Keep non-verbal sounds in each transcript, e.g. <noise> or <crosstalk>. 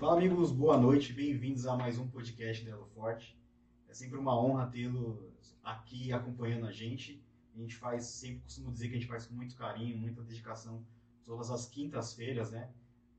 Fala amigos, boa noite, bem-vindos a mais um podcast da Elo Forte. É sempre uma honra tê-los aqui acompanhando a gente. A gente faz, sempre costumo dizer que a gente faz com muito carinho, muita dedicação, todas as quintas-feiras, né?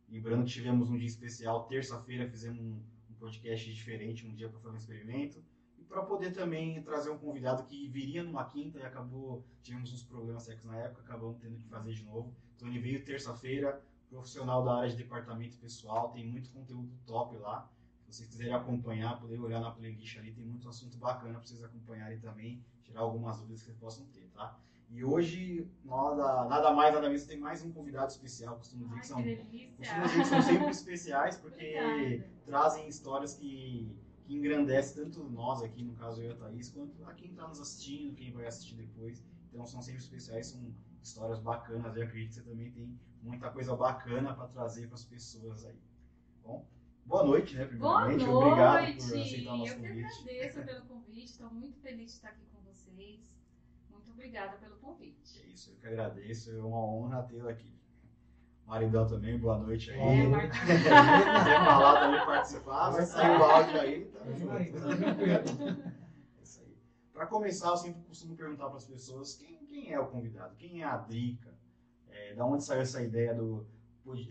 Lembrando que tivemos um dia especial, terça-feira fizemos um, um podcast diferente, um dia para fazer um experimento. E para poder também trazer um convidado que viria numa quinta e acabou, tivemos uns problemas técnicos na época, acabamos tendo que fazer de novo. Então ele veio terça-feira, profissional da área de departamento pessoal, tem muito conteúdo top lá. Se vocês quiserem acompanhar, poder olhar na playlist ali, tem muito assunto bacana para vocês acompanharem também, tirar algumas dúvidas que vocês possam ter, tá? E hoje, nada, nada mais, nada menos, tem mais um convidado especial. Costumo dizer, que são, costumo dizer que são sempre especiais, porque Obrigada. trazem histórias que, que engrandecem tanto nós aqui, no caso eu e a Thaís, quanto a quem está nos assistindo, quem vai assistir depois. Então são sempre especiais, são histórias bacanas. Eu acredito que você também tem muita coisa bacana para trazer para as pessoas aí. Bom, boa noite, né? Primeiramente, boa noite. obrigado por aceitar o nosso convite. Eu que agradeço <laughs> pelo convite, estou muito feliz de estar aqui com vocês. Muito obrigada pelo convite. É isso, eu que agradeço, é uma honra tê-lo aqui. Maridão também, boa noite aí. É, Marcos. Quer falar também, participar, vai sair o áudio aí. Tá <laughs> é isso aí. Para começar, eu sempre costumo perguntar para as pessoas quem, quem é o convidado, quem é a Drica, é, da onde saiu essa ideia do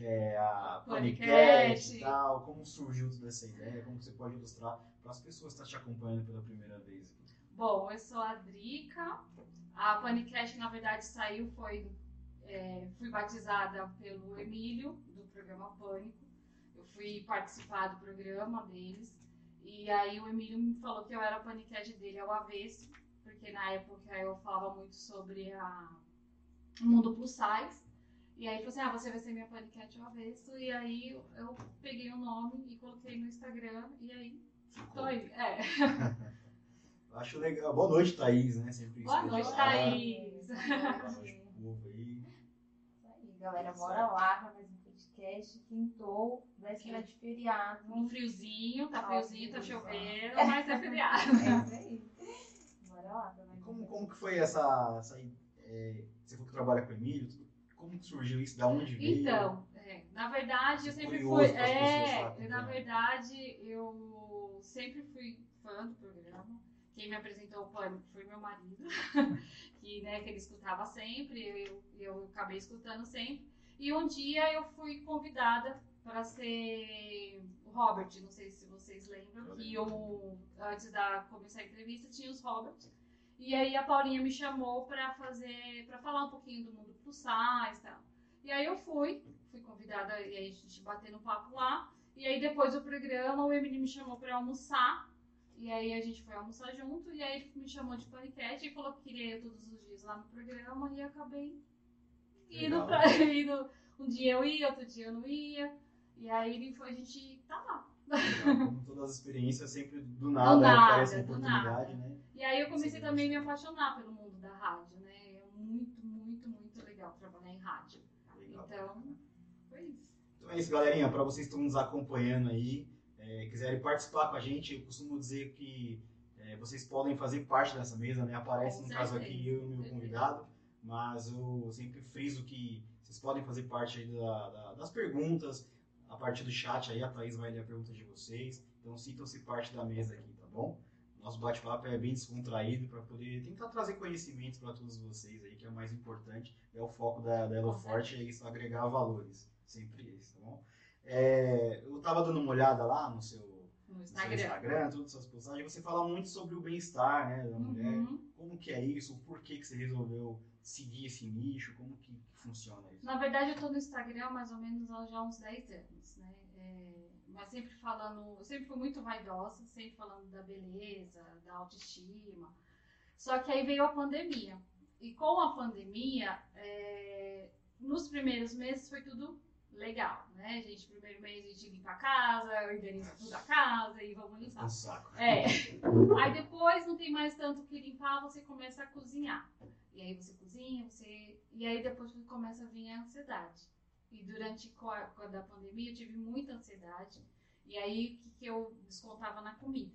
é, a podcast. E tal, como surgiu toda essa ideia, como você pode ilustrar para as pessoas que estão te acompanhando pela primeira vez. Bom, eu sou a Drica, a Panicast na verdade saiu, foi, é, fui batizada pelo Emílio, do programa Pânico, eu fui participar do programa deles, e aí o Emílio me falou que eu era a Panicast dele ao avesso, porque na época eu falava muito sobre a mundo plus size. E aí falou assim, ah, você vai ser minha paniquete ao avesso. E aí eu peguei o nome e coloquei no Instagram e aí tô aí. É. <laughs> Acho legal. Boa noite, Thaís, né? Sempre Boa noite, Thaís. Boa noite, povo aí. Isso aí, galera. Bora lá pra mais um podcast. Quintou, véspera de feriado. Um friozinho, tá friozinho, tá chovendo, mas é feriado. <laughs> É isso aí. Bora lá. Como, como que foi essa, essa é, você falou que trabalha com o Emílio, como que surgiu isso? Da onde veio? Então, é, na verdade, eu sempre fui. É, na verdade, eu sempre fui fã do programa. Quem me apresentou o Pânico foi meu marido, <laughs> que, né, que ele escutava sempre, eu, eu acabei escutando sempre. E um dia eu fui convidada para ser o Robert, não sei se vocês lembram, que eu, antes da começar a entrevista tinha os Roberts. E aí a Paulinha me chamou para fazer, para falar um pouquinho do mundo plus size e tal. E aí eu fui, fui convidada e aí a gente bateu no papo lá. E aí depois do programa o Emily me chamou para almoçar. E aí a gente foi almoçar junto e aí ele me chamou de paniquete e falou que queria ir todos os dias lá no programa e acabei indo pra <laughs> indo. Um dia eu ia, outro dia eu não ia. E aí ele foi, a gente tá lá. Como todas as experiências, sempre do nada, do nada aparece uma oportunidade, né? E aí eu comecei também a me apaixonar pelo mundo da rádio, né? É muito, muito, muito legal trabalhar em rádio. Legal. Então, foi isso. Então é isso, galerinha. Para vocês que estão nos acompanhando aí, é, quiserem participar com a gente, eu costumo dizer que é, vocês podem fazer parte dessa mesa, né? Aparece, no caso aqui, eu e meu convidado, mas eu sempre friso que vocês podem fazer parte da, da, das perguntas, a partir do chat aí, a Thaís vai ler a pergunta de vocês. Então, sintam-se parte da mesa aqui, tá bom? Nosso bate-papo é bem descontraído para poder tentar trazer conhecimentos para todos vocês aí, que é o mais importante. É o foco da, da Elo Forte, é isso, agregar valores. Sempre esse, tá bom? É, eu estava dando uma olhada lá no seu, no Instagram, Instagram todas as suas postagens, você fala muito sobre o bem-estar né, da uhum. mulher. Como que é isso? Por que, que você resolveu seguir esse nicho? Como que, que funciona isso? Na verdade, eu estou no Instagram mais ou menos há já uns 10 anos, né? É mas sempre falando, sempre fui muito vaidosa, sempre falando da beleza, da autoestima. Só que aí veio a pandemia. E com a pandemia, é, nos primeiros meses foi tudo legal, né? Gente, primeiro mês a gente limpa a casa, organiza tudo a casa e vamos limpar. Um saco. É. Aí depois não tem mais tanto que limpar, você começa a cozinhar. E aí você cozinha, você. E aí depois começa a vir a ansiedade. E durante a da pandemia eu tive muita ansiedade. E aí o que, que eu descontava na comida.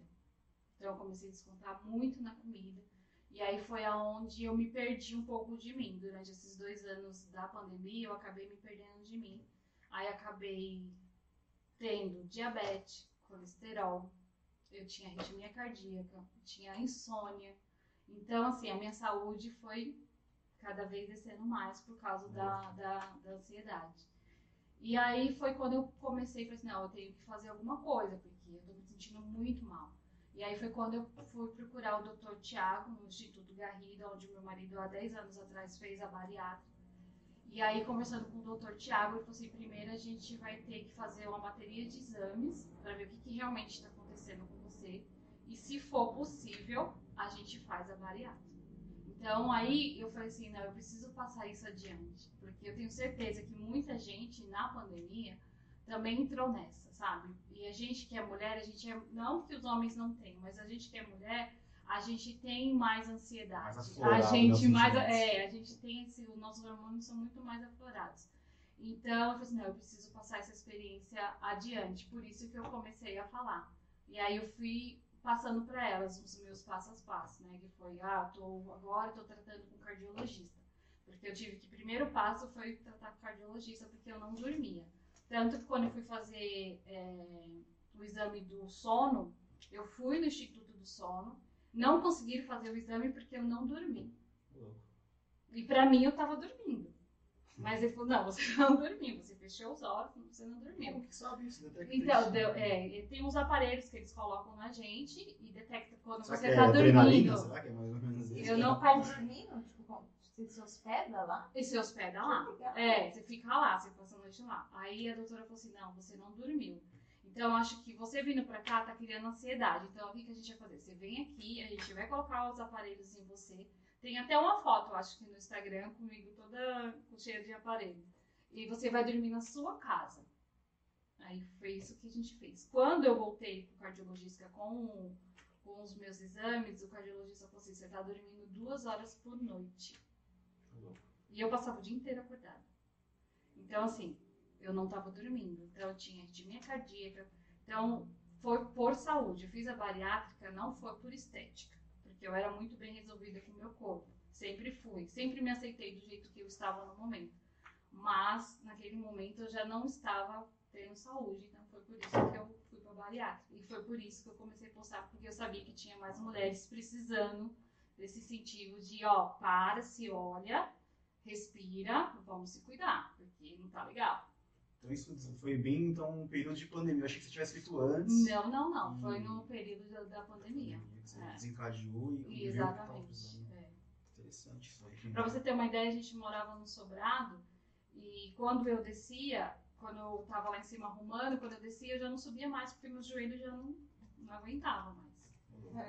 Então eu comecei a descontar muito na comida. E aí foi aonde eu me perdi um pouco de mim. Durante esses dois anos da pandemia, eu acabei me perdendo de mim. Aí acabei tendo diabetes, colesterol, eu tinha arritmia cardíaca, tinha insônia. Então, assim, a minha saúde foi cada vez descendo mais por causa da, da, da ansiedade. E aí foi quando eu comecei, falei assim, não, eu tenho que fazer alguma coisa, porque eu tô me sentindo muito mal. E aí foi quando eu fui procurar o Dr. Tiago, no Instituto Garrido, onde meu marido há 10 anos atrás fez a bariátrica. E aí, conversando com o Dr. Tiago, ele falou assim, primeiro a gente vai ter que fazer uma bateria de exames para ver o que, que realmente está acontecendo com você. E se for possível, a gente faz a bariátrica. Então aí eu falei assim, não, eu preciso passar isso adiante, porque eu tenho certeza que muita gente na pandemia também entrou nessa, sabe? E a gente que é mulher, a gente é, não que os homens não tenham, mas a gente que é mulher, a gente tem mais ansiedade. Mais a gente mais é, a gente tem esse, os nossos hormônios são muito mais aflorados. Então, eu falei assim, não, eu preciso passar essa experiência adiante, por isso que eu comecei a falar. E aí eu fui passando para elas os meus passo a passo, né? Que foi, ah, tô, agora estou tratando com cardiologista. Porque eu tive que, primeiro passo foi tratar com cardiologista, porque eu não dormia. Tanto que quando eu fui fazer é, o exame do sono, eu fui no Instituto do Sono, não consegui fazer o exame porque eu não dormi. E para mim eu estava dormindo. Mas ele falou, não, você <laughs> não dormiu, você fechou os olhos, você não dormiu. Como que sabe isso? Detecta então, deu, é, tem uns aparelhos que eles colocam na gente e detecta quando Será você que tá é dormindo. Será que é mais ou menos isso? Eu não Vai dormindo? Tipo, você se hospeda lá? E você hospeda lá. É, você fica lá, você passa a noite lá. Aí a doutora falou assim, não, você não dormiu. Então, eu acho que você vindo pra cá tá criando ansiedade. Então, o que, que a gente vai fazer? Você vem aqui, a gente vai colocar os aparelhos em você. Tem até uma foto, acho que no Instagram, comigo toda cheia de aparelho e você vai dormir na sua casa. Aí foi isso que a gente fez. Quando eu voltei pro cardiologista com, com os meus exames, o cardiologista falou assim: você tá dormindo duas horas por noite. E eu passava o dia inteiro acordada. Então, assim, eu não tava dormindo. Então, eu tinha arritmia cardíaca. Então, foi por saúde. Eu fiz a bariátrica, não foi por estética. Eu era muito bem resolvida com o meu corpo. Sempre fui. Sempre me aceitei do jeito que eu estava no momento mas naquele momento eu já não estava tendo saúde, então foi por isso que eu fui para bariátrica. E foi por isso que eu comecei a postar, porque eu sabia que tinha mais mulheres precisando desse incentivo de, ó, para, se olha, respira, vamos se cuidar, porque não tá legal. Então isso foi bem então um período de pandemia. Eu achei que você tivesse feito antes. Não, não, não. Foi no período da, da pandemia. Você é. desencadeou e Exatamente. É. Interessante isso aí. Pra você ter uma ideia, a gente morava no sobrado e quando eu descia, quando eu tava lá em cima arrumando, quando eu descia, eu já não subia mais, porque meus joelhos já não, não aguentavam mais.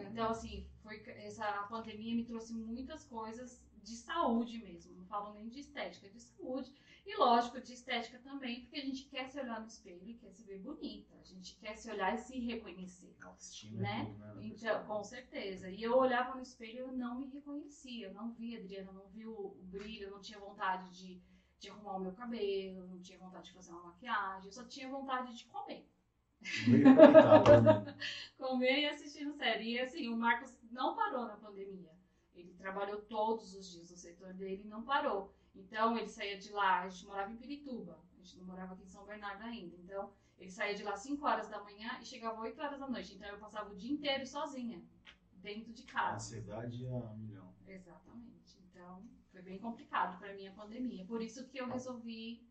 É. Então, assim, foi, essa pandemia me trouxe muitas coisas de saúde mesmo. Não falo nem de estética, de saúde. E lógico, de estética também, porque a gente quer se olhar no espelho e quer se ver bonita. A gente quer se olhar e se reconhecer. Autoestima, né? Tudo, né? Então, com certeza. E eu olhava no espelho e eu não me reconhecia. Eu não via, Adriana, não vi o, o brilho, eu não tinha vontade de de arrumar o meu cabelo, não tinha vontade de fazer uma maquiagem, eu só tinha vontade de comer. <laughs> comer e assistindo série. E assim, o Marcos não parou na pandemia. Ele trabalhou todos os dias no setor dele e não parou. Então ele saía de lá, a gente morava em Pirituba, a gente não morava aqui em São Bernardo ainda. Então ele saía de lá 5 horas da manhã e chegava 8 horas da noite. Então eu passava o dia inteiro sozinha, dentro de casa. A ansiedade é a milhão. Exatamente. Então foi bem complicado para mim a pandemia. Por isso que eu resolvi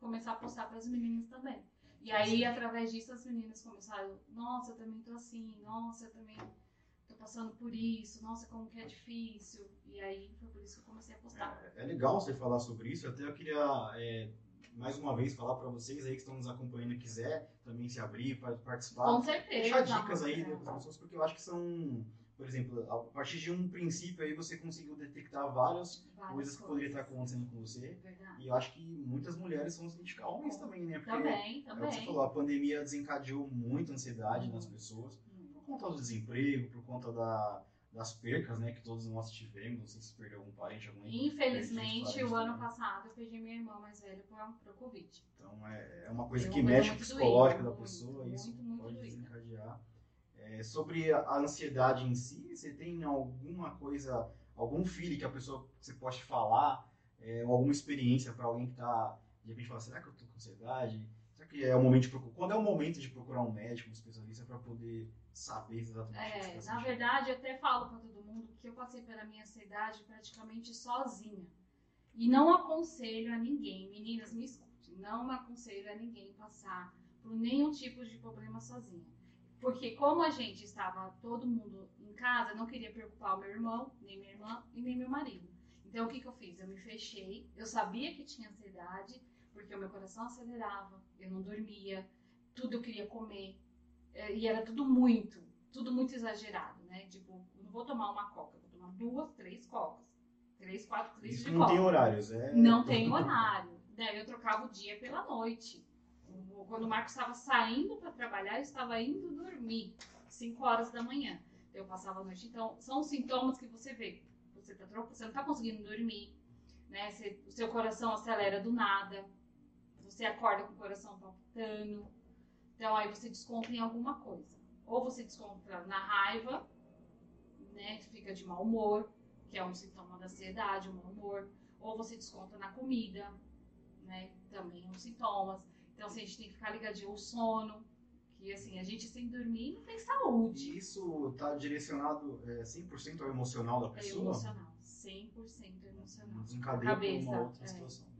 começar a postar para as meninas também. E aí, através disso, as meninas começaram, nossa, eu também tô assim, nossa, eu também passando por isso, nossa, como que é difícil. E aí, foi por isso que eu comecei a postar. É, é legal você falar sobre isso, até eu queria, é, mais uma vez, falar para vocês aí que estão nos acompanhando e quiser também se abrir, para participar. Com certeza. Deixar dicas aí para as pessoas, porque eu acho que são por exemplo, a partir de um princípio aí você conseguiu detectar várias, várias coisas que poderiam estar acontecendo com você. Verdade. E eu acho que muitas mulheres vão se identificar, homens também, né? Porque também, também. É o que você falou, a pandemia desencadeou muita ansiedade uhum. nas pessoas. Por conta do desemprego, por conta da, das percas, né, que todos nós tivemos, não sei se perdeu algum parente, algum Infelizmente, o ano passado eu perdi minha irmã mais velha por, o Covid. Então é, é uma coisa eu que mexe com o psicológico da pessoa, muito, isso muito, pode desencadear. É, sobre a ansiedade em si, você tem alguma coisa, algum feeling que a pessoa você pode falar, é, ou alguma experiência para alguém que está, de repente, fala, será que eu estou com ansiedade? Que é o momento de procurar, quando é o momento de procurar um médico, um especialista para poder saber exatamente é, o que você tá Na verdade, eu até falo para todo mundo que eu passei pela minha ansiedade praticamente sozinha. E não aconselho a ninguém, meninas, me escute, não aconselho a ninguém passar por nenhum tipo de problema sozinha. Porque como a gente estava todo mundo em casa, não queria preocupar o meu irmão, nem minha irmã e nem meu marido. Então o que, que eu fiz? Eu me fechei, eu sabia que tinha ansiedade, porque o meu coração acelerava, eu não dormia, tudo eu queria comer, é, e era tudo muito, tudo muito exagerado, né? Tipo, não vou tomar uma coca, vou tomar duas, três cocas, três, quatro litros Isso de não coca. tem horários, é? Não <laughs> tem horário. Daí eu trocava o dia pela noite. Quando o Marcos estava saindo para trabalhar, eu estava indo dormir, 5 horas da manhã. Eu passava a noite. Então, são sintomas que você vê. Você, tá, você não está conseguindo dormir, né? Você, o seu coração acelera do nada. Você acorda com o coração palpitando. Então, aí você desconta em alguma coisa. Ou você desconta na raiva, né? Fica de mau humor, que é um sintoma da ansiedade, o mau humor. Ou você desconta na comida, né? Também é um sintomas. Então, assim, a gente tem que ficar ligadinho ao sono, que assim, a gente sem dormir não tem saúde. E isso está direcionado é, 100% ao emocional da pessoa? É emocional, 100% emocional. Desencadeia por uma outra é, situação.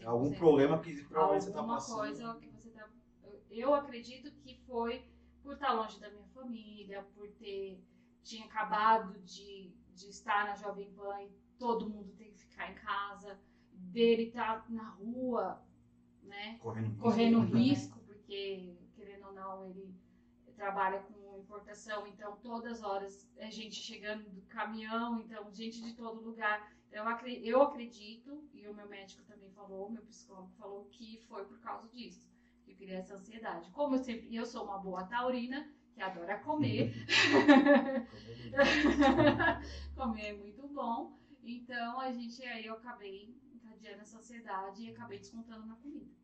É, não, é algum problema que provavelmente você está passando. Alguma coisa que você está... Eu acredito que foi por estar longe da minha família, por ter... Tinha acabado de, de estar na Jovem Pan e todo mundo tem que ficar em casa, dele estar tá na rua né? Correndo risco. Correndo <laughs> risco, porque, querendo ou não, ele trabalha com importação, então todas as horas é gente chegando do caminhão, então gente de todo lugar. Eu, eu acredito, e o meu médico também falou, o meu psicólogo falou que foi por causa disso, que eu queria essa ansiedade. Como eu sempre, eu sou uma boa taurina, que adora comer. <laughs> <laughs> comer é muito bom. Então a gente aí eu acabei encadeando essa ansiedade e acabei descontando na comida.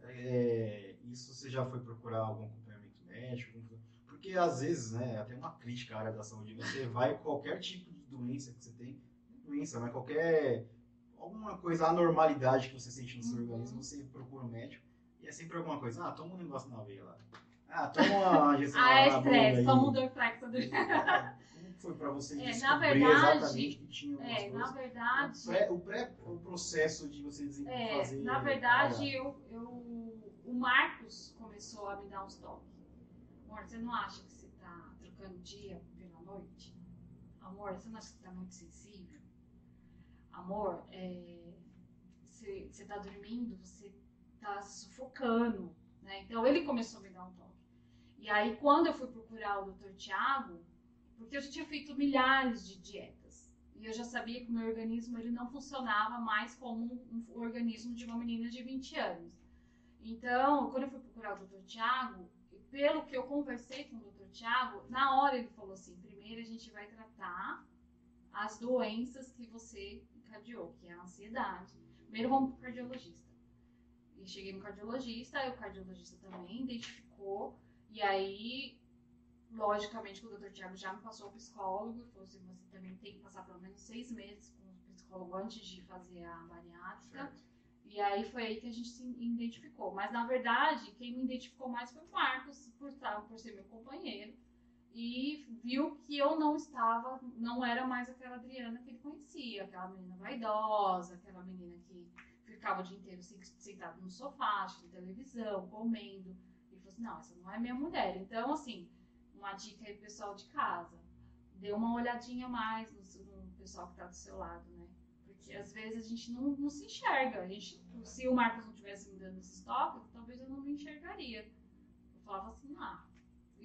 É, isso você já foi procurar algum acompanhamento médico? Porque às vezes, né, até uma crítica à área da saúde, você vai qualquer tipo de doença que você tem, doença, mas qualquer alguma coisa, anormalidade que você sente no seu uhum. organismo, você procura um médico e é sempre alguma coisa. Ah, toma um negócio na veia lá. Ah, toma uma <laughs> injeção ah, é estresse, toma um Dorflex. Como foi para você é, descobrir verdade, exatamente que tinha é? Na verdade... O, pré, o, pré, o processo de você é, fazer... Na verdade, eu, eu o Marcos começou a me dar uns toques. Amor, você não acha que você tá trocando dia pela noite? Amor, você não acha que você tá muito sensível? Amor, é, você, você tá dormindo, você tá se sufocando. Né? Então ele começou a me dar um toque. E aí, quando eu fui procurar o Dr. Tiago, porque eu já tinha feito milhares de dietas. E eu já sabia que o meu organismo ele não funcionava mais como um, um organismo de uma menina de 20 anos. Então, quando eu fui procurar o Dr. Tiago, pelo que eu conversei com o Dr. Tiago, na hora ele falou assim: primeiro a gente vai tratar as doenças que você encadeou, que é a ansiedade. Primeiro vamos para o cardiologista. E cheguei no cardiologista, aí o cardiologista também identificou, e aí, logicamente, o Dr. Tiago já me passou o psicólogo, e falou assim: você também tem que passar pelo menos seis meses com o psicólogo antes de fazer a bariátrica. Certo. E aí foi aí que a gente se identificou. Mas na verdade, quem me identificou mais foi o Marcos, por, por ser meu companheiro. E viu que eu não estava, não era mais aquela Adriana que ele conhecia, aquela menina vaidosa, aquela menina que ficava o dia inteiro sentada no sofá, assistindo televisão, comendo. E falou assim: não, essa não é minha mulher. Então, assim, uma dica aí pro pessoal de casa: dê uma olhadinha mais no, no pessoal que está do seu lado, né? Porque às vezes a gente não, não se enxerga. A gente, se o Marcos não tivesse me dando esses toques, talvez eu não me enxergaria. Eu falava assim, ah.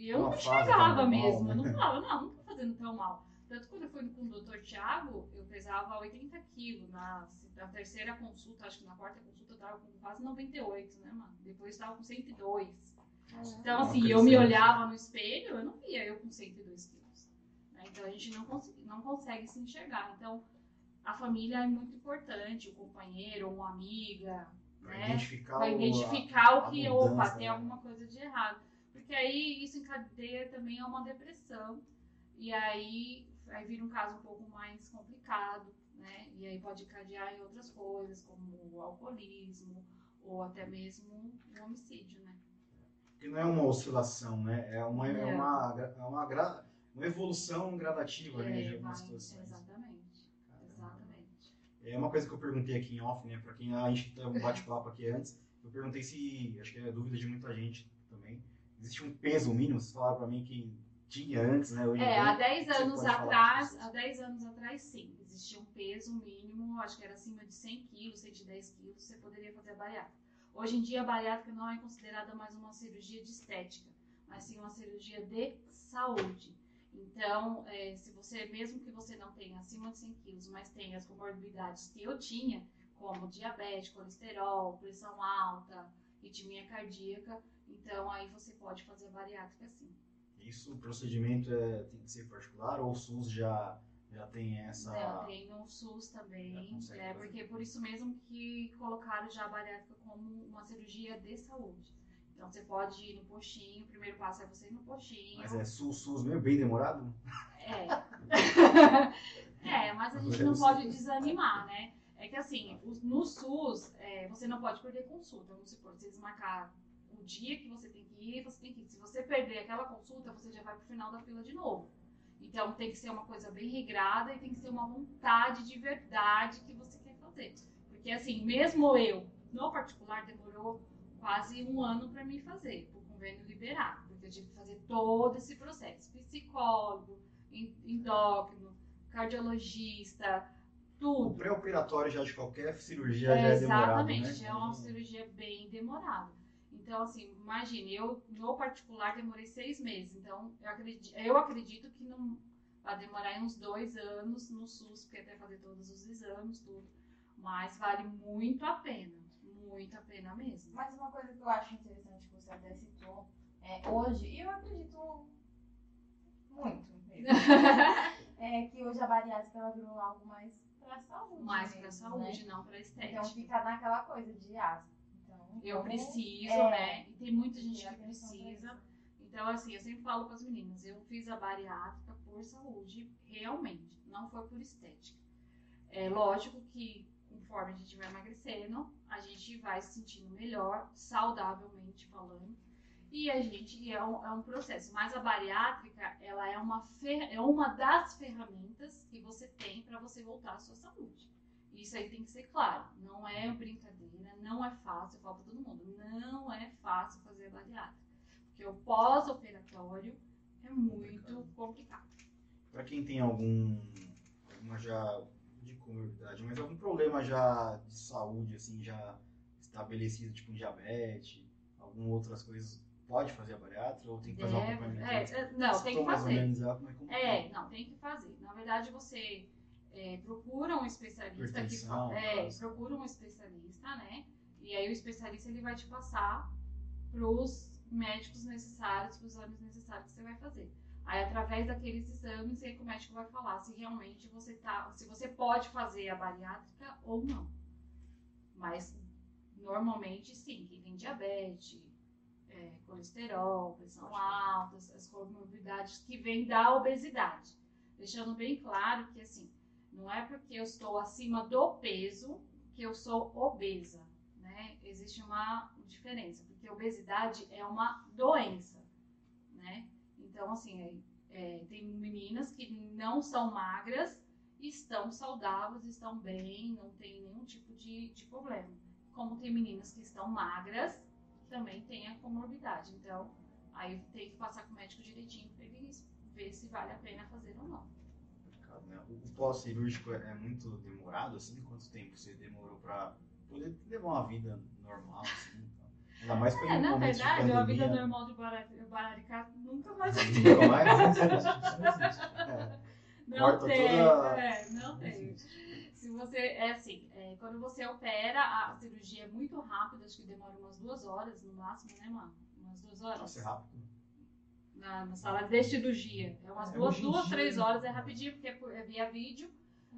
E eu não me enxergava mesmo. Mal, né? Eu não falava, não, não tô fazendo tão mal. Tanto quando eu fui com o doutor Tiago, eu pesava 80 quilos. Na, na terceira consulta, acho que na quarta consulta, eu tava com quase 98, né, mano? Depois eu tava com 102. Então, assim, eu me olhava no espelho, eu não via eu com 102 quilos. Né? Então, a gente não, consegue, não consegue se enxergar. Então, a família é muito importante, o companheiro, uma amiga, pra né? Identificar pra identificar o, que, opa, tem né? alguma coisa de errado. Porque aí isso encadeia também a uma depressão. E aí, aí vira um caso um pouco mais complicado, né? E aí pode encadear em outras coisas, como o alcoolismo, ou até mesmo um homicídio, né? E não é uma oscilação, né? É uma, é. é uma, é uma, gra, uma evolução gradativa, é, né? De algumas situações. Exatamente. Exatamente. É uma coisa que eu perguntei aqui em off, né? Para quem a gente teve um bate-papo aqui antes, eu perguntei se, acho que é dúvida de muita gente existe um peso mínimo? Você falaram para mim que tinha antes, né? Hoje é, há 10 anos atrás, há 10 anos atrás, sim. Existia um peso mínimo, acho que era acima de 100 quilos, 110 quilos, você poderia fazer a bariátrica. Hoje em dia, a bariátrica não é considerada mais uma cirurgia de estética, mas sim uma cirurgia de saúde. Então, é, se você, mesmo que você não tenha acima de 100 quilos, mas tenha as comorbidades que eu tinha, como diabetes, colesterol, pressão alta, arritmia cardíaca, então aí você pode fazer a bariátrica sim. Isso, o procedimento é, tem que ser particular ou o SUS já, já tem essa... Não, tem no SUS também, é, porque por isso mesmo que colocaram já a bariátrica como uma cirurgia de saúde. Então você pode ir no postinho, o primeiro passo é você ir no postinho. Mas é SUS, SUS mesmo, bem demorado? É. <laughs> é, mas a gente não pode desanimar, né? É que assim, no SUS, é, você não pode perder consulta. Vamos supor, se eles marcar o dia que você tem que ir, você tem que ir. Se você perder aquela consulta, você já vai pro final da fila de novo. Então tem que ser uma coisa bem regrada e tem que ser uma vontade de verdade que você quer fazer. Porque assim, mesmo eu, no particular, demorou quase um ano para mim fazer, o convênio liberar. Porque eu tive que fazer todo esse processo. Psicólogo, endócrino, cardiologista, tudo. O pré-operatório já de qualquer cirurgia é, já é demorado, Exatamente, né? já é uma cirurgia bem demorada. Então, assim, imagine, eu no particular demorei seis meses. Então, eu acredito, eu acredito que não vai demorar uns dois anos no SUS, porque até fazer todos os exames, tudo. Mas vale muito a pena. Muito a pena mesmo. Mas uma coisa que eu acho interessante que você até citou, é hoje, e eu acredito muito mesmo, <laughs> é que hoje a bariátrica ela virou algo mais pra saúde. Mais mesmo, pra saúde, né? não pra estética. Então fica naquela coisa de ah, eu preciso, é, né? E tem muita gente que precisa. Então, assim, eu sempre falo com as meninas, eu fiz a bariátrica por saúde, realmente, não foi por estética. É lógico que conforme a gente vai emagrecendo, a gente vai se sentindo melhor, saudavelmente falando, e a gente é um, é um processo. Mas a bariátrica, ela é uma, fer, é uma das ferramentas que você tem para você voltar à sua saúde. Isso aí tem que ser claro, não é brincadeira, não é fácil, eu falo pra todo mundo, não é fácil fazer a bariátrica. Porque o pós-operatório é muito complicado. Para quem tem algum, alguma já de comorbidade, mas algum problema já de saúde, assim, já estabelecido, tipo um diabetes, algumas outras coisas, pode fazer a bariátrica ou tem que fazer Deve, um acompanhamento? É, é não, tem que fazer. É, não, tem que fazer. Na verdade, você é, procura um especialista que fala, é, procura um especialista, né? E aí o especialista ele vai te passar para os médicos necessários, para os exames necessários que você vai fazer. Aí através daqueles exames é que o médico vai falar se realmente você tá, se você pode fazer a bariátrica ou não. Mas normalmente sim, quem tem diabetes, é, colesterol, pressão alta, as comorbidades que vêm da obesidade. Deixando bem claro que assim, não é porque eu estou acima do peso que eu sou obesa, né? Existe uma diferença, porque obesidade é uma doença, né? Então, assim, é, é, tem meninas que não são magras, estão saudáveis, estão bem, não tem nenhum tipo de, de problema. Como tem meninas que estão magras, também tem a comorbidade. Então, aí tem que passar com o médico direitinho para ele ver se vale a pena fazer ou não né? O pós-cirúrgico é, é muito demorado, assim? Quanto tempo você demorou para poder levar uma vida normal, assim? Então? Ainda mais é, na verdade, a vida normal de Bararicá nunca mais vai ter. Nunca mais? <laughs> Não tem, toda... é, não tem. Se você, é assim, é, quando você opera, a cirurgia é muito rápida, acho que demora umas duas horas no máximo, né, mano? Umas duas horas. Nossa, é rápido na, na sala de cirurgia. É umas é, duas, duas dia, três horas, é rapidinho, porque é, é via vídeo.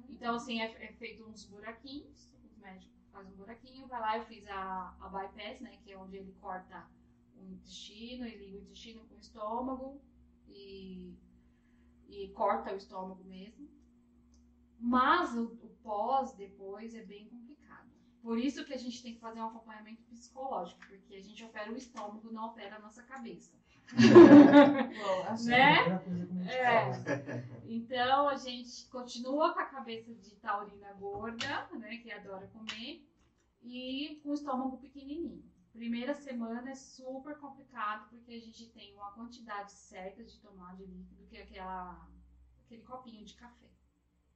Então, assim, é, é, feito uns buraquinhos, os médicos fazem um buraquinho, vai lá, eu fiz a, a bypass, né, que é onde ele corta o intestino, ele liga o intestino com o estômago e, e corta o estômago mesmo. Mas o, o pós, depois, é bem complicado. Por isso que a gente tem que fazer um acompanhamento psicológico, porque a gente opera o estômago, não opera a nossa cabeça. Né? É. Então a gente continua com a cabeça de taurina gorda, né, que adora comer, e com o estômago pequenininho. Primeira semana é super complicado porque a gente tem uma quantidade certa de tomar de líquido, que é aquela, aquele copinho de café,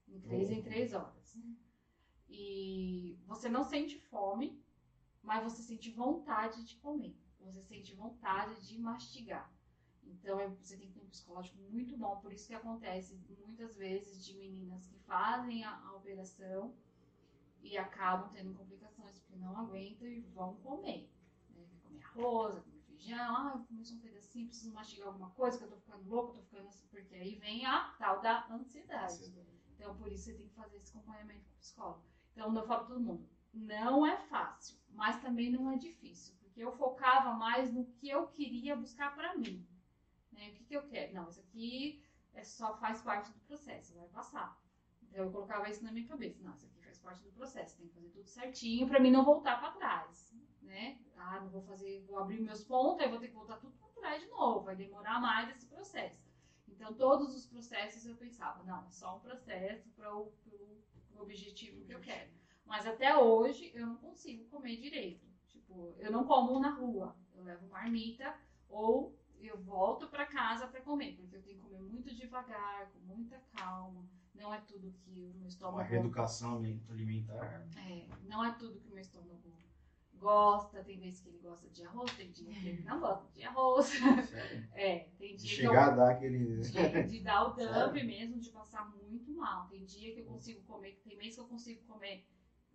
em três em três horas. E você não sente fome, mas você sente vontade de comer. Você sente vontade de mastigar. Então é, você tem que ter um psicológico muito bom. Por isso que acontece muitas vezes de meninas que fazem a, a operação e acabam tendo complicações porque não aguentam e vão comer. Né? Comer arroz, comer feijão, ah, só um pedacinho, preciso mastigar alguma coisa, que eu tô ficando louco, tô ficando assim, porque aí vem a tal da ansiedade. Então por isso você tem que fazer esse acompanhamento com o psicólogo. Então, eu falo para todo mundo, não é fácil, mas também não é difícil, porque eu focava mais no que eu queria buscar para mim. Né? O que, que eu quero? Não, isso aqui é só faz parte do processo, vai passar. Então, eu colocava isso na minha cabeça. Não, isso aqui faz parte do processo, tem que fazer tudo certinho para mim não voltar para trás. Né? Ah, não vou fazer, vou abrir meus pontos, aí vou ter que voltar tudo para trás de novo, vai demorar mais esse processo. Então, todos os processos eu pensava, não, é só um processo para o objetivo que eu quero. Mas até hoje eu não consigo comer direito. Tipo, eu não como na rua. Eu levo marmita ou eu volto para casa para comer, porque eu tenho que comer muito devagar, com muita calma. Não é tudo que o meu estômago. Uma reeducação alimentar. É, não é tudo que o meu estômago gosta, tem vezes que ele gosta de arroz, tem dia que ele não gosta de arroz. <laughs> Sério? É, tem dia de chegar eu, a dar aquele. De, <laughs> de dar o dump mesmo, de passar muito mal. Tem dia que eu consigo comer, tem mês que eu consigo comer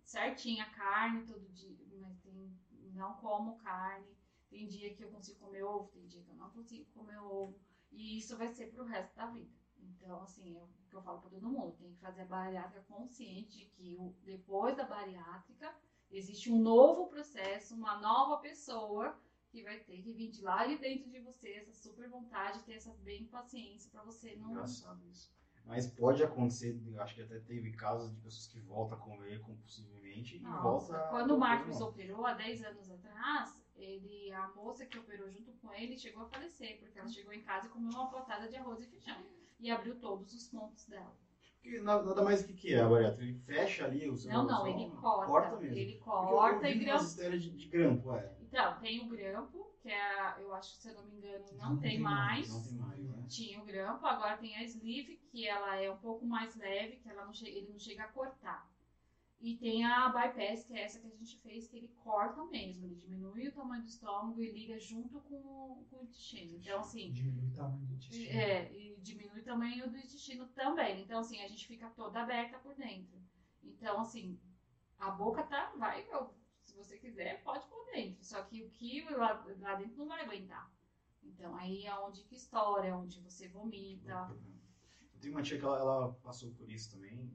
certinho a carne todo dia, mas tem, não como carne. Tem dia que eu consigo comer ovo, tem dia que eu não consigo comer ovo. E isso vai ser pro resto da vida. Então, assim, é o que eu falo para todo mundo. Tem que fazer a bariátrica consciente de que depois da bariátrica Existe um novo processo, uma nova pessoa que vai ter que vir de lá de dentro de você, essa super vontade, ter essa bem paciência para você não. Engraçado isso. Mas pode acontecer, acho que até teve casos de pessoas que voltam a comer compulsivamente e volta. Quando o Marcos operou há 10 anos atrás, ele, a moça que operou junto com ele chegou a falecer, porque ela chegou em casa e comeu uma potada de arroz e feijão. E abriu todos os pontos dela. Porque nada mais o que, que é a bariátrica? Ele fecha ali o seu Não, não, ele corta. Corta mesmo. Ele corta e grampo. história de, de grampo, é. Então, tem o grampo, que é, eu acho, se eu não me engano, não, não tem, tem mais. Não tem mais? Tinha o grampo, agora tem a sleeve, que ela é um pouco mais leve, que ela não ele não chega a cortar. E tem a bypass, que é essa que a gente fez, que ele corta mesmo. Ele diminui o tamanho do estômago e liga junto com, com o intestino. Então, assim. Diminui o tamanho do intestino. É, e diminui o tamanho do intestino também. Então, assim, a gente fica toda aberta por dentro. Então, assim, a boca tá. Vai, se você quiser, pode por dentro. Só que o que lá, lá dentro não vai aguentar. Então, aí é onde que estoura, é onde você vomita. Eu tenho uma tia que ela, ela passou por isso também.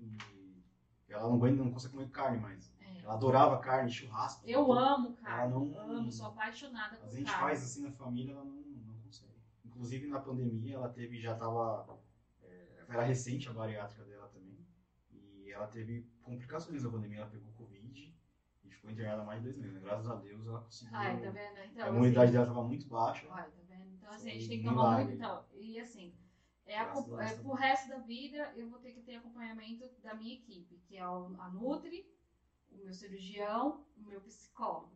E ela não aguenta, não consegue comer carne mais. É. Ela adorava carne, churrasco. Eu tudo. amo carne. Não, amo, sou apaixonada por carne. A gente faz assim na família, ela não, não consegue. Inclusive na pandemia, ela teve, já estava. É, era recente a bariátrica dela também. E ela teve complicações na pandemia. Ela pegou Covid e ficou internada mais de dois meses. Graças a Deus ela conseguiu. Ai, tá vendo? Então, a imunidade assim, dela estava muito baixa. Ai, tá? Então, assim, a gente tem que tomar muito. Então, e assim é, a, é pro resto da vida eu vou ter que ter acompanhamento da minha equipe, que é a Nutri, o meu cirurgião, o meu psicólogo.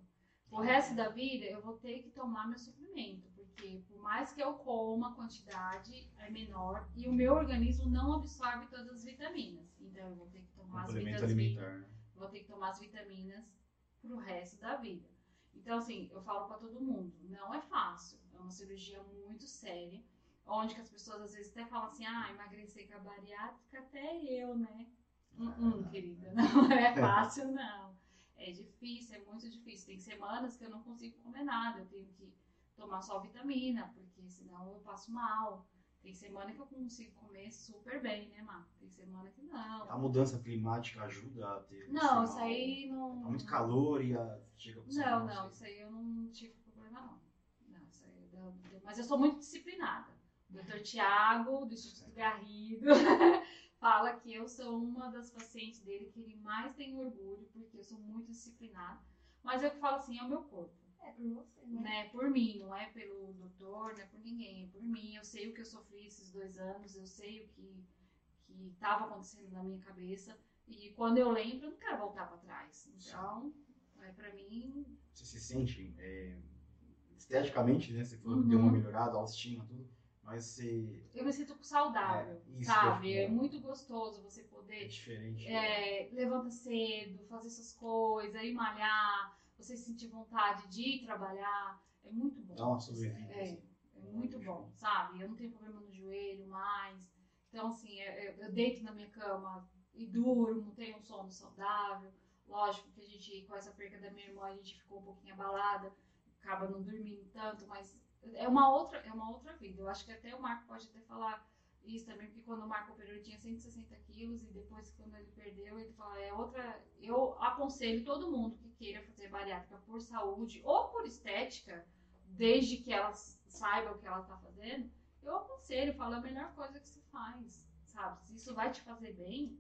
O resto da vida eu vou ter que tomar meu suplemento, porque por mais que eu coma, a quantidade é menor e o meu organismo não absorve todas as vitaminas. Então eu vou ter que tomar as vitaminas. Vou ter que tomar as vitaminas pro resto da vida. Então assim, eu falo para todo mundo, não é fácil, é uma cirurgia muito séria onde que as pessoas às vezes até falam assim, ah, emagrecer com a bariátrica, até eu, né? Hum, hum, querida, <laughs> não é fácil, não. É difícil, é muito difícil. Tem semanas que eu não consigo comer nada, eu tenho que tomar só vitamina, porque senão eu passo mal. Tem semana que eu consigo comer super bem, né, Má? Tem semana que não. A mudança climática ajuda a ter. Não, isso aí não. Tá muito calor e a. Chega não, não, isso aí eu não tive problema, não. Mas eu sou muito disciplinada. Doutor Tiago, do Instituto Garrido, <laughs> fala que eu sou uma das pacientes dele que ele mais tem orgulho, porque eu sou muito disciplinada. Mas eu falo assim, é o meu corpo. É por você, né? né? Por mim, não é pelo doutor, não é por ninguém, é por mim. Eu sei o que eu sofri esses dois anos, eu sei o que que estava acontecendo na minha cabeça. E quando eu lembro, eu não quero voltar para trás. Então, é, para mim. Você se sente é, esteticamente, né? Você falou uhum. que deu uma uhum. melhorada, autoestima, tudo. Mas você. Eu me sinto saudável, é, sabe? É muito gostoso você poder. É diferente. É, levanta cedo, fazer essas coisas, ir malhar, você sentir vontade de ir trabalhar. É muito bom. Dá uma sobrevida. É, assim. é muito bom, sabe? Eu não tenho problema no joelho mais. Então, assim, eu, eu deito na minha cama e durmo, tenho um sono saudável. Lógico que a gente, com essa perca da minha irmã, a gente ficou um pouquinho abalada, acaba não dormindo tanto, mas é uma outra, é uma outra vida. Eu acho que até o Marco pode até falar isso também, porque quando o Marco operou ele tinha 160 quilos e depois quando ele perdeu, ele fala, é outra. Eu aconselho todo mundo que queira fazer bariátrica por saúde ou por estética, desde que ela saiba o que ela está fazendo, eu aconselho, falo, é a melhor coisa que se faz, sabe? Se isso vai te fazer bem,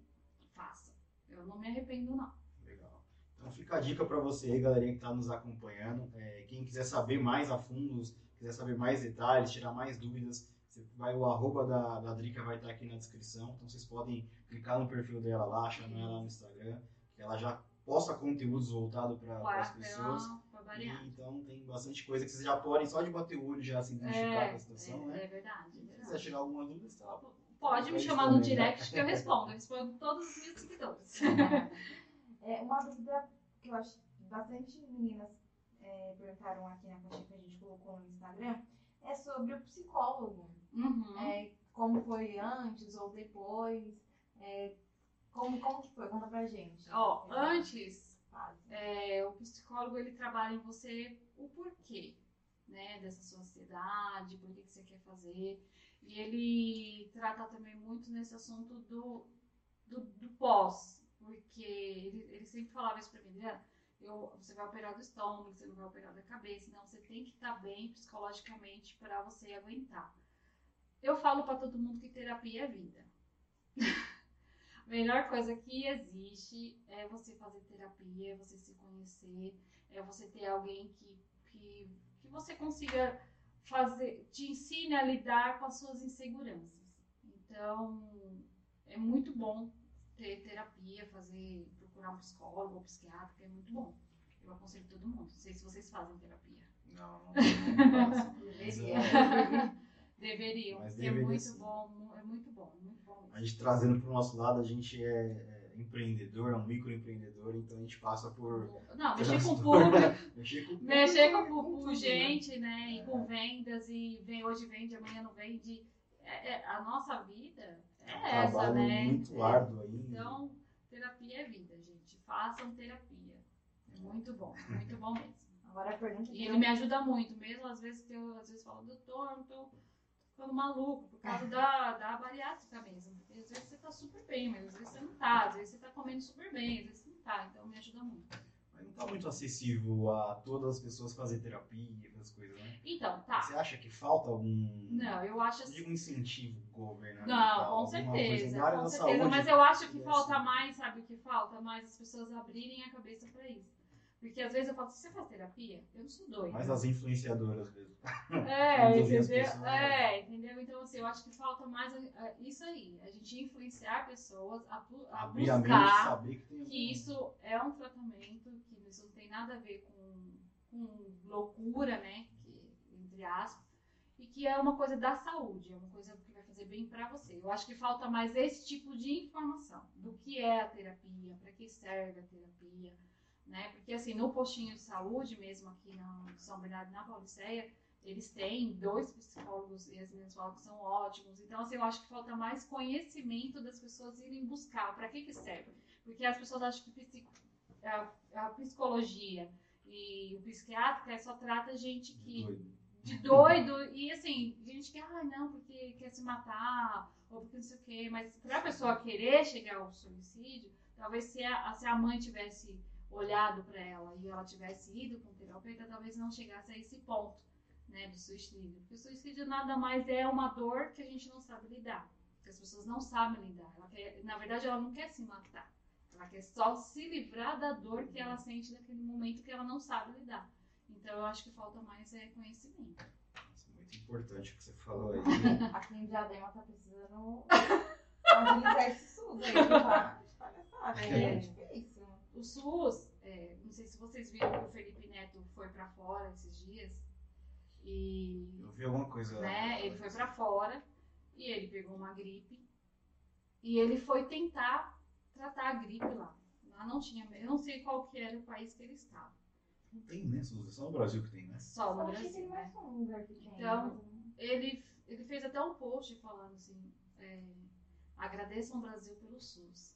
faça. Eu não me arrependo, não. Legal. Então fica a dica para você aí, galerinha que está nos acompanhando. É, quem quiser saber mais a fundo, quiser saber mais detalhes, tirar mais dúvidas, vai, o arroba da, da Drica vai estar aqui na descrição. Então vocês podem clicar no perfil dela lá, chamar ela no Instagram, que ela já posta conteúdos voltados para as pessoas. E, então tem bastante coisa que vocês já podem, só de bater o olho, já se identificar é, com a situação, é, né? É verdade. É verdade. Se quiser tirar alguma dúvida, está lá. Pode me chamar no direct que eu respondo. Eu respondo todos os meus seguidores. <laughs> É, uma dúvida que eu acho bastante meninas é, perguntaram aqui na caixinha que a gente colocou no Instagram é sobre o psicólogo. Uhum. É, como foi antes ou depois. É, como, como que foi? Conta pra gente. Ó, antes, é, o psicólogo ele trabalha em você o porquê, né, dessa sua ansiedade, por que, que você quer fazer. E ele trata também muito nesse assunto do, do, do pós, porque ele, ele sempre falava isso pra mim, Adriana, eu, você vai operar do estômago, você não vai operar da cabeça, não, você tem que estar tá bem psicologicamente para você aguentar. Eu falo para todo mundo que terapia é vida. A <laughs> melhor coisa que existe é você fazer terapia, é você se conhecer, é você ter alguém que, que, que você consiga fazer, te ensine a lidar com as suas inseguranças. Então, é muito bom ter terapia, fazer, procurar um psicólogo ou psiquiatra, que é muito bom. Eu aconselho todo mundo. Não sei se vocês fazem terapia. Não, não, <laughs> faço. Deveria. <laughs> Deveriam. Mas é muito bom, é muito bom, muito bom. A gente trazendo para o nosso lado, a gente é, é empreendedor, é um microempreendedor, então a gente passa por. Não, mexer com o <laughs> público. mexer com, mexer com, com, com gente, né? E com vendas, e vem, hoje vende, amanhã não vende. É, é, a nossa vida é um essa, né? muito árduo aí. Então, terapia é vida, gente. Façam terapia. É muito bom, muito bom mesmo. Agora a pergunta. E ele me ajuda muito, mesmo às vezes que eu às vezes falo, doutor, não tô ficando maluco por causa da, da bariátrica mesmo. Porque às vezes você tá super bem, mas às vezes você não tá, às vezes você tá comendo super bem, às vezes você não tá. Então me ajuda muito. Tá muito acessível a todas as pessoas fazer terapia, essas coisas, né? Então, tá. Você acha que falta algum. Não, eu acho assim. Digo um incentivo governamental? Não, com certeza. Com certeza. Saúde, mas eu acho que falta mais, sabe o que falta? Mais as pessoas abrirem a cabeça pra isso. Porque às vezes eu falo, você faz terapia? Eu não sou doida. Mas as influenciadoras mesmo. <laughs> É, entendeu? É, entendeu? Então, assim, eu acho que falta mais isso aí. A gente influenciar pessoas a, a Abrir buscar a saber que, que isso é um tratamento, que isso não tem nada a ver com, com loucura, né? Que, entre aspas. E que é uma coisa da saúde, é uma coisa que vai fazer bem para você. Eu acho que falta mais esse tipo de informação do que é a terapia, para que serve a terapia né? Porque assim, no postinho de saúde, mesmo aqui na São Bernardo na Pauliceia, eles têm dois psicólogos e as falam que são ótimos. Então, assim, eu acho que falta mais conhecimento das pessoas irem buscar. Para que que serve? Porque as pessoas acham que a, a psicologia e o psiquiatra só trata gente que doido. de doido e assim, gente que, ah, não, porque quer se matar ou porque não sei o quê. Mas para a pessoa querer chegar ao suicídio, talvez se a, se a mãe tivesse olhado para ela e ela tivesse ido com terapeuta, talvez não chegasse a esse ponto, né, do suicídio. Porque o suicídio nada mais é uma dor que a gente não sabe lidar. que as pessoas não sabem lidar. Quer, na verdade, ela não quer se matar. Ela quer só se livrar da dor que ela sente naquele momento que ela não sabe lidar. Então, eu acho que falta mais é, conhecimento. Isso é muito importante o que você falou aí. <laughs> Aqui em Diadema tá precisando <laughs> agilizar esse SUS aí, tá? É, é difícil. O SUS, é, não sei se vocês viram que o Felipe Neto foi para fora esses dias. E, eu vi alguma coisa. Né, ele foi para fora e ele pegou uma gripe. E ele foi tentar tratar a gripe lá. Lá não tinha, eu não sei qual que era o país que ele estava. Não tem, né? Só no Brasil que tem, né? Só no Brasil. Né? Então, ele, ele fez até um post falando assim, é, agradeçam o Brasil pelo SUS.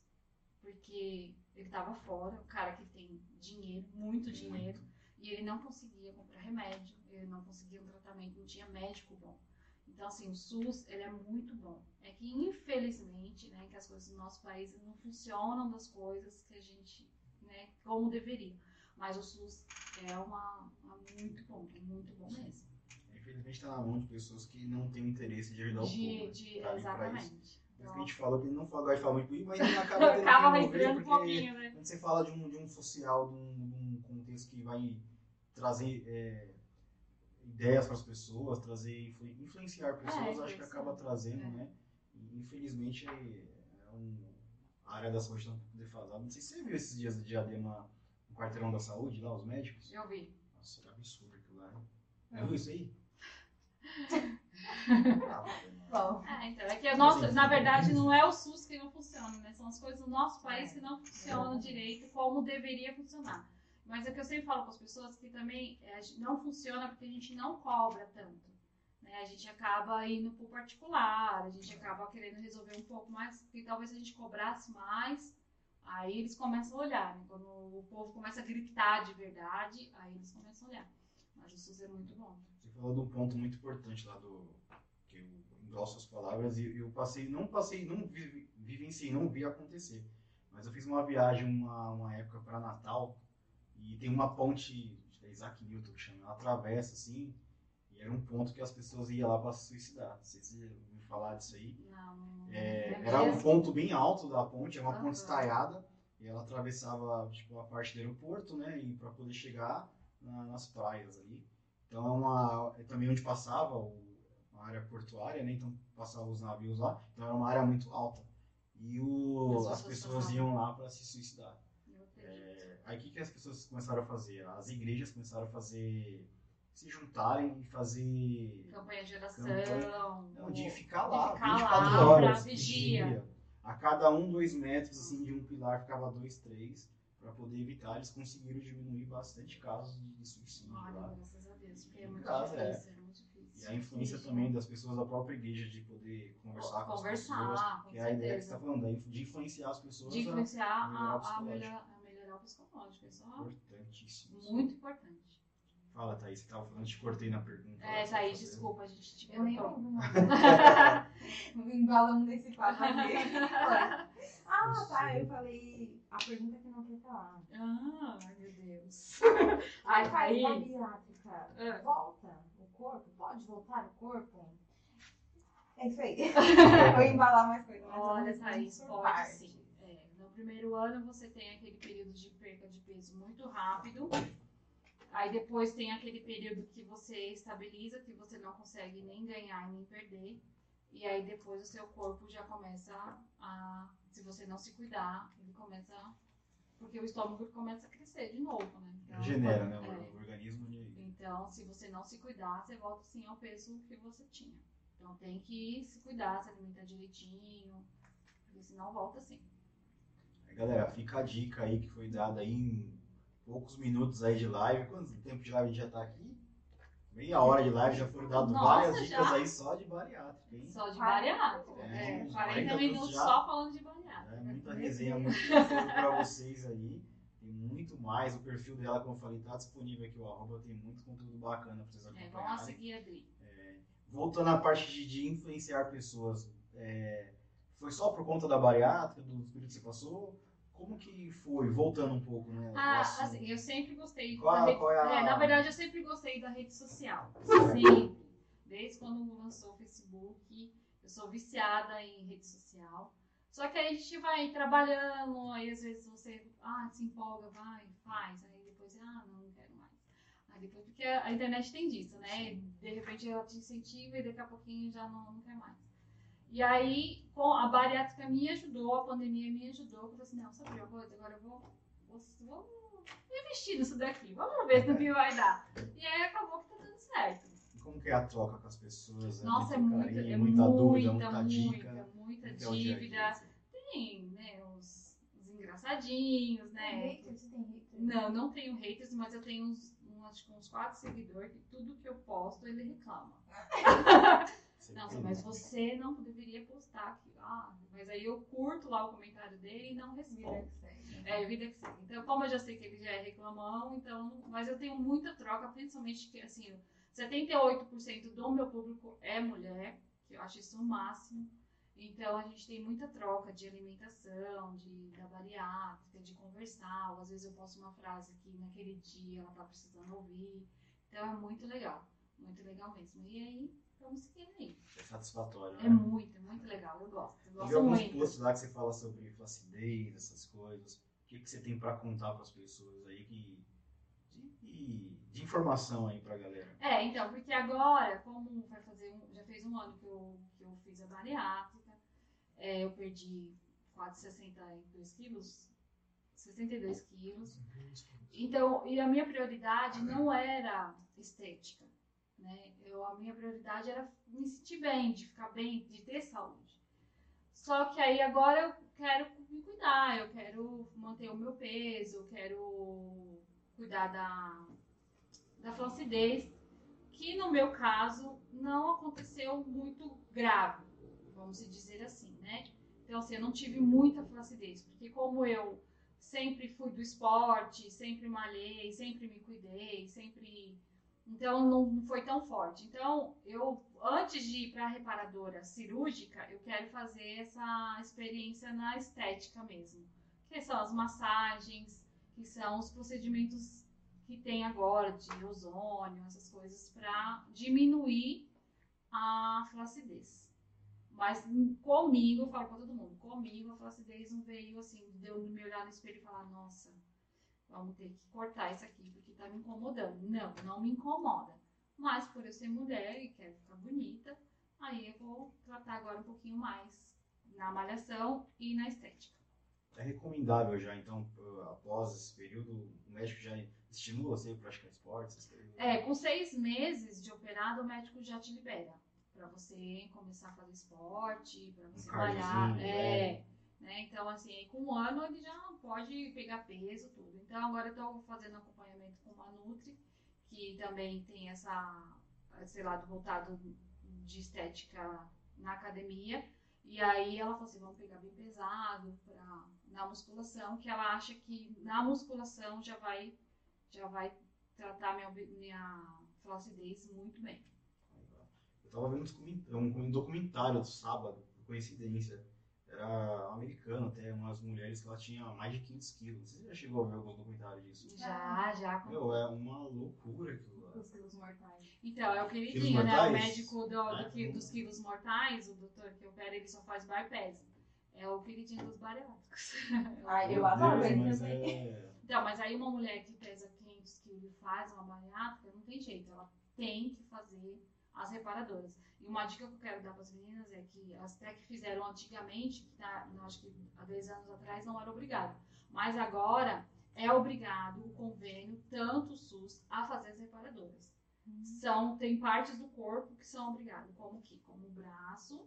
Porque ele estava fora, o cara que tem dinheiro, muito dinheiro, e ele não conseguia comprar remédio, ele não conseguia um tratamento, não tinha médico bom. Então, assim, o SUS, ele é muito bom. É que, infelizmente, né, que as coisas no nosso país não funcionam das coisas que a gente, né, como deveria. Mas o SUS é uma, uma muito bom, é muito bom mesmo. Infelizmente está na mão de pessoas que não têm interesse de ajudar o povo. De, tá exatamente. Então, que a gente falou que ele não fala, fala muito, mas ele acaba <laughs> tendo acaba entrando um pouquinho, né? Quando você fala de um, de um social, de um, de um contexto que vai trazer é, ideias para as pessoas, trazer influenciar pessoas, é, acho que acaba trazendo, é. né? E, infelizmente é, um, a área da saúde está um pouco defasada. Não sei se você viu esses dias de diadema no quarteirão da saúde, lá, os médicos. Eu vi. Nossa, era absurdo aquilo lá. Já viu isso aí? <laughs> Bom. É, então, é que a nossa, na verdade, não é o SUS que não funciona, né? São as coisas do nosso país que não funcionam direito como deveria funcionar. Mas é que eu sempre falo para as pessoas que também é, não funciona porque a gente não cobra tanto. Né? A gente acaba indo para o particular, a gente acaba querendo resolver um pouco mais, porque talvez a gente cobrasse mais, aí eles começam a olhar. Né? Quando o povo começa a gritar de verdade, aí eles começam a olhar. Mas o SUS é muito bom. Você falou de um ponto muito importante lá do. que eu endosso as palavras e eu passei, não passei, não vi, vivenciei, não vi acontecer. Mas eu fiz uma viagem uma, uma época para Natal e tem uma ponte da Isaac Newton que chama, ela atravessa assim, e era um ponto que as pessoas iam lá para se suicidar. Não sei se você ouviu falar disso aí. Não, é, era um ponto bem alto da ponte, era uma uhum. ponte estaiada, e ela atravessava tipo, a parte do aeroporto, né, e para poder chegar na, nas praias ali. Então é uma é também onde passava o, uma área portuária, né, então passavam os navios lá, então era uma área muito alta. E o, as pessoas iam lá para se suicidar. Aí o que, que as pessoas começaram a fazer? As igrejas começaram a fazer se juntarem e fazer campanha de oração, campanha, não, de ficar lá, de ficar 24 lá, horas, vigia. A cada um, dois metros assim, de um pilar ficava dois, três, para poder evitar. Eles conseguiram diminuir bastante casos de, suicídio Olha, lá. graças a Deus, porque é muito, casa, difícil, é. é. muito difícil. E a influência também das pessoas da própria igreja de poder conversar, com conversar, as pessoas. que é a ideia que você está falando, de influenciar as pessoas. De influenciar a, a, melhor, psicológico. Isso é Importantíssimo. Muito importante. Fala, Thaís, você estava falando, te cortei na pergunta. É, Thaís, desculpa, a gente te Eu nem ouvi <laughs> Embalamos nesse papo aqui. <laughs> ah, tá, eu falei a pergunta que não quer falar. Ah, meu Deus. <laughs> Ai, Thaís, bariátrica, ah. volta o corpo? Pode voltar o corpo? É isso aí. <laughs> vou embalar mais coisas. Olha, Thaís, pode sim primeiro ano você tem aquele período de perda de peso muito rápido. Aí depois tem aquele período que você estabiliza, que você não consegue nem ganhar nem perder. E aí depois o seu corpo já começa a, se você não se cuidar, ele começa porque o estômago começa a crescer de novo, né? Então, Genera, né? É, o organismo de... Então, se você não se cuidar, você volta sim ao peso que você tinha. Então tem que se cuidar, se alimentar direitinho, porque senão volta sim. Galera, fica a dica aí que foi dada aí em poucos minutos aí de live. Quanto tempo de live a gente já tá aqui? Meia hora de live já foram dadas várias dicas aí só de bariátrica, hein? Só de bariátrica. É, é 40, minutos já, só falando de bariátrica. É, muita resenha, muito pra vocês aí. Tem muito mais. O perfil dela, como eu falei, tá disponível aqui, o arroba. Tem muito conteúdo bacana pra vocês acompanharem. É, vamos seguir a Dri. É, voltando à parte de, de influenciar pessoas, é, foi só por conta da bariátrica, do período que você passou? Como que foi? Voltando um pouco, né? Ah, assim, eu sempre gostei. Qual, rede, qual é a... é, na verdade, eu sempre gostei da rede social. Sempre. Desde quando lançou o Facebook, Eu sou viciada em rede social. Só que aí a gente vai trabalhando, aí às vezes você ah, se empolga, vai, faz, aí depois, ah, não, não quero mais. Aí depois, porque a internet tem disso, né? De repente ela te incentiva e daqui a pouquinho já não, não quer mais. E aí, com a bariátrica me ajudou, a pandemia me ajudou. Eu falei assim, não, sabe uma coisa? Agora eu vou, vou, vou investir nisso daqui. Vamos ver no que vai dar. E aí acabou que tá dando certo. Como que é a troca com as pessoas? Nossa, é, muita, carinho, é muita, muita dúvida, muita, muita dica. muita, é dívida. Tem, né, os, os engraçadinhos, né? Tem haters? Tem haters? Não, não tenho haters, mas eu tenho uns, um, acho que uns quatro seguidores que tudo que eu posto ele reclama. <laughs> Nossa, mas você não deveria postar aqui. Ah, mas aí eu curto lá o comentário dele e não respondo. É, vida que segue. Então, como eu já sei que ele já é reclamão, então. Mas eu tenho muita troca, principalmente que, assim, 78% do meu público é mulher, que eu acho isso o máximo. Então, a gente tem muita troca de alimentação, de, da bariátrica, de conversar. Ou às vezes eu posto uma frase que naquele dia ela tá precisando ouvir. Então, é muito legal. Muito legal mesmo. E aí, vamos seguir aí. É satisfatório, É né? muito, muito legal. Eu gosto. Eu gosto alguns muito. posts lá que você fala sobre flacidez, essas coisas. O que, que você tem pra contar para as pessoas aí que, de, de informação aí pra galera? É, então, porque agora, como vai fazer um, já fez um ano que eu, que eu fiz a bariátrica, é, eu perdi quase 62 quilos, 62 quilos. Então, e a minha prioridade não era estética, né? Eu, a minha prioridade era me sentir bem, de ficar bem, de ter saúde. Só que aí agora eu quero me cuidar, eu quero manter o meu peso, eu quero cuidar da, da flacidez, que no meu caso não aconteceu muito grave, vamos dizer assim? Então, assim, eu não tive muita flacidez, porque como eu sempre fui do esporte, sempre malhei, sempre me cuidei, sempre. Então, não foi tão forte. Então, eu, antes de ir para a reparadora cirúrgica, eu quero fazer essa experiência na estética mesmo, que são as massagens, que são os procedimentos que tem agora de ozônio, essas coisas, para diminuir a flacidez. Mas comigo, eu falo pra todo mundo, comigo a flacidez não veio assim, de eu me olhar no espelho e falar, nossa, vamos ter que cortar isso aqui porque tá me incomodando. Não, não me incomoda. Mas por eu ser mulher e quero ficar bonita, aí eu vou tratar agora um pouquinho mais na malhação e na estética. É recomendável já, então, após esse período, o médico já estimula você a praticar esportes? É, com seis meses de operado, o médico já te libera para você começar a fazer esporte, para você malhar. cardiozinho, É, né? Então, assim, com um ano ele já pode pegar peso, tudo. Então, agora eu tô fazendo acompanhamento com uma Nutri, que também tem essa, esse lado voltado de estética na academia. E aí ela falou assim, vamos pegar bem pesado pra, na musculação, que ela acha que na musculação já vai, já vai tratar minha, minha flacidez muito bem. Eu tava vendo um, um documentário do sábado, por coincidência. Era americano até, umas mulheres que ela tinha mais de 500 quilos. Você já chegou a ver alguns documentários disso? Já, já. Meu, é uma loucura aquilo lá. Os quilos mortais. Então, é o queridinho, né? O médico do, do É. dos quilos mortais, o doutor que opera, ele só faz bypass. É o queridinho dos bariátricos. <laughs> Ai, eu adoro ele mas também. é... Então, mas aí uma mulher que pesa 500 quilos e faz uma bariátrica, não tem jeito. Ela tem que fazer as reparadoras. E uma dica que eu quero dar para as meninas é que as até que fizeram antigamente, que acho que há 10 anos atrás não era obrigado. Mas agora é obrigado o convênio, tanto o SUS, a fazer as reparadoras. São, tem partes do corpo que são obrigadas, como que? Como o braço,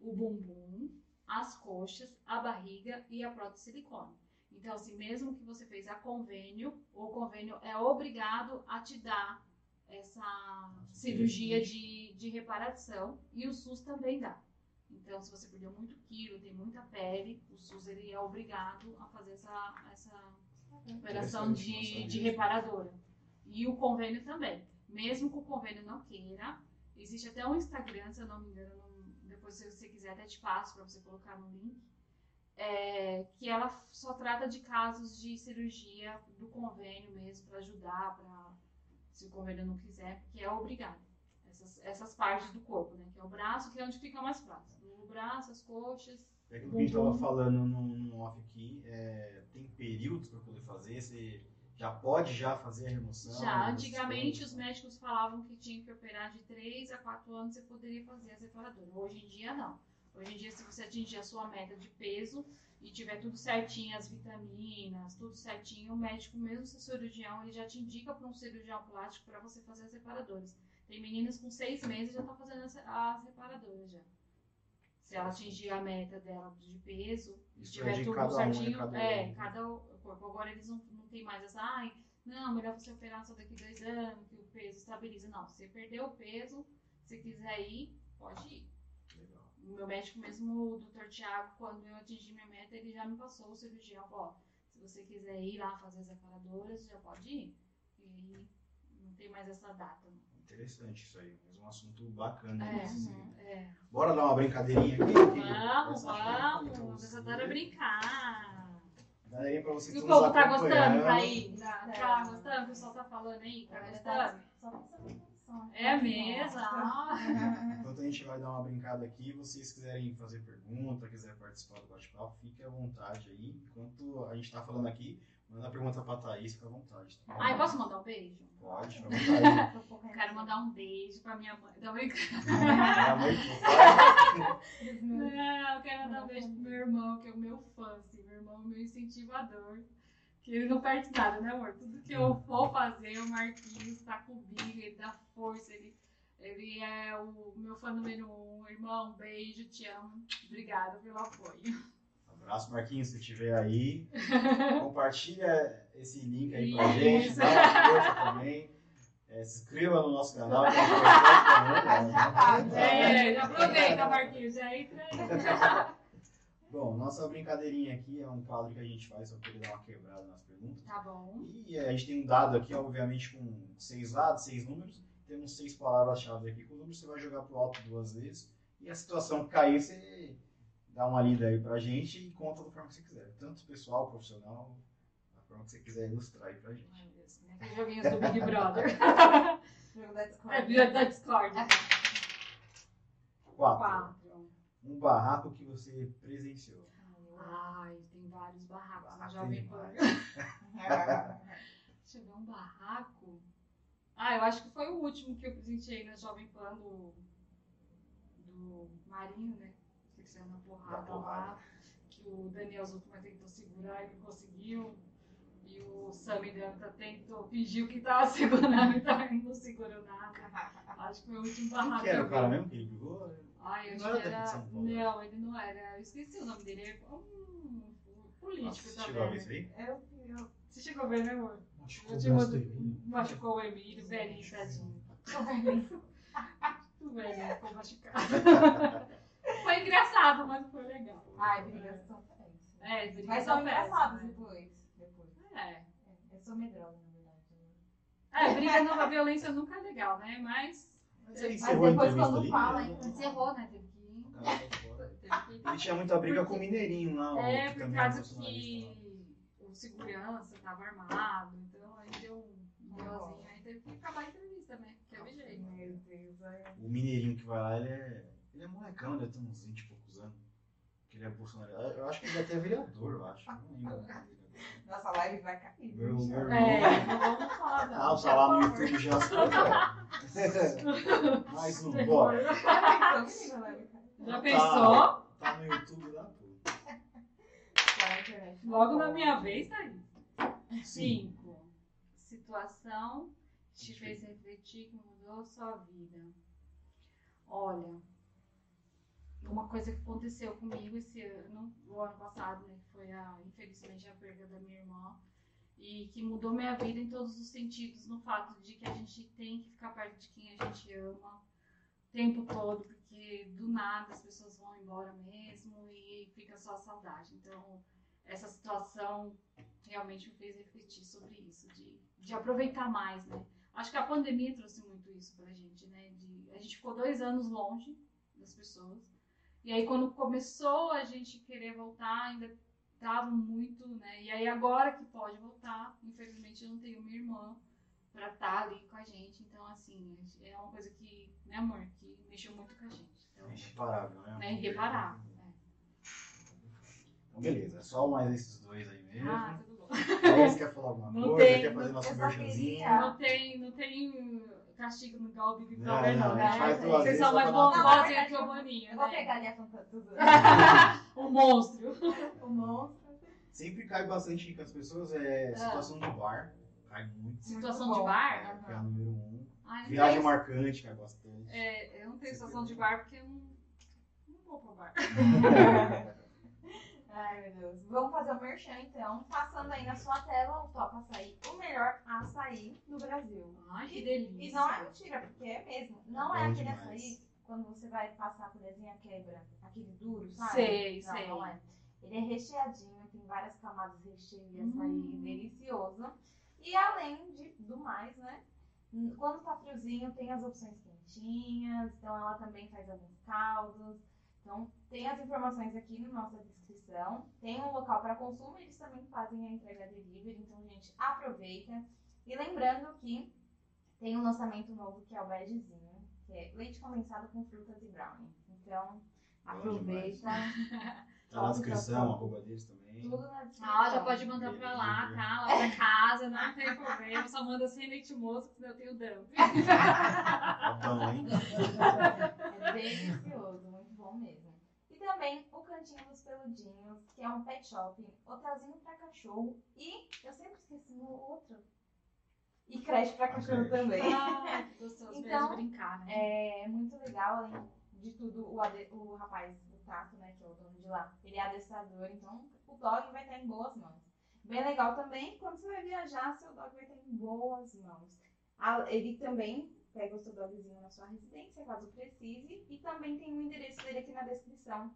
o bumbum, as coxas, a barriga e a prótese silicone. Então, assim, mesmo que você fez a convênio, o convênio é obrigado a te dar essa cirurgia de, de reparação e o SUS também dá. Então, se você perdeu muito quilo, tem muita pele, o SUS ele é obrigado a fazer essa, essa operação de, de reparadora. E o convênio também. Mesmo que o convênio não queira, existe até um Instagram, se eu não me engano, não- depois se você quiser até te passo para você colocar no link, é, que ela só trata de casos de cirurgia do convênio mesmo, para ajudar, para se o convênio não quiser, porque é obrigado. Essas, essas partes do corpo, né? Que é o braço, que é onde fica mais fácil. No braço, as coxas. É aquilo que a gente estava falando no, no off aqui, é, tem períodos para poder fazer, você já pode já fazer a remoção? Já, antigamente os médicos falavam que tinha que operar de 3 a 4 anos você poderia fazer a separadora. Hoje em dia não. Hoje em dia, se você atingir a sua meta de peso e tiver tudo certinho, as vitaminas, tudo certinho, o médico, mesmo se cirurgião, ele já te indica para um cirurgião plástico para você fazer as separadoras. Tem meninas com seis meses já estão tá fazendo as, as separadoras já. Se ela atingir a meta dela de peso, e tiver de tudo cada um, certinho, cada é, um. cada corpo. Agora eles não, não tem mais essa, ai, não, melhor você operar só daqui dois anos, que o peso estabiliza. Não, você perdeu o peso, se quiser ir, pode ir. O meu médico mesmo, o doutor Tiago, quando eu atingi minha meta, ele já me passou o cirurgião, ó, se você quiser ir lá fazer as separadoras, já pode ir. E não tem mais essa data. Não. Interessante isso aí, mas um assunto bacana. É, esse. é. Bora dar uma brincadeirinha aqui? Vamos, vamos, você. eu adoro brincar. Galerinha, pra você E o povo tá gostando, tá aí? Tá, É. tá gostando? O pessoal tá falando aí? Tá gostando? Só É mesmo? Ah. <laughs> Enquanto a gente vai dar uma brincada aqui, vocês quiserem fazer pergunta, quiser participar do bate-papo, fique à vontade aí. Enquanto a gente tá falando aqui, manda a pergunta pra Thaís, fica à vontade. tá bom? Ai, posso mandar um beijo? Pode, fica à <laughs> vontade. Quero mandar um beijo pra minha mãe. Não, brincando. <laughs> Não, eu quero mandar um beijo pro meu irmão, que é o meu fã, assim, meu irmão é o meu incentivador. Que ele não perde nada, né, amor? Tudo que eu for fazer, o Marquinhos tá comigo, ele dá força, ele, ele é o meu fã número um. Irmão, beijo, te amo. Obrigada pelo apoio. Abraço, Marquinhos, se estiver aí. <laughs> Compartilha esse link aí pra Isso. gente, dá uma força também. É, se inscreva no nosso canal, é também. né? <laughs> É, aproveita, Marquinhos, já entra aí. <laughs> Bom, nossa brincadeirinha aqui é um quadro que a gente faz só para dar uma quebrada nas perguntas. Tá bom. E é, a gente tem um dado aqui, obviamente, com seis lados, seis números. Temos seis palavras-chave aqui com números. Você vai jogar pro alto duas vezes. E a situação que cair, você dá uma lida aí pra gente e conta da forma que você quiser. Tanto pessoal, profissional, da forma que você quiser ilustrar aí pra gente. Ai, meu Deus, né? Aqueles joguinhos do Big Brother. <laughs> <laughs> Jogo da Discord. É, da Discord. Quatro. Quatro. Um barraco que você presenciou. Ai, tem vários barracos na Jovem Pan. Deixa eu ver um barraco. Ah, eu acho que foi o último que eu presenteei na Jovem Pan do, do Marinho, né? Que saiu na porrada, porrada. lá. Que o Daniel Zucman tentou segurar e não conseguiu. E o Sami Danta tentou, fingiu que tava <laughs> segurando e não segurou nada. Acho que foi o último barraco Quem era o cara mesmo que ele brigou? Ai, eu Não acho era que era. São Paulo. Não, ele não era. Eu esqueci o nome dele. Ele é um político Nossa, você também. chegou a ver isso né? aí? Eu, eu, Você chegou a ver, né, amor? Que Eu o mando- dele. Machucou o Emílio, velhinho, tadinho. Muito velhinho, ficou machucado. <laughs> Foi engraçado, mas foi legal. Ai, brigas são péssimas. É, brigas Mas são engraçados péssimas, depois. depois. né? É, Eu sou medrosa, na verdade. É, é briga não, a violência nunca é legal, né? Mas Mas ele encerrou depois quando ali, fala, né? encerrou, né? Teve que ir. O que Ele tinha muita briga com o Mineirinho lá. o É, que por causa que o segurança tava armado, então aí deu um BOzinho, aí teve que acabar a entrevista, né? Teve jeito. Meu Deus, ai. O Mineirinho que vai lá, ele é. Ele é molecão, deve ter uns 20 e poucos anos. Que ele é bolsonarista. Eu acho que ele até é vereador, eu acho. Não lembro. Nossa live vai cair. Meu- meu irmão. É, não vamos falar não. Ah, tá lá no YouTube já. Mais um, bora. Já pensou? Já pensou? Tá no YouTube lá, pô. Tá. Logo na minha vez, tá aí. Sim. Cinco. Situação que te fez refletir que mudou sua vida. Olha, uma coisa que aconteceu comigo esse ano, o ano passado, né, que foi a, infelizmente a perda da minha irmã, e que mudou minha vida em todos os sentidos, no fato de que a gente tem que ficar perto de quem a gente ama o tempo todo, porque do nada as pessoas vão embora mesmo e fica só a saudade. Então, essa situação realmente me fez refletir sobre isso, de, de aproveitar mais, né? Acho que a pandemia trouxe muito isso pra gente, né? De, a gente ficou dois anos longe das pessoas. E aí, quando começou a gente querer voltar, ainda tava muito, né? E aí, agora que pode voltar, infelizmente eu não tenho minha irmã pra estar ali com a gente. Então, assim, é uma coisa que, né, amor, que mexeu muito com a gente. Então, Então, é irreparável, né? É irreparável. Então, beleza. É só mais esses dois aí mesmo. Ah, tudo bom. Talvez quer falar alguma Não coisa, tem, quer fazer nosso merchanzinho. Não tem, não tem castigo no igual o Big Não, Brother, não, não. né? Vocês são mais bondosos Não, que o Boninho, Eu vou né? pegar ali a fantasia. <laughs> <laughs> O monstro. o monstro. Sempre cai bastante com as pessoas, é situação de bar. Cai muito. Situação Muito de bar? É a número um. Ai, não Viagem tem- marcante, cai bastante. É, eu não tenho situação de bar porque eu não, não vou pro bar. <laughs> Ai, meu Deus. Vamos fazer o merchan, então. Passando aí na sua tela o Top Açaí, o melhor açaí do Brasil. Ai, que delícia. E não é mentira, porque é mesmo. Não é Bom aquele demais. açaí, quando você vai passar a colherzinha quebra, aquele duro, sabe? Sei, não, sei. não é. Ele é recheadinho, tem várias camadas de recheio de açaí, Hum. delicioso. E além de, do mais, né? Quando tá friozinho, tem as opções quentinhas, então ela também faz alguns caldos. Então, tem as informações aqui na nossa descrição. Tem um local para consumo e eles também fazem a entrega delivery. Então, gente, aproveita. E lembrando que tem um lançamento novo que é o begezinho, que é leite condensado com frutas e brownie. Então, aproveita. Tá <laughs> na descrição, a arroba deles também. Tudo na descrição. Ah, já pode mandar pra lá, tá? Lá pra casa, não tem problema. Só manda sem leite moço, que senão eu tenho dump. <laughs> Tá bom, hein? É delicioso, muito bom mesmo. E também o Cantinho dos Peludinhos, que é um pet shop, hotelzinho pra cachorro e, eu sempre esqueci o outro, e creche pra cachorro creche. também. Ah, que <laughs> gostoso Então, brincar, né? É muito legal, além de tudo, o, ade- o rapaz, o Tato, né, que é o dono de lá, ele é adestrador, então o dog vai estar em boas mãos. Bem legal também, quando você vai viajar, seu dog vai estar em boas mãos. Ele também pega o seu dogzinho na sua residência, caso precise, e também tem o endereço dele aqui na descrição,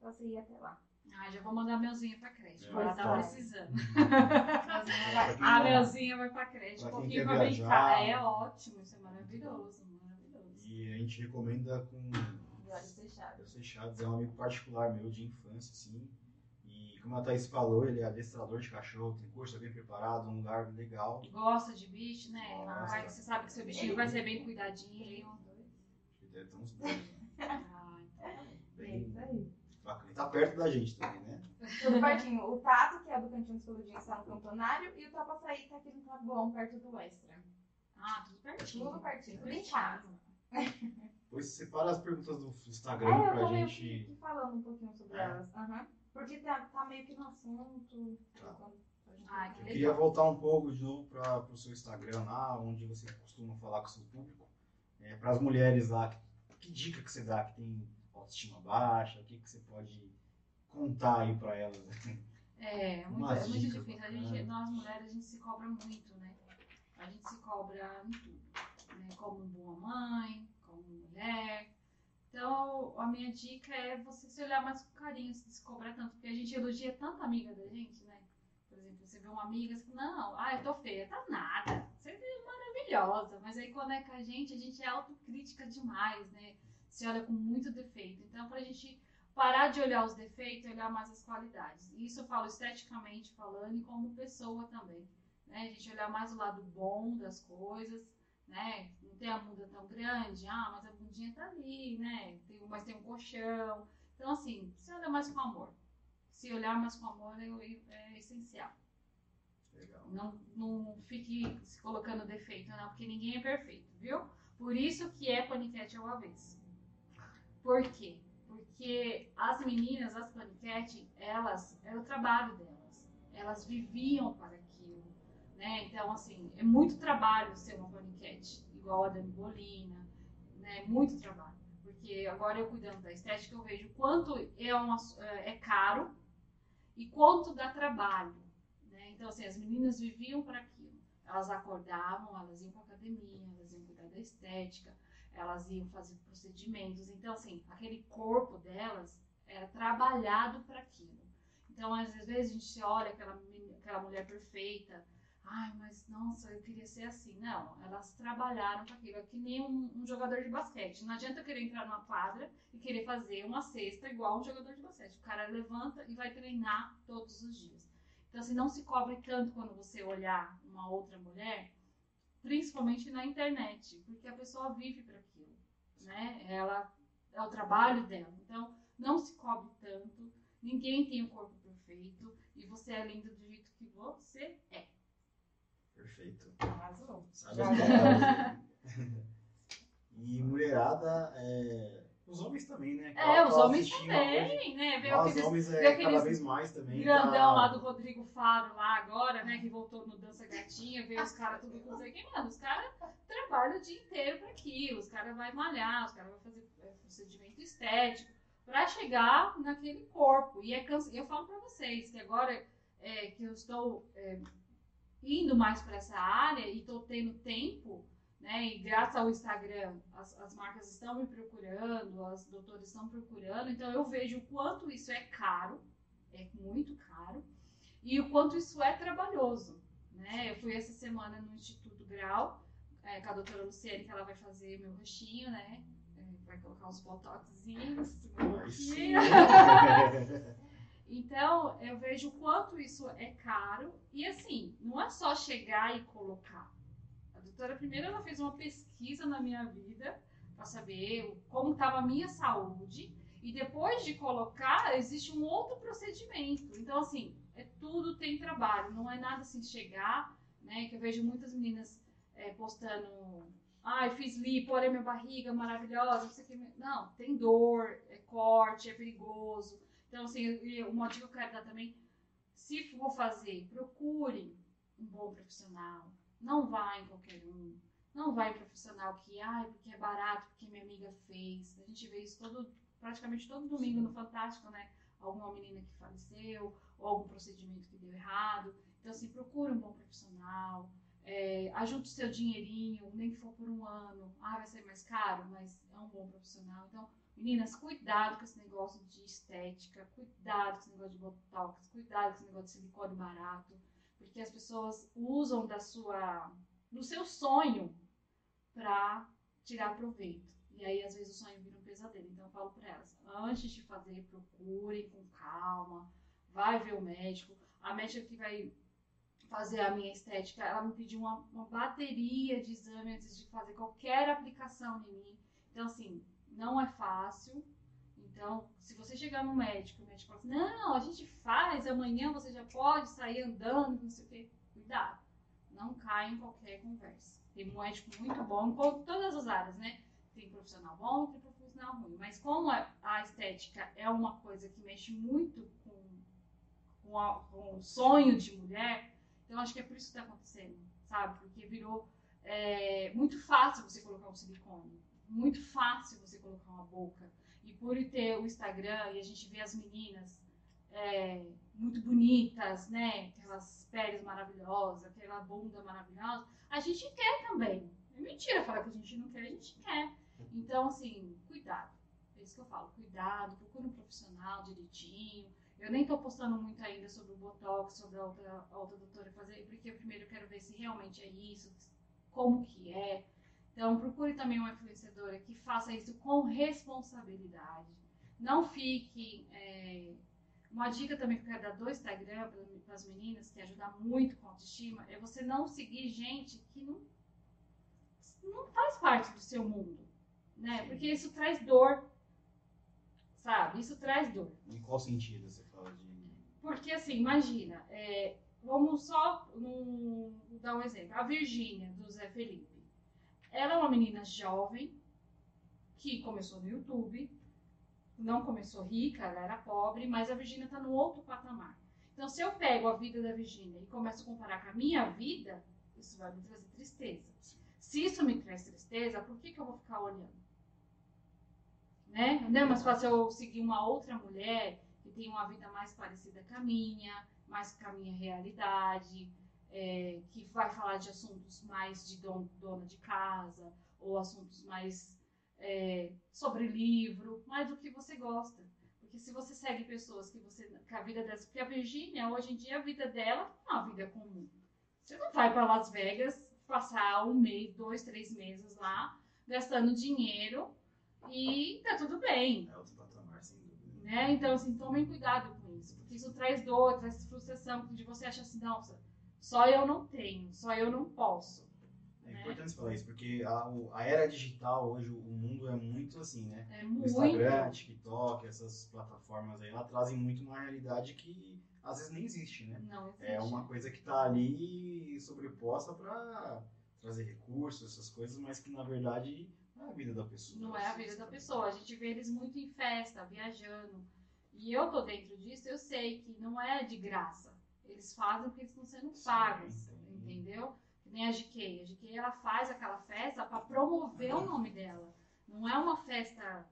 pra você ir até lá. Ah, já vou mandar a Melzinha pra creche. É, ela tá vai. precisando. A <laughs> quem- <laughs> Melzinha vai pra creche. Um pouquinho pra brincar. É ótimo, isso é maravilhoso, maravilhoso. E a gente recomenda com olhos fechados. olhos fechados. É um amigo particular meu de infância, assim. Como a Thaís falou, ele é adestrador de cachorro, tem curso bem preparado, um lugar legal. Gosta de bicho, né? Gosta. Vai, você sabe que seu bichinho vai ser bem cuidadinho. Acho que deve ter uns dois, né? Ah, então. É Bem isso aí. bacana. Tá perto da gente também, né? Tudo pertinho. O Tato, que é do Cantinho dos Peludinhos, tá no Camponário, e o Tapaçaí tá aqui no Tabuão, perto do Extra. Ah, tudo pertinho. Tudo pertinho, tudo em casa. Depois separa as perguntas do Instagram É, eu pra que, gente. que falando um pouquinho sobre É. elas. Aham. Porque tá, tá meio que no assunto. Tá. Ah, que Eu queria voltar um pouco de novo para o seu Instagram lá, onde você costuma falar com o seu público. É, para as mulheres lá, que, que dica que você dá que tem autoestima baixa? O que, que você pode contar aí para elas? É, muito, é muito difícil. A gente, nós mulheres, a gente se cobra muito, né? A gente se cobra em tudo. Né? Como boa mãe, como mulher. Então, a minha dica é você se olhar mais com carinho, se descobrar tanto. Porque a gente elogia tanta amiga da gente, né? Por exemplo, você vê uma amiga e fala, não, ah, eu tô feia. Tá nada. Você é maravilhosa. Mas aí quando é com a gente, a gente é autocrítica demais, né? Se olha com muito defeito. Então, pra gente parar de olhar os defeitos e olhar mais as qualidades. Isso eu falo esteticamente falando e como pessoa também. Né? A gente olhar mais o lado bom das coisas, né? Não tem a bunda tão grande, ah, mas a bundinha tá ali, né? Tem, mas tem um colchão. Então, assim, se olhar mais com amor. Se olhar mais com amor é, é essencial. Legal. Não, não fique se colocando defeito, não, porque ninguém é perfeito, viu? Por isso que é paniquete ao avesso. Por quê? Porque as meninas, as paniquete, elas, era o trabalho delas. Elas viviam para aquilo, né? Então, assim, é muito trabalho ser uma paniquete, igual a Dani Bolina, né? Muito trabalho. Porque agora eu cuidando da estética, eu vejo quanto é, um, ass- é caro e quanto dá trabalho. Né? Então, assim, as meninas viviam para aquilo. Elas acordavam, elas iam para academia, elas iam cuidar da estética, elas iam fazer procedimentos. Então, assim, aquele corpo delas era trabalhado para aquilo. Então, às vezes, a gente olha aquela, aquela mulher perfeita, ai, mas nossa, eu queria ser assim. Não, elas trabalharam para aquilo. É que nem um, um jogador de basquete. Não adianta eu querer entrar numa quadra e querer fazer uma cesta igual um jogador de basquete. O cara levanta e vai treinar todos os dias. Então, assim, não se cobre tanto quando você olhar uma outra mulher, principalmente na internet, porque a pessoa vive para aquilo, né? Ela é o trabalho dela. Então, não se cobre tanto, ninguém tem o um corpo perfeito e você é linda do jeito que você é. Perfeito. Arrasou. Sabe e mulherada, é... os homens também, né? é, os homens também, né? Vê os homens é cada vez mais também. Grandão tá... lá do Rodrigo Faro, lá agora, né? Que voltou no Dança Gatinha, veio os caras tudo com sei mano. Os caras trabalham o dia inteiro pra aquilo. Os caras vão malhar, os caras vão fazer é, procedimento estético para chegar naquele corpo. E é eu falo para vocês que agora é, que eu estou é, indo mais para essa área e estou tendo tempo, né? E graças ao Instagram, as, as marcas estão me procurando, as doutoras estão procurando, então eu vejo o quanto isso é caro, é muito caro, e o quanto isso é trabalhoso. Né? Eu fui essa semana no Instituto Grau, é, com a doutora Luciane, que ela vai fazer meu rostinho, né? vai colocar uns botoxinhos. <laughs> então, eu vejo o quanto isso é caro. E assim, não é só chegar e colocar. A doutora, primeiro, ela fez uma pesquisa na minha vida para saber como estava a minha saúde. E depois de colocar, existe um outro procedimento. Então, assim, é tudo tem trabalho. Não é nada assim chegar, né? Que eu vejo muitas meninas é, postando Ai, fiz lipo, olha minha barriga maravilhosa, não sei o que. Não, tem dor, é corte, é perigoso. Então, assim, uma dica que eu quero dar também, se for fazer, procure um bom profissional. Não vá em qualquer um. Não vai em profissional que, ai, porque é barato, porque minha amiga fez. A gente vê isso todo, praticamente todo domingo no Fantástico, né? Alguma menina que faleceu, ou algum procedimento que deu errado. Então, assim, procure um bom profissional é, ajude o seu dinheirinho, nem que for por um ano. Ah, vai ser mais caro, mas é um bom profissional. Então, meninas, cuidado com esse negócio de estética, cuidado com esse negócio de botox, cuidado com esse negócio de silicone barato, porque as pessoas usam da sua, do seu sonho para tirar proveito. E aí, às vezes, o sonho vira um pesadelo. Então, eu falo para elas: antes de fazer, procure com calma, vai ver o médico. A médica que vai fazer a minha estética, ela me pediu uma, uma bateria de exame antes de fazer qualquer aplicação em mim. Então, assim, não é fácil. Então, se você chegar no médico, o médico fala assim, não, a gente faz, amanhã você já pode sair andando, não sei o quê. Cuidado, não caia em qualquer conversa. Tem um médico muito bom em todas as áreas, né? Tem profissional bom tem profissional ruim. Mas como a estética é uma coisa que mexe muito com, com, a, com o sonho de mulher, então acho que é por isso que está acontecendo, sabe? Porque virou é, muito fácil você colocar um silicone, muito fácil você colocar uma boca. E por ter o Instagram e a gente vê as meninas é, muito bonitas, né? Aquelas peles maravilhosas, aquela bunda maravilhosa, a gente quer também. É mentira falar que a gente não quer, a gente quer. Então, assim, cuidado. É isso que eu falo, cuidado, procure um profissional direitinho eu nem estou postando muito ainda sobre o Botox, sobre a outra, a outra doutora fazer, porque primeiro eu quero ver se realmente é isso, como que é. Então, procure também uma influenciadora que faça isso com responsabilidade. Não fique... É... Uma dica também que eu quero dar do Instagram para as meninas, que ajuda muito com a autoestima, é você não seguir gente que não, não faz parte do seu mundo. Né? Porque isso traz dor, sabe? Isso traz dor. Em qual sentido você fala de. Porque assim, imagina, é, vamos só um, dar um exemplo. A Virgínia, do Zé Felipe. Ela é uma menina jovem que começou no YouTube, não começou rica, ela era pobre, mas a Virgínia está no outro patamar. Então, se eu pego a vida da Virgínia e começo a comparar com a minha vida, isso vai me trazer tristeza. Se isso me traz tristeza, por que, que eu vou ficar olhando? né? Não é mais fácil eu seguir uma outra mulher que tem uma vida mais parecida com a minha, mais com a minha realidade, é, que vai falar de assuntos mais de don, dona de casa, ou assuntos mais é, sobre livro, mais do que você gosta. Porque se você segue pessoas que você. que a vida delas. Porque a Virgínia, hoje em dia, a vida dela é uma vida comum. Você não vai para Las Vegas passar um mês, dois, três meses lá, gastando dinheiro e tá tudo bem. É outro patamar, sem dúvida. Né? Então, assim, tomem cuidado com isso, porque isso traz dor, traz frustração, de você achar assim, nossa, só eu não tenho, só eu não posso. É né? importante você falar isso, porque a, a, era digital hoje, o mundo é muito assim, né? É muito. O Instagram, TikTok, essas plataformas aí, elas trazem muito uma realidade que às vezes nem existe, né? Não existe. É uma coisa que está ali sobreposta para trazer recursos, essas coisas, mas que na verdade não é a vida da pessoa. Não é a vida da pessoa. A gente vê eles muito em festa, viajando. E eu tô dentro disso, eu sei que não é de graça. Eles fazem porque eles estão sendo pagos, Sim, entendeu? Que nem a GK. A GK ela faz aquela festa para promover o nome dela. Não é uma festa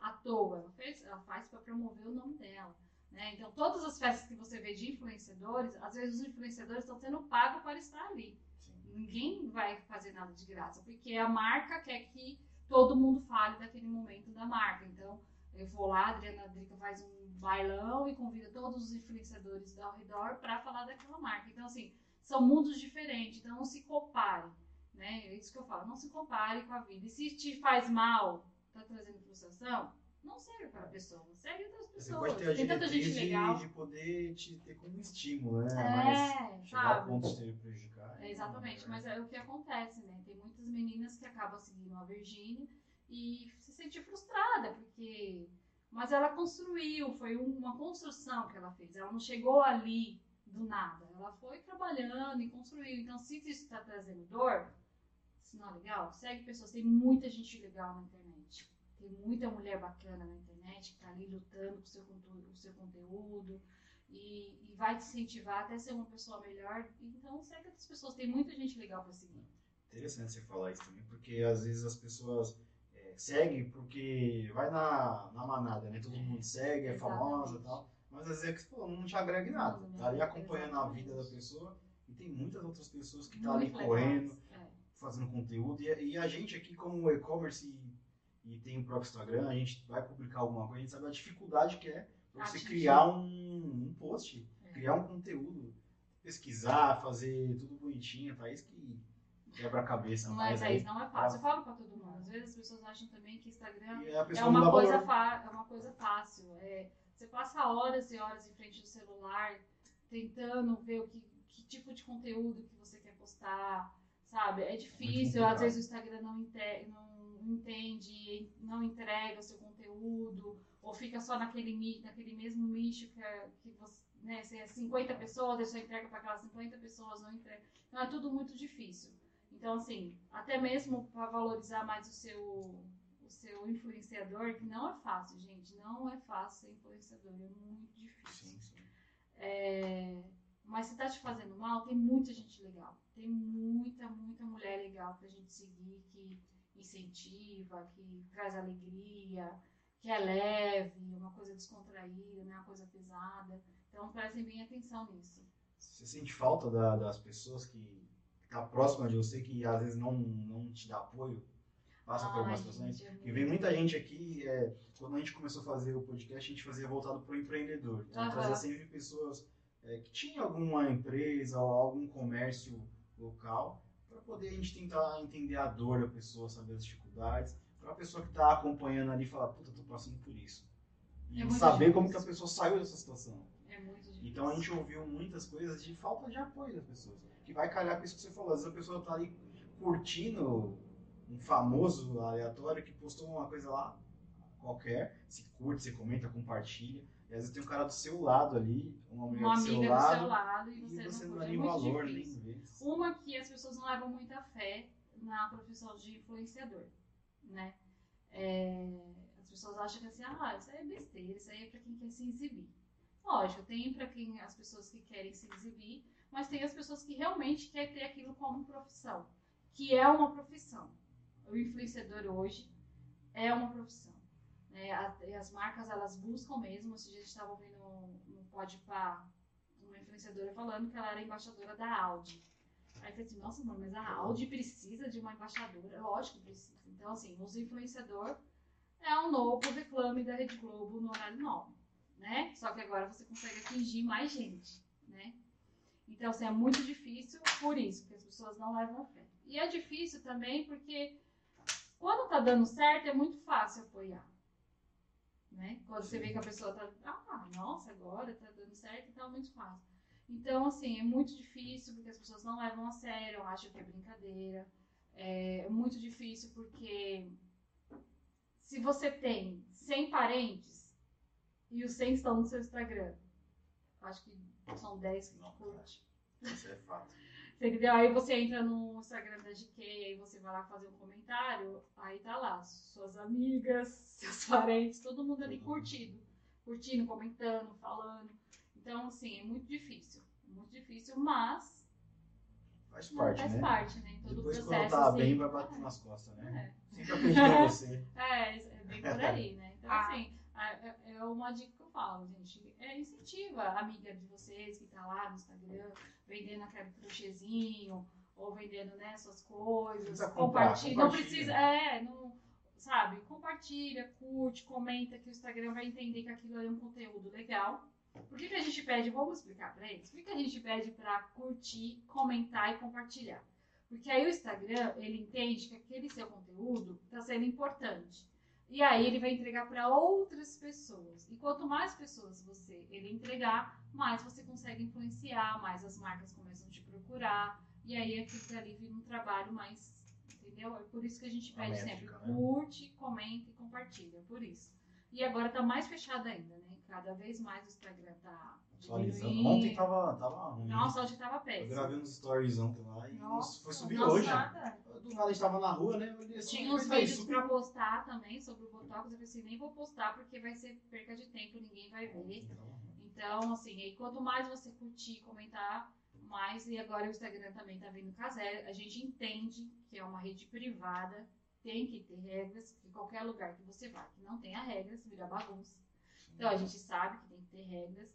à toa. Ela, fez, ela faz para promover o nome dela. Né? Então, todas as festas que você vê de influenciadores, às vezes os influenciadores estão sendo pagos para estar ali. Sim. Ninguém vai fazer nada de graça, porque a marca quer que todo mundo fale daquele momento da marca. Então, eu vou lá, a Adriana Drica faz um bailão e convida todos os influenciadores ao redor para falar daquela marca. Então, assim, são mundos diferentes, então não se compare. Né? É isso que eu falo, não se compare com a vida. E se te faz mal, tá trazendo frustração, não serve para a pessoa, serve outras pessoas. Você pode ter a Tem tanta gente legal. De, poder te ter como estímulo, né? É, Mas chegar sabe? ao ponto de te prejudicar. É, exatamente, mas é o que acontece, né? Tem muitas meninas que acabam seguindo a Virgínia e se sentir frustrada, porque. Mas ela construiu, foi uma construção que ela fez. Ela não chegou ali do nada. Ela foi trabalhando e construiu. Então, se isso está trazendo dor, se não é legal, segue pessoas. Tem muita gente legal na internet. Tem muita mulher bacana na internet que está ali lutando com o seu, o seu conteúdo e, e, vai te incentivar até ser uma pessoa melhor. Então, segue outras pessoas. Tem muita gente legal para seguir. Interessante você falar isso também, porque às vezes as pessoas segue porque vai na, na manada, né? Todo mundo segue, é famosa e tal. Mas às vezes é não te agrega em nada. Tá ali acompanhando a vida da pessoa e tem muitas outras pessoas que estão tá ali correndo, é. fazendo conteúdo. E, e, a gente aqui, como e-commerce e, e, tem o próprio Instagram, a gente vai publicar alguma coisa, a gente sabe a dificuldade que é pra você criar um, um post, é. criar um conteúdo, pesquisar, fazer tudo bonitinho, tá? Isso que quebra a cabeça. Mas é isso, não é fácil. Eu falo pra todo. Às vezes as pessoas acham também que Instagram é uma, coisa é uma coisa fácil. É, você passa horas e horas em frente do celular tentando ver o que, que tipo de conteúdo que você quer postar, sabe? É difícil. Às vezes o Instagram não, não entende, não entrega o seu conteúdo, ou fica só naquele, naquele mesmo nicho que, é, que você né, se é 50 pessoas, você entrega para aquelas 50 pessoas, não entrega. Então é tudo muito difícil. Então, assim, até mesmo para valorizar mais o seu, o seu influenciador, que não é fácil, gente, não é fácil ser influenciador, é muito difícil. Sim, sim. É, mas se tá te fazendo mal, tem muita gente legal. Tem muita, muita mulher legal pra gente seguir, que incentiva, que traz alegria, que é leve, uma coisa descontraída, não é uma coisa pesada. Então prestem bem atenção nisso. Você sente falta da, das pessoas que tá próxima de você que às vezes não, não te dá apoio, passa por algumas situações. É e vem muita gente aqui, é, quando a gente começou a fazer o podcast, a gente fazia voltado para o empreendedor. Então, uhum. trazia sempre pessoas é, que tinham alguma empresa ou algum comércio local, para poder a gente tentar entender a dor da pessoa, saber as dificuldades, para a pessoa que está acompanhando ali falar, puta, tô passando por isso. E é saber como que a pessoa saiu dessa situação. É muito. Então a gente ouviu muitas coisas de falta de apoio das pessoas que vai calhar com isso que você falou. Às vezes a pessoa tá ali curtindo um famoso aleatório que postou uma coisa lá qualquer, se curte, se comenta, compartilha. E às vezes tem um cara do seu lado ali, uma mulher uma do, seu amiga lado, do seu lado e você, e você não, dá nem valor, nem vê. Uma que as pessoas não levam muita fé na profissão de influenciador, né? É, as pessoas acham que assim, ah, isso aí é besteira, isso aí é para quem quer se exibir. Lógico, tem para quem as pessoas que querem se exibir, mas tem as pessoas que realmente querem ter aquilo como profissão, que é uma profissão. O influenciador hoje é uma profissão. Né? As marcas elas buscam mesmo. Dia a gente estava ouvindo no Podpah uma influenciadora falando que ela era embaixadora da Audi. Aí eu falei assim, nossa, mano, mas a Audi precisa de uma embaixadora? Lógico que precisa. Então, assim, os influenciador é o novo reclame da Rede Globo no horário nobre, né? Só que agora você consegue atingir mais gente, né? Então, assim, é muito difícil por isso, porque as pessoas não levam fé. E é difícil também porque quando tá dando certo é muito fácil apoiar. Né? Quando você vê que a pessoa tá, ah, nossa, agora tá dando certo, então é muito fácil. Então, assim, é muito difícil porque as pessoas não levam a sério, acham que é brincadeira. É muito difícil porque se você tem 100 parentes e os 100 estão no seu Instagram, acho que são 10 que não curte. Isso é fato. <laughs> Entendeu? Aí você entra no Instagram da GK, aí você vai lá fazer um comentário, aí tá lá, suas amigas, <laughs> seus parentes, todo mundo ali curtido. Curtindo, comentando, falando. Então, assim, é muito difícil. Muito difícil, mas. Faz parte, faz né? parte, né? Todo Depois o quando processo. tá assim, bem, vai bater nas costas, né? É. Sempre acredito em <laughs> você. É, é bem por aí, né? Então, Ah. assim, é é uma dica que eu falo, gente. É incentiva a amiga de vocês que tá lá no Instagram, vendendo aquele crochêzinho, ou vendendo, né, suas coisas. Comprar, compartilha. Não compartilha. precisa, é, não, sabe? Compartilha, curte, comenta que o Instagram vai entender que aquilo é um conteúdo legal. Por que, que a gente pede, vamos explicar pra eles? Por que, que a gente pede pra curtir, comentar e compartilhar? Porque aí o Instagram, ele entende que aquele seu conteúdo está sendo importante. E aí ele vai entregar para outras pessoas. E quanto mais pessoas você ele entregar, mais você consegue influenciar, mais as marcas começam a te procurar. E aí aquilo dali vira um trabalho mais. Entendeu? É por isso que a gente pede sempre: né? curte, comenta e compartilha. é Por isso. E agora tá mais fechado ainda, né? Cada vez mais o Instagram tá Atualizando. diminuindo. Ontem tava, tava ruim. Nossa, hoje tava Eu péssimo. gravei uns stories ontem lá e Nossa, foi subir nossa, hoje. Nada. Do nada a gente tava na rua, né? Eu olhei assim, Tinha uns vídeos subiu. pra postar também sobre o Botox. Eu falei assim, nem vou postar porque vai ser perca de tempo, ninguém vai ver. Então, assim, aí quanto mais você curtir, comentar, mais. E agora o Instagram também tá vindo com a zero. A gente entende que é uma rede privada, tem que ter regras, porque qualquer lugar que você vai que não tenha regras, vira bagunça. Então a gente sabe que tem que ter regras,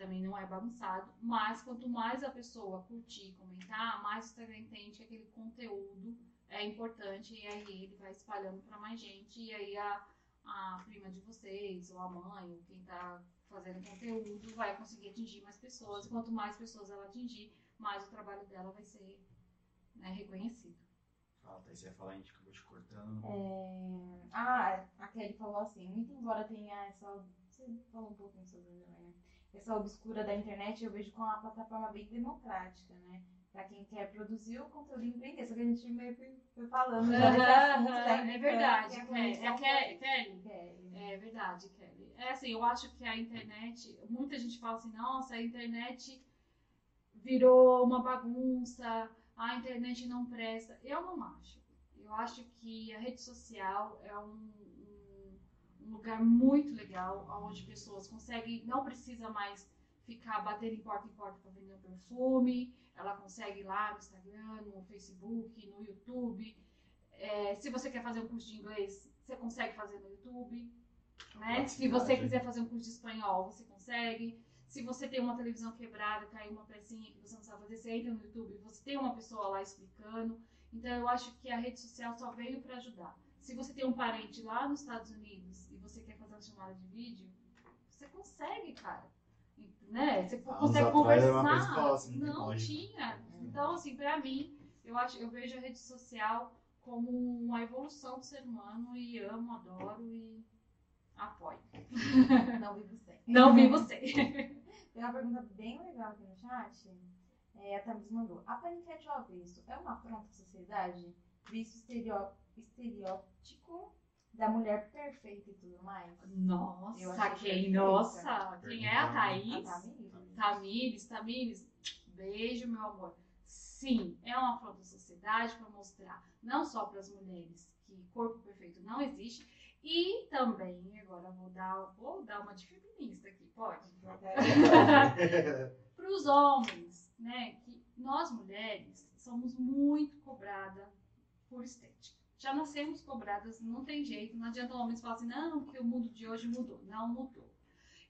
também não é bagunçado, mas quanto mais a pessoa curtir, comentar, mais o Instagram entende que aquele conteúdo é importante e aí ele vai espalhando para mais gente e aí a, a prima de vocês, ou a mãe, ou quem tá fazendo conteúdo vai conseguir atingir mais pessoas. Quanto mais pessoas ela atingir, mais o trabalho dela vai ser né, reconhecido. Fala, Thaís, você ia falar, a gente acabou te cortando. É, Ah, a Kelly falou assim, muito embora tenha essa. Você falou um pouquinho sobre também, né? Essa obscura da internet, eu vejo como uma plataforma bem democrática, né? Pra quem quer produzir o conteúdo e empreender. Só que a gente meio que foi falando desse assunto, já é verdade, Kelly. É conexão Kelly, Kelly. É verdade, Kelly. É assim, eu acho que a internet, muita gente fala assim, nossa, a internet virou uma bagunça, a internet não presta. Eu não acho. Eu acho que a rede social é um lugar muito legal, onde pessoas conseguem, não precisa mais ficar batendo em porta em porta para vender um perfume, ela consegue ir lá no Instagram, no Facebook, no YouTube. É, se você quer fazer um curso de inglês, você consegue fazer no YouTube. Né? Se você quiser fazer um curso de espanhol, você consegue. Se você tem uma televisão quebrada, caiu uma pecinha que você não sabe fazer, você entra no YouTube, você tem uma pessoa lá explicando. Então eu acho que a rede social só veio para ajudar. Se você tem um parente lá nos Estados Unidos e você quer fazer uma chamada de vídeo, você consegue, cara. Né? Você anos consegue uma conversar. assim, não tinha. Então, assim, pra mim, eu acho, eu vejo a rede social como uma evolução do ser humano e amo, adoro e apoio. Não vivo sem. Não vi você. <laughs> Tem uma pergunta bem legal aqui no chat. É, a Thames mandou. A paniquete ao avesso é uma afronta à sociedade? Visto estereó- estereótipo da mulher perfeita e tudo mais? Eu Nossa, achei quem? Nossa, quem é a A Thaís? Tamires? Tamires, Tamires, beijo, meu amor. Sim, é uma afronta à sociedade para mostrar, não só para as mulheres, que corpo perfeito não existe, e também, agora vou dar, vou dar uma de feminista aqui, pode? <laughs> para os homens, né? Que nós mulheres somos muito cobradas por estética. Já nascemos cobradas, não tem jeito, não adianta homens falar assim, não, que o mundo de hoje mudou. Não mudou.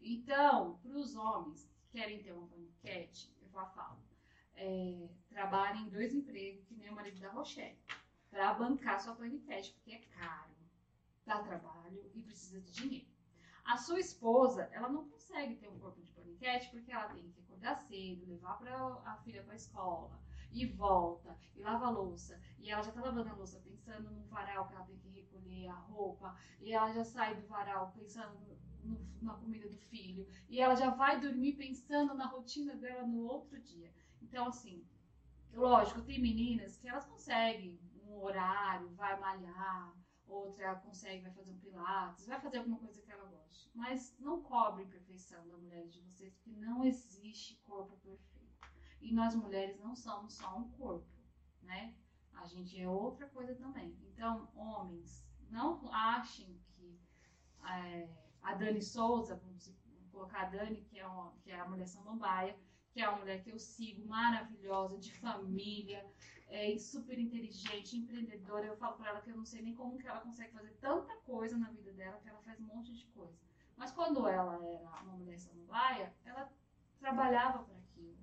Então, para os homens que querem ter uma paniquete, eu já falo, é, trabalhem em dois empregos, que nem o marido da Rochelle, para bancar sua paniquete, porque é caro, dá trabalho e precisa de dinheiro. A sua esposa, ela não consegue ter um corpo de paniquete porque ela tem que acordar cedo, levar pra, a filha para a escola e volta e lava a louça. E ela já tá lavando a louça pensando no varal que ela tem que recolher a roupa. E ela já sai do varal pensando no- na comida do filho. E ela já vai dormir pensando na rotina dela no outro dia. Então, assim, lógico, tem meninas que elas conseguem um horário, vai malhar, outra consegue, vai fazer um pilates, vai fazer alguma coisa que ela goste. Mas não cobre perfeição da mulher de vocês, porque não existe corpo perfeito. E nós mulheres não somos só um corpo, né? A gente é outra coisa também. Então, homens, não achem que é, a Dani Souza, vamos colocar a Dani, que é, uma, que é a mulher samambaia, que é uma mulher que eu sigo, maravilhosa, de família, é super inteligente, empreendedora. Eu falo para ela que eu não sei nem como que ela consegue fazer tanta coisa na vida dela, que ela faz um monte de coisa. Mas quando ela era uma mulher samambaia, ela trabalhava para aquilo.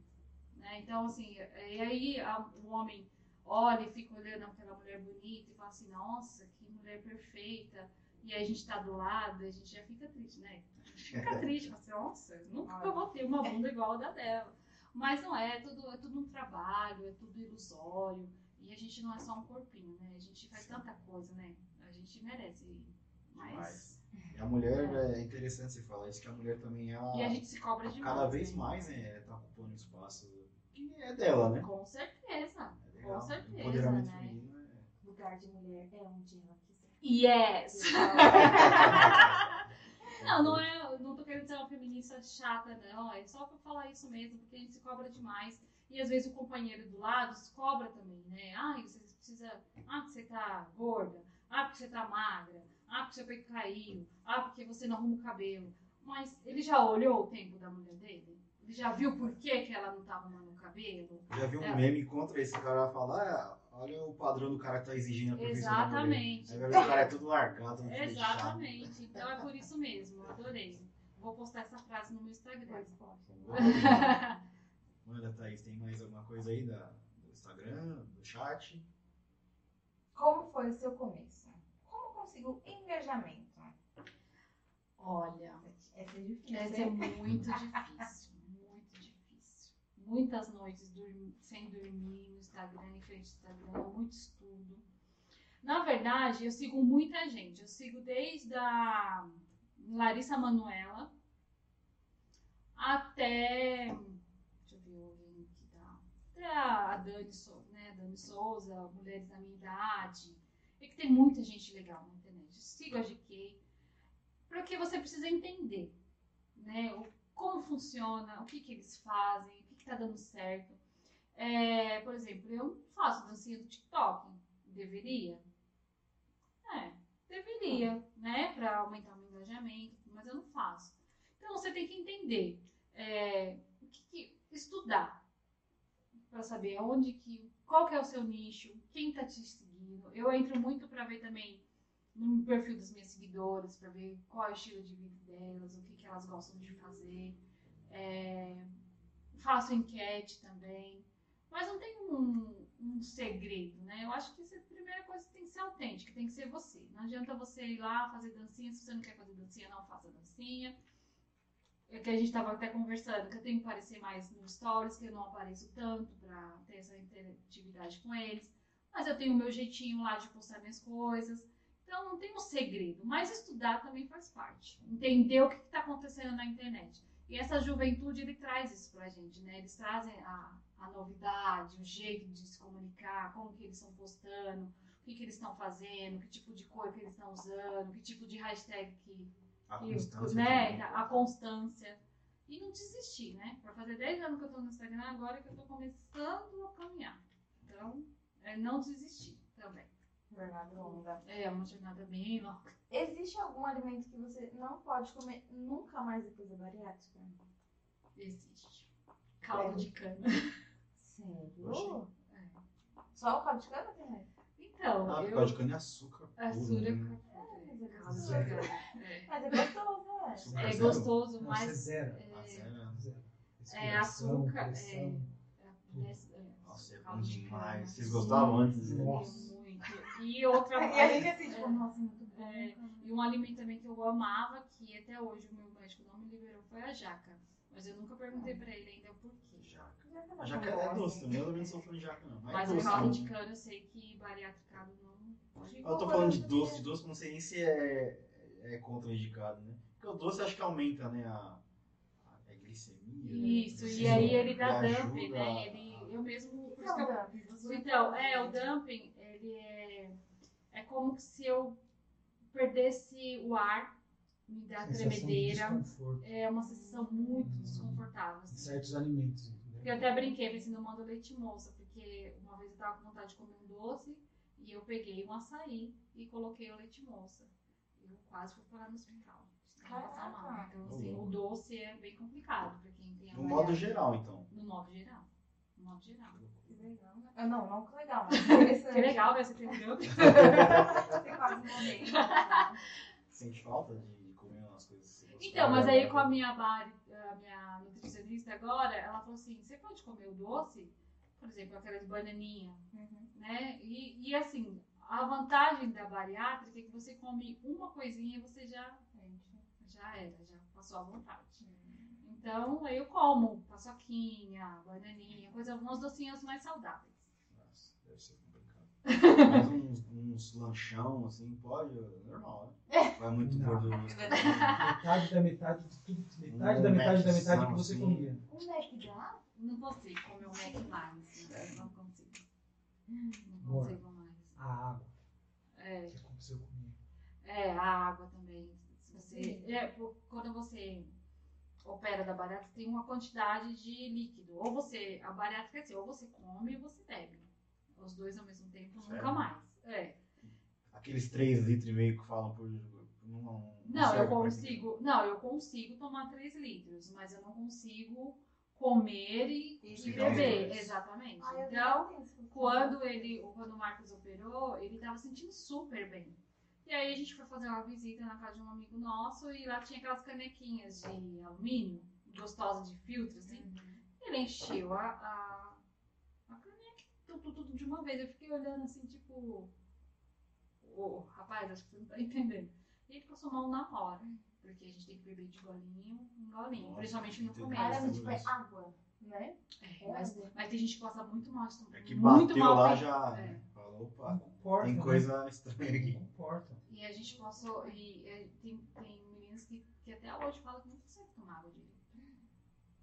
Né? Então, assim, e aí a, o homem olha e fica olhando aquela mulher bonita e fala assim, nossa, que mulher perfeita. E aí a gente tá do lado, a gente já fica triste, né? Fica <laughs> triste, fala assim, nossa, nunca vou ter uma bunda igual a da dela. Mas não é, é tudo, é tudo um trabalho, é tudo ilusório. E a gente não é só um corpinho, né? A gente faz tanta coisa, né? A gente merece mais. E a mulher, é. é interessante você falar isso, que a mulher também ela. E a gente se cobra demais. Cada vez né? mais, né? Tá ocupando espaço que é dela, né? Com certeza. É com certeza. Empoderamento né? feminino é. Lugar de mulher é onde ela quiser. Yes! <laughs> Não, não é. Não tô querendo ser uma feminista chata, não. É só pra falar isso mesmo, porque a gente se cobra demais. E às vezes o companheiro do lado se cobra também, né? Ah, você precisa. Ah, porque você tá gorda. Ah, porque você tá magra. Ah, porque seu peito caiu. Ah, porque você não arruma o cabelo. Mas ele já olhou o tempo da mulher dele? Já viu por que, que ela não tá arrumando o cabelo? Já viu um é. meme contra esse cara falar, ah, olha o padrão do cara que tá exigindo a perfeição Exatamente. Aí o cara é tudo largado. Exatamente. Então é por isso mesmo. Adorei. Vou postar essa frase no meu Instagram. Manda, <laughs> Thaís, tem mais alguma coisa aí da, do Instagram, do chat? Como foi o seu começo? Como conseguiu engajamento? Olha, essa é difícil. Essa é muito difícil. Muitas noites sem dormir no Instagram, em frente ao Instagram, muito estudo. Na verdade, eu sigo muita gente. Eu sigo desde a Larissa Manuela até. Deixa eu ver o link tá. Até a Dani, Souza, né? Dani Souza, Mulheres da Minha Idade. É que tem muita gente legal na internet. Eu sigo a GQ. Porque você precisa entender né, como funciona, o que, que eles fazem, o que está dando certo. É, por exemplo, eu faço dancinha do TikTok. Deveria? É, deveria, né? Para aumentar o meu engajamento, mas eu não faço. Então você tem que entender, é, que, que estudar para saber onde que, qual que é o seu nicho, quem está te seguindo. Eu entro muito para ver também no perfil das minhas seguidoras para ver qual é o estilo de vida delas, o que, que elas gostam de fazer. É, faço enquete também. Mas não tem um, um, segredo, né? Eu acho que a primeira coisa tem que ser autêntica, tem que ser você. Não adianta você ir lá fazer dancinha, se você não quer fazer dancinha, não faça dancinha. É que a gente estava até conversando, que eu tenho que aparecer mais nos stories, que eu não apareço tanto para ter essa interatividade com eles. Mas eu tenho o meu jeitinho lá de postar minhas coisas. Então não tem um segredo, mas estudar também faz parte. Entender o que está acontecendo na internet. E essa juventude ele traz isso pra gente, né? Eles trazem a, a novidade, o jeito de se comunicar, como que eles estão postando, o que, que eles estão fazendo, que tipo de cor que eles estão usando, que tipo de hashtag que. A constância. Né? A constância. E não desistir, né? Para fazer 10 anos que eu tô no Instagram, agora que eu tô começando a caminhar. Então, é não desistir também. Jornada longa. É, uma jornada bem longa. Existe algum alimento que você não pode comer nunca mais depois da bariátrica? Existe. Caldo é. de cana. Sério? É. Só o caldo de cana tem Então, ah, eu... caldo de cana é açúcar. Açúcar. Né? É, mas é gostoso. É. Mas é gostoso, é. É gostoso, mas... É zero. É, é açúcar. É, Nossa, é bom demais. Vocês gostavam antes? Nossa. E outra E a gente assim, tipo, nossa, muito bom. É, e um alimento também que eu amava, que até hoje o meu médico não me liberou, foi a jaca. Mas eu nunca perguntei pra ele ainda o porquê. Jaca. A jaca é doce também, eu não sou fã de jaca, não. Mas, Mas o caldo de cana eu sei que bariatricado não. Eu tô falando de doce, de doce, não sei nem se é, é contraindicado, né? Porque o doce acho que aumenta, né? A, a glicemia. Né? Isso, né? e aí ele dá dumping, né? Ele, eu mesmo. Eu, então, é, o dumping ele é, é como se eu perdesse o ar, me dá Sensação de tremedeira. desconforto É uma sensação muito Hum. desconfortável. assim. certos alimentos, entendeu? Eu até brinquei, pensei, não manda leite moça, porque uma vez eu tava com vontade de comer um doce e eu peguei um açaí e coloquei o leite moça. Eu quase fui parar no hospital. Caraca. Então, assim, o doce é bem complicado pra quem tem a No modo geral, então. No modo geral. No modo geral. Que legal, né? Ah, não, não que legal, mas <laughs> interessante. Que legal, né? Você entendeu? <laughs> Você quase morreu. Sente falta de comer umas coisas que você gostava? Então, mas aí com a minha bari, a minha nutricionista agora, ela falou assim, você pode comer o doce, por exemplo, aquela de bananinha, Uhum. né? E, e assim, a vantagem da bariátrica é que você come uma coisinha e você já, já era, já passou à vontade. Então, aí eu como paçoquinha, bananinha, coisa, uns docinhos mais saudáveis. Nossa, deve ser complicado. <laughs> Mas uns, uns lanchão, assim, pode, normal, né? Vai muito Não. gorduroso. Metade da metade de tudo, metade Um da metade da metade que você assim. comia. Um Mac dá? Não consigo comer o Mac mais, né? não consigo. Não consigo mais. A água É. que aconteceu comigo. É, a água também. Se você, é, quando você opera da bariátrica, tem uma quantidade de líquido. Ou você, a bariátrica é assim, ou você come ou você bebe. Os dois ao mesmo tempo, nunca Sério? mais. É. Aqueles 3 litros e meio que falam por. Não, não, Não, eu consigo. Não, eu consigo tomar 3 litros, mas eu não consigo comer e, e beber. Exatamente. Ah, Então, quando ele, quando o Marcos operou, ele tava sentindo super bem. E aí a gente foi fazer uma visita na casa de um amigo nosso e lá tinha aquelas canequinhas de alumínio, gostosas de filtro, assim. Ele encheu a, a, a caneca, tudo, tudo de uma vez. Eu fiquei olhando assim, tipo. Ô, rapaz, acho que você não tá entendendo. E ele passou mal na hora. Porque a gente tem que beber de golinho em golinho. Nossa, principalmente no começo. Caramba, tipo, é água, né? É, mas, mas tem gente que passa muito mal. É que muito bateu mal lá feito. já. É. Fala, opa, comporta, tem né? coisa estranha Não aqui. comporta. E a gente passou. E, é, tem, tem meninas que, que até hoje falam que não consegue tomar água direito.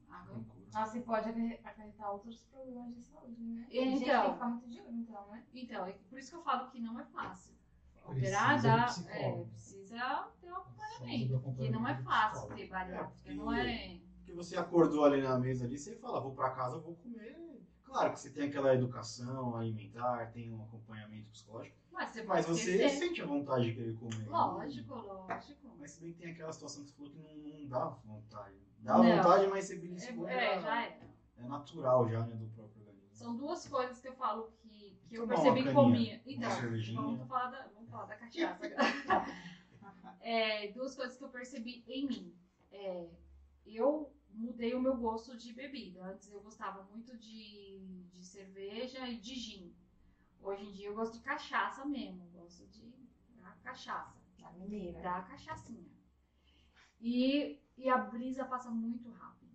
Água. Nossa, e pode acarre- acarretar outros problemas de saúde, né? É, Tem gente que então. tem que ficar muito de olho, então, né? Então, é por isso que eu falo que não é fácil. Operar dá. É, precisa ter um acompanhamento. Porque não é fácil ter bariátrica. É, Não é. Porque você acordou ali na mesa ali, você fala, vou pra casa, vou comer. Claro que você tem aquela educação alimentar, tem um acompanhamento psicológico, Mas você mas você sente a vontade de querer comer. Lógico, lógico. Mas se bem que tem aquela situação que você falou que não, não dá vontade. Dá Não. vontade, mas você beliscou. É, é, já é. é natural já, né, do próprio organismo. São duas coisas que eu falo que, que eu percebi que comia. Então, vamos falar da, vamos falar da cachaça. agora. <laughs> É, duas coisas que eu percebi em mim. É, eu mudei o meu gosto de bebida. Antes eu gostava muito de, de cerveja e de gin. Hoje em dia eu gosto de cachaça mesmo. Gosto de da cachaça Da mineira. da cachaçinha. E, e a brisa passa muito rápido.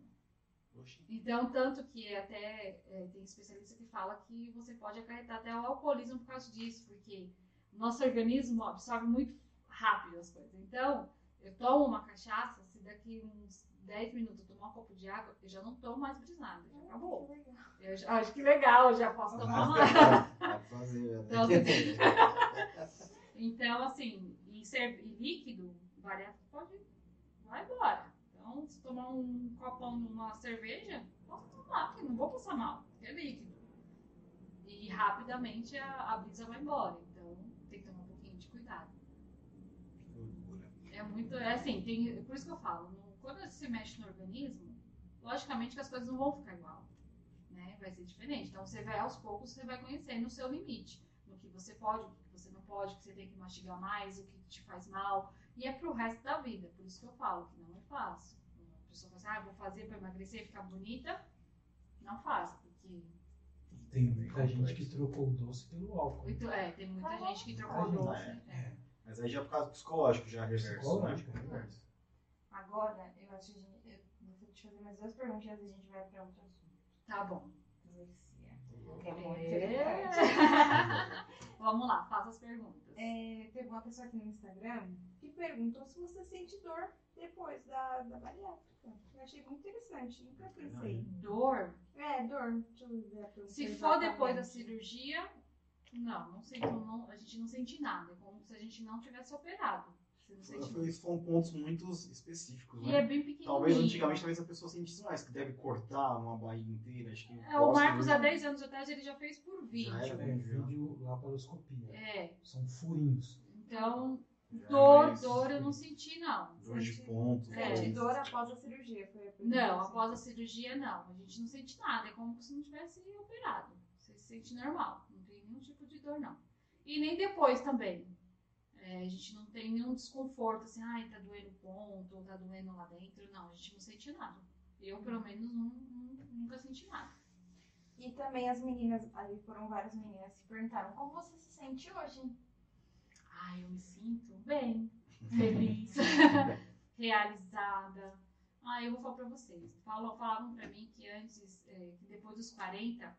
Oxi. Então, tanto que até é, tem especialista que fala que você pode acarretar até o alcoolismo por causa disso, porque nosso organismo absorve muito rápido as coisas. Então, eu tomo uma cachaça, se daqui uns 10 minutos tomar um copo de água, eu já não tomo mais brisada, já acabou. Que legal. Eu já, acho que legal, eu já posso tomar mais. <laughs> Pode fazer, né? Então, <laughs> Então, assim, e, ser, e líquido, bariátrico pode. Vai embora. Então, se tomar um copão numa cerveja, posso tomar, porque não vou passar mal, porque é líquido. E rapidamente a, a brisa vai embora. Então, tem que tomar um pouquinho de cuidado. É muito. É assim, tem, por isso que eu falo, quando se mexe no organismo, logicamente que as coisas não vão ficar igual. Né? Vai ser diferente. Então você vai aos poucos, você vai conhecendo o seu limite. No que você pode, o que você não pode, o que você tem que mastigar mais, o que te faz mal. E é pro resto da vida. Por isso que eu falo que não é fácil. A pessoa fala assim, ah, vou fazer para emagrecer e ficar bonita. Não faça, porque. Tem muita gente que trocou o doce pelo álcool. muito- É, tem muita Ah, gente que trocou gente, doce. é. é. Mas aí já é por causa psicológico, já reverso, Psicológico, né? reverso. Agora, eu acho que a gente, eu vou te fazer mais duas perguntinhas e a gente vai para outro assunto. Tá bom. Que é muito É. interessante. <laughs> Vamos lá, faça as perguntas. É, teve uma pessoa aqui no Instagram que perguntou se você sente dor depois da, da bariátrica. Eu achei muito interessante, nunca pensei. Dor, É, dor. Deixa eu ver a pergunta se for depois da cirurgia, Não, não sinto, não, a gente não sente nada. É como se a gente não tivesse operado. Isso foram pontos muito específicos, né? E é bem pequenininho. Talvez antigamente talvez a pessoa sentisse mais, que deve cortar uma barriga inteira. Acho que é, o Marcos, há 10 anos atrás, ele já fez por vídeo. Já era, é, vídeo laparoscopia. É. São furinhos. Então, dor, dor eu não senti, não. Dor de ponto. É, de dor após a cirurgia. Foi a não, após a cirurgia, não. A gente não sente nada. É como se não tivesse operado. Você se sente normal. Não tem nenhum tipo de dor, não. E nem depois também. É, a gente não tem nenhum desconforto, assim, ai, tá doendo ponto, ou tá doendo lá dentro. Não, a gente não sente nada. Eu, pelo menos, não, não, nunca senti nada. E também as meninas, ali foram várias meninas que perguntaram, como você se sente hoje? Ai, eu me sinto bem, <laughs> feliz, <laughs> realizada. Ah, eu vou falar pra vocês. Falam, falavam pra mim que antes, é, que depois dos 40,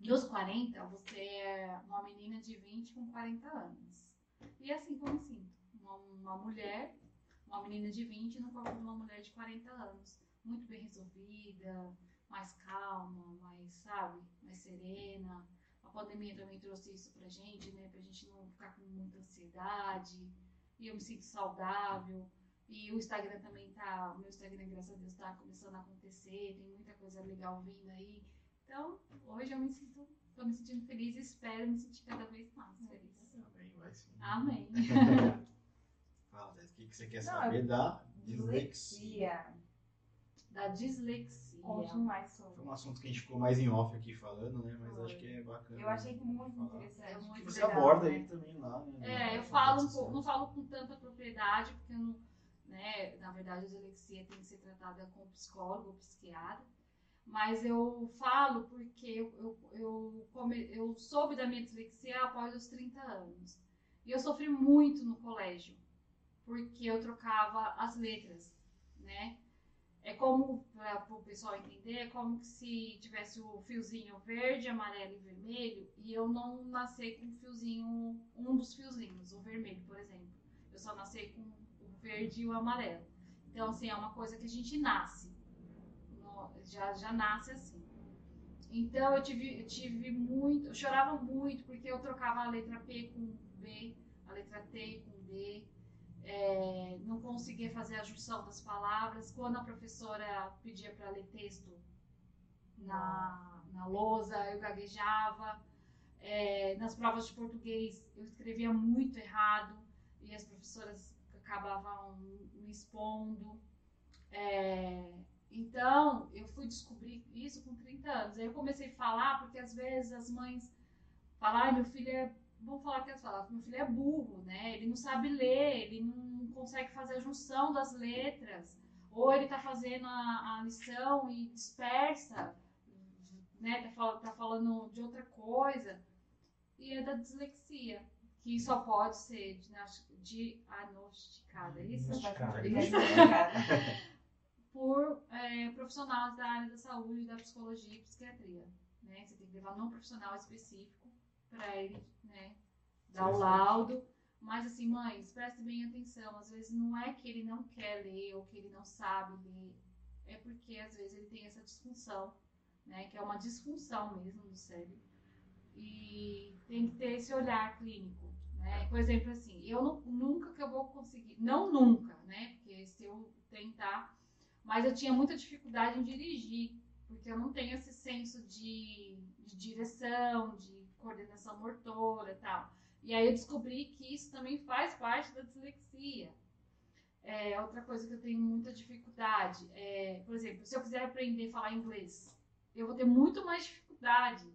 dos 40, você é uma menina de 20 com 40 anos. E é assim que eu sinto. Uma, uma mulher, uma menina de 20 no corpo de uma mulher de 40 anos. Muito bem resolvida, mais calma, mais, sabe, mais serena. A pandemia também trouxe isso pra gente, né? Pra gente não ficar com muita ansiedade. E eu me sinto saudável. E o Instagram também tá. O meu Instagram, graças a Deus, tá começando a acontecer. Tem muita coisa legal vindo aí. Então, hoje eu me sinto. Tô me sentindo feliz e espero me sentir cada vez mais feliz. Amém, vai sim. Amém. <laughs> Fala, o que, que você quer saber da dislexia? Da dislexia. Conte mais sobre. Foi um assunto que a gente ficou mais em off aqui falando, né? Mas Foi. acho que é bacana. Eu achei muito interessante. É muito você legal, aborda né? aí também lá, né? É, eu falo um pouco, não falo com tanta propriedade, porque eu não, né, na verdade a dislexia tem que ser tratada com psicólogo ou psiquiatra. Mas eu falo porque eu, eu, eu, come, eu soube da minha dislexia após os 30 anos. E eu sofri muito no colégio, porque eu trocava as letras, né? É como, para o pessoal entender, é como se tivesse o fiozinho verde, amarelo e vermelho, e eu não nasci com fiozinho, um dos fiozinhos, o vermelho, por exemplo. Eu só nasci com o verde e o amarelo. Então, assim, é uma coisa que a gente nasce já, já nasce assim. Então eu tive, eu tive muito, eu chorava muito porque eu trocava a letra P com A letra T com D, é, não conseguia fazer a junção das palavras. Quando a professora pedia para ler texto na, na lousa, eu gaguejava. É, nas provas de português eu escrevia muito errado e as professoras acabavam me expondo. É, então, eu fui descobrir isso com 30 anos. Aí eu comecei a falar, porque às vezes as mães falam, ai, meu filho é. Vamos falar que elas falam, meu filho é burro, né? Ele não sabe ler, ele não consegue fazer a junção das letras. Ou ele tá fazendo a, a lição e dispersa, né? Tá, tá falando de outra coisa. E é da dislexia, que só pode ser diagnosticada. Isso? Diagnosticada. por é, profissionais da área da saúde, da psicologia e psiquiatria. Né? Você tem que levar um profissional específico para ele né, dar o laudo. Mas assim, mães, prestem bem atenção. Às vezes não é que ele não quer ler ou que ele não sabe ler. É porque às vezes ele tem essa disfunção, né? Que é uma disfunção mesmo do cérebro. E tem que ter esse olhar clínico. Né? Por exemplo, assim, eu não, nunca que eu vou conseguir, não nunca, né? Porque se eu tentar mas eu tinha muita dificuldade em dirigir, porque eu não tenho esse senso de, de direção, de coordenação motora e tal. E aí eu descobri que isso também faz parte da dislexia. É, outra coisa que eu tenho muita dificuldade é, por exemplo, se eu quiser aprender a falar inglês, eu vou ter muito mais dificuldade,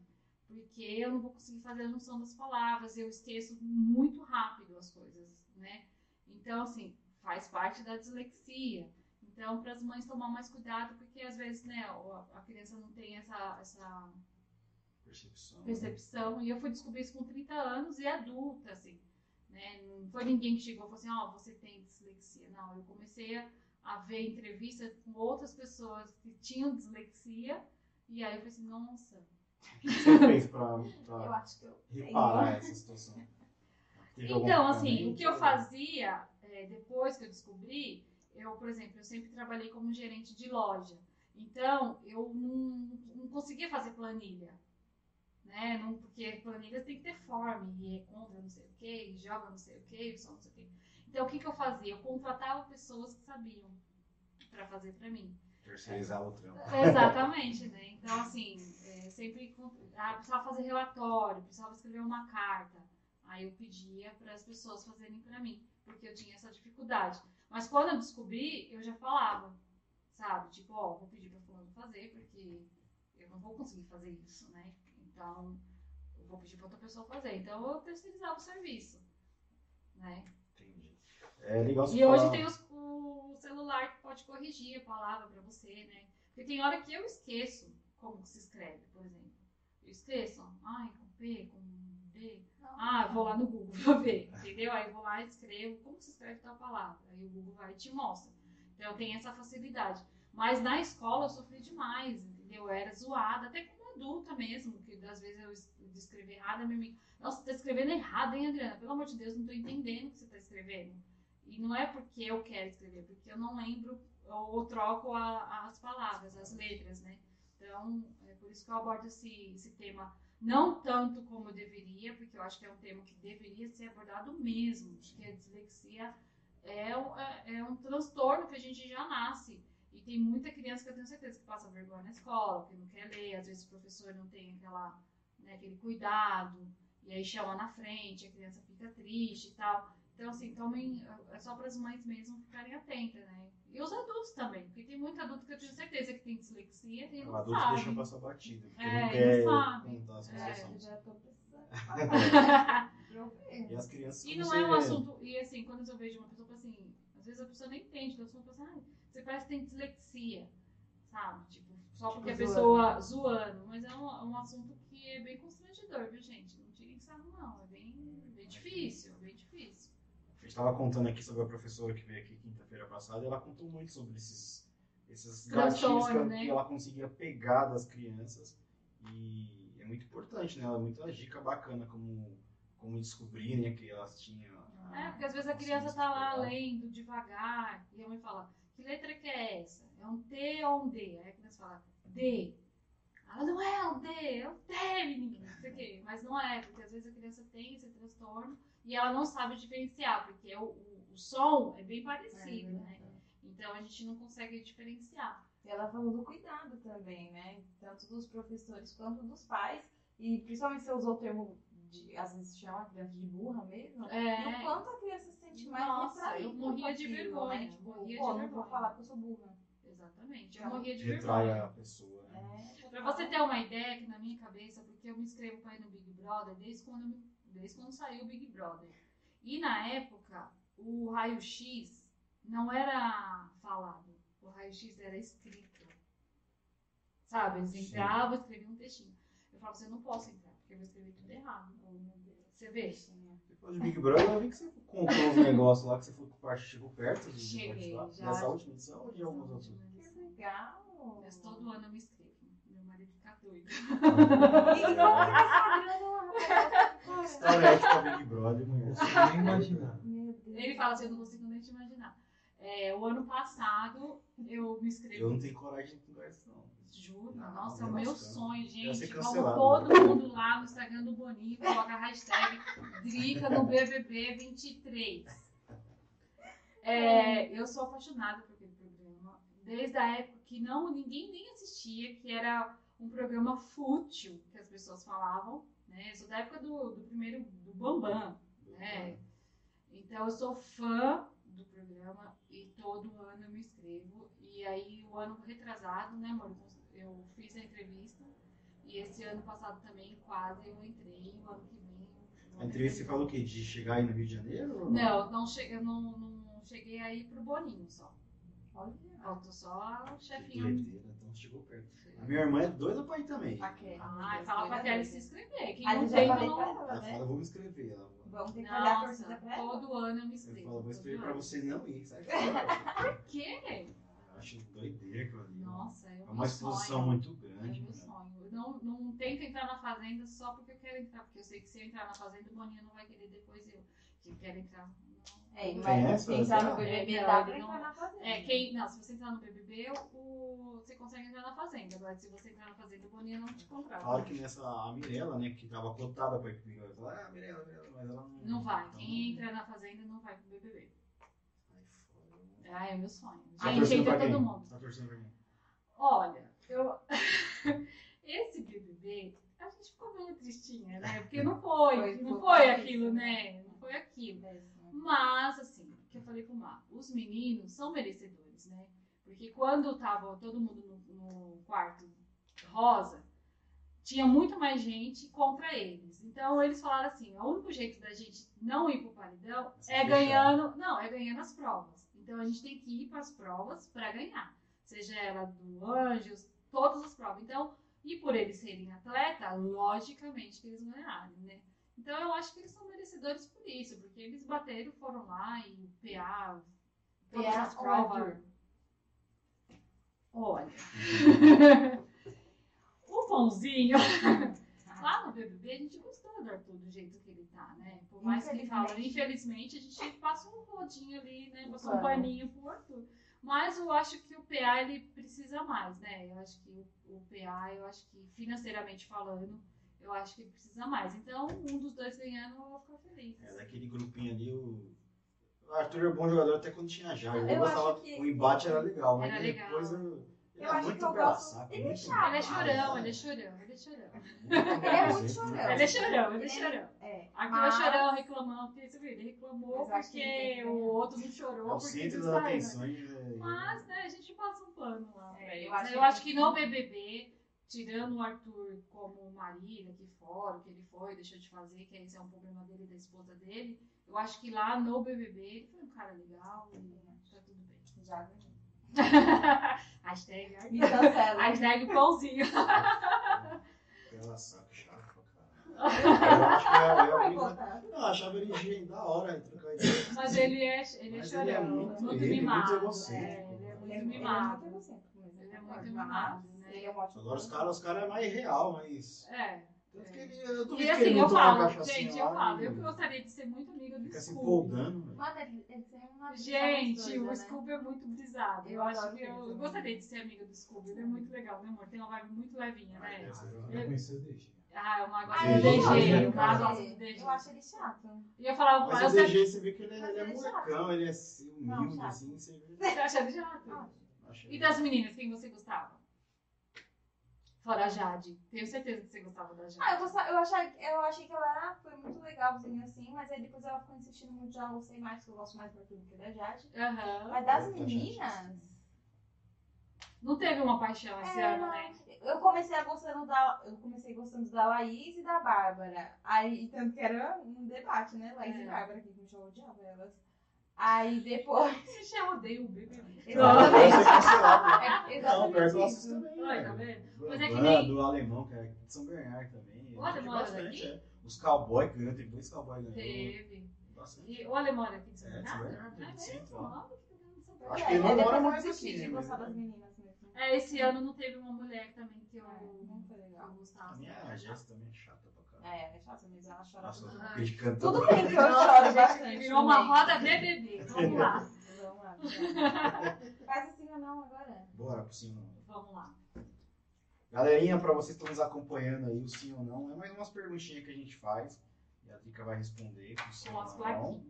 porque eu não vou conseguir fazer a junção das palavras, eu esqueço muito rápido as coisas, né? Então, assim, faz parte da dislexia. Então, para as mães tomar mais cuidado, porque às vezes, né, a criança não tem essa, essa percepção. percepção. E eu fui descobrir isso com 30 anos e adulta, assim. Né? Não foi ninguém que chegou e falou assim, ó, oh, você tem dislexia. Não, eu comecei a, a ver entrevista com outras pessoas que tinham dislexia. E aí eu falei assim, nossa. O que você fez para reparar essa situação? então, assim, o que eu fazia é, depois que eu descobri eu, por exemplo, eu sempre trabalhei como gerente de loja. Então, eu não, não conseguia fazer planilha. Né? Não, porque planilhas tem que ter forma, e é contra não sei o que, joga não sei o que, só não sei o que. Então, o que, que eu fazia? Eu contratava pessoas que sabiam para fazer para mim. Terceirizar o trampo. Exatamente, né? Então, assim, é, sempre ah, precisava fazer relatório, precisava escrever uma carta. Aí eu pedia para as pessoas fazerem para mim, porque eu tinha essa dificuldade. Mas quando eu descobri, eu já falava, sabe? Tipo, ó, vou pedir para fulano fazer, porque eu não vou conseguir fazer isso, né? Então, eu vou pedir para outra pessoa fazer. Então, eu terceirizava o serviço, né? Entendi. É legal E hoje tem os, o celular que pode corrigir a palavra para você, né? Porque tem hora que eu esqueço como se escreve, por exemplo. Eu esqueço, ai, com P, com D. Ah, eu vou lá no Google pra ver, entendeu? Aí eu vou lá e escrevo como se escreve tal palavra. Aí o Google vai e te mostra. Então eu tenho essa facilidade. Mas na escola eu sofri demais, entendeu? Eu era zoada, até adulta mesmo, que às vezes eu escrevi errado, minha amiga, nossa, você tá escrevendo errado, hein, Adriana? Pelo amor de Deus, não tô entendendo o que você tá escrevendo. E não é porque eu quero escrever, porque eu não lembro ou troco a, as palavras, as letras, né? Então, é por isso que eu abordo esse, esse tema não tanto como eu deveria, porque eu acho que é um tema que deveria ser abordado mesmo, porque a dislexia é, é, é um transtorno que a gente já nasce. E tem muita criança que eu tenho certeza que passa vergonha na escola, que não quer ler, às vezes o professor não tem aquela, né, aquele cuidado, e aí chama na frente, a criança fica triste e tal. Então, assim, tomem, é só para as mães mesmo ficarem atentas, né? E os adultos também, porque tem muito adulto que eu tenho certeza que tem dislexia e não o adulto sabe. deixa passar batida, porque É, não quer não sabe. contar as É, situações. já tô precisando. <laughs> E as crianças E não é um assunto. E assim, quando eu vejo uma pessoa assim, às vezes a pessoa nem entende, então a pessoa fala assim, ah, você parece que tem dislexia, sabe? Tipo, só Tipo, porque a zoando. pessoa zoando. Mas é um, é um assunto que é bem constrangedor, viu, gente? Não tirem sarro, não. É bem, bem difícil, bem difícil. A gente estava contando aqui sobre a professora que veio aqui quinta-feira passada e ela contou muito sobre esses, esses gatilhos que, ela- né? que ela conseguia pegar das crianças. E é muito importante, né? Ela muita dica bacana como, como descobrir né, que elas tinham. a- É, porque às vezes a criança tá lá pegar. lendo devagar e a mãe fala, que letra que é essa? É um T ou um D? Aí a criança fala, D. Ela não é um D, é um T, menina. Não sei o quê. Mas não é, porque às vezes a criança tem esse transtorno e ela não sabe diferenciar, porque o, o, o som é bem parecido, né? Então a gente não consegue diferenciar. E ela falou do cuidado também, né? Tanto dos professores quanto dos pais. E principalmente você usou o termo, de, às vezes chama a criança de burra mesmo. É. E o quanto a criança se sente mais Nossa, eu morria de vergonha, Né? Tipo, morria de pô, não vergonha. vou falar que eu sou burra. Exatamente. Eu morria de Retrai vergonha. a pessoa. Né? É, Pra você ter uma ideia, que na minha cabeça, porque eu me inscrevo pra ir no Big Brother desde quando, eu me- desde quando saiu o Big Brother. E na época, o raio-x não era falado, o raio-x era escrito. Sabe? Eles entravam, escreviam um textinho. Eu falava, você não posso entrar, porque eu vou escrever tudo errado. Você vê? Depois do Big Brother, eu vi que você contou uns negócios lá que você foi parte, chegou perto de Cheguei, já. Nessa última edição ou de algumas outras? que legal. Mas todo ano eu me inscrevo. Meu marido fica doido. <laughs> <laughs> E como que História é tipo Big Brother, Não mulher. consigo nem imaginar. Ele fala assim, eu não consigo nem te imaginar. É, o ano passado eu me inscrevi. Eu não tenho coragem de contar isso, não. Juro, Não, nossa, é o meu sonho, gente. Vamos cancelado. todo mundo lá no Instagram do Boninho, coloca a hashtag Drica no BBB 23. É, eu sou apaixonada por aquele programa, desde a época que não, ninguém nem assistia, que era um programa fútil, que as pessoas falavam, né? Eu sou da época do, do primeiro, do Bambam, né? Então eu sou fã do programa e todo ano eu me inscrevo. E aí o ano retrasado, né, amor? Eu fiz a entrevista e esse ano passado também quase eu entrei. O ano que vem. eu- A entrevista você falou o quê? De chegar aí no Rio de Janeiro? Não, não cheguei, eu não, não cheguei aí pro Boninho só. Olha. Faltou só chefinho. então chegou perto. A minha irmã é doida pra ir também. Aquele. Ai, fala pra Kelly se inscrever. Quem A não tem, eu não. ela, Ela né? fala, eu vou me inscrever. Ela Vamos ter que olhar a torcida pra ela. todo ano eu me eu inscrevo. falo, vou escrever todo pra você não ir, sai fora. <laughs> Por quê? Acho doideira aquilo ali. Nossa, é É uma exposição sonho. muito É grande. meu cara. sonho. Eu não, não tento entrar na fazenda só porque eu quero entrar, porque eu sei que se eu entrar na fazenda, o Boninho não vai querer depois eu. Que eu quero entrar. Não, É, mas se entrar no BBB, dá pra entrar na fazenda. É, quem, não, se você entrar no BBB, o, você consegue entrar na fazenda. Agora, se você entrar na fazenda, o Boninho não te contrata. Claro que nessa, a Mirella, né, que tava cotada pra ir pro BBB, ela ah, Mirella, Mirella, mas ela não... Não vai. Então, quem entra na fazenda não vai pro BBB. Ah, é meu sonho. Tá Gente, entra todo mundo. Tá torcendo pra. Olha, eu... <laughs> Esse BBB, a gente ficou meio tristinha, né? Porque não foi, foi não foi aquilo, né? Não foi aquilo. É, Mas, assim, o que eu falei pro Mar, os meninos são merecedores, né? Porque quando tava todo mundo no, no quarto rosa, tinha muito mais gente contra eles. Então eles falaram assim: o único jeito da gente não ir pro paredão é ganhando. Não, é ganhando as provas. Então a gente tem que ir para as provas para ganhar. Seja ela do Anjos, todas as provas. Então, e por eles serem atleta, logicamente que eles ganharam, né? Então eu acho que eles são merecedores por isso, porque eles bateram, foram lá e o PA, todas PA, as provas. Olha. <laughs> lá no BBB a gente gostou do Arthur do jeito que ele tá, né? Por mais que ele fala, infelizmente a gente passa um rodinho ali, né? Passou um paninho pro Arthur. Mas eu acho que o PA ele precisa mais, né? Eu acho que o, o PA, eu acho que financeiramente falando, eu acho que ele precisa mais. Então, um dos dois ganhando, eu vou ficar feliz. É, daquele grupinho ali, o, o Arthur é um bom jogador até quando tinha já. Eu, eu gostava, que... o embate era legal, mas era depois legal. eu eu acho que eu gosto. Ele é chato. Ele é chorão, ele é chorão, ele é chorão. Ele é muito chorão. Ele é chorão, ele é chorão. É. Aqui é chorão reclamando, porque você viu, ele reclamou porque o outro não chorou. É o centro das atenções. Mas, né, a gente passa um pano lá. É, eu acho, eu acho que no BBB, tirando o Arthur como marido aqui fora, o que ele foi, deixou de fazer, que esse é um problema dele e da esposa dele, eu acho que lá no BBB ele foi um cara legal e tá tudo bem. Já ganhou. <laughs> hashtag, hashtag pãozinho. Aquela saco chato pra caralho. Eu acho que é, eu achava ele higiene da hora. Mas ele é, ele é chorão, ele é muito, muito ele mimado. É muito egocêntrico. É, ele é muito mimado. Ele é muito mimado, né? Agora os caras os cara é mais real, mas. É. Tanto que ele, eu e assim, eu falo, gente, eu falo, eu gostaria de ser muito amiga do Fica Scooby. Mano, ele, ele tem uma Gente, o né? Scooby é muito brisado. Eu, eu acho que eu, eu, gostaria de ser amiga do Scooby. Ele é muito legal, né, amor? Tem uma vibe muito levinha, né? Eu conheci o DG. Ah, eu gosto do DG. Eu gosto do DG. Eu acho ele chato. E eu falava Mas o DG, você vê que ele, é, ele é molecão, ele é assim, humilde, assim. Você, vê. você acha ele chato? E das meninas, quem você gostava? Fora a Jade. Tenho certeza que você gostava da Jade. Ah, eu, gostava, eu, achei, eu achei que ela foi muito legalzinha assim, mas aí depois ela ficou insistindo muito, já gostei mais, porque eu gosto mais do Arthur do que da Jade. Uhum. Mas das meninas. Não teve uma paixão esse é, ano, né? Eu comecei a gostando da. Eu comecei gostando da Laís e da Bárbara. Aí, tanto que era um debate, né? Laís é. e Bárbara, que a gente odiava elas. Aí depois. <laughs> Você já odeia o bebê. Exatamente. é, exatamente. Não, isso. também. Olha, tá vendo? Mas é que nem... do alemão, que é de São Bernardo também. O alemão era daqui? É. Os cowboys ganham, tem dois cowboys ganhando. Teve. E o alemão era aqui de São Bernardo? É, de São Bernardo. É. Acho que ele não mora mais aqui. de gostar das meninas mesmo. É, esse ano não teve uma mulher também que eu, não foi legal. eu gostava. A minha a Jéssica também é chata É, é chata mesmo, ela chora Nossa, tudo. canta Tudo bem que eu choro bastante. Virou uma roda BBB. Vamos lá. Vamos lá. Faz assim ou não agora? Bora pro sim ou não. Vamos lá. Galerinha, para vocês que estão nos acompanhando aí, o sim ou não, é mais umas perguntinhas que a gente faz. E a Drica vai responder com sim ou não.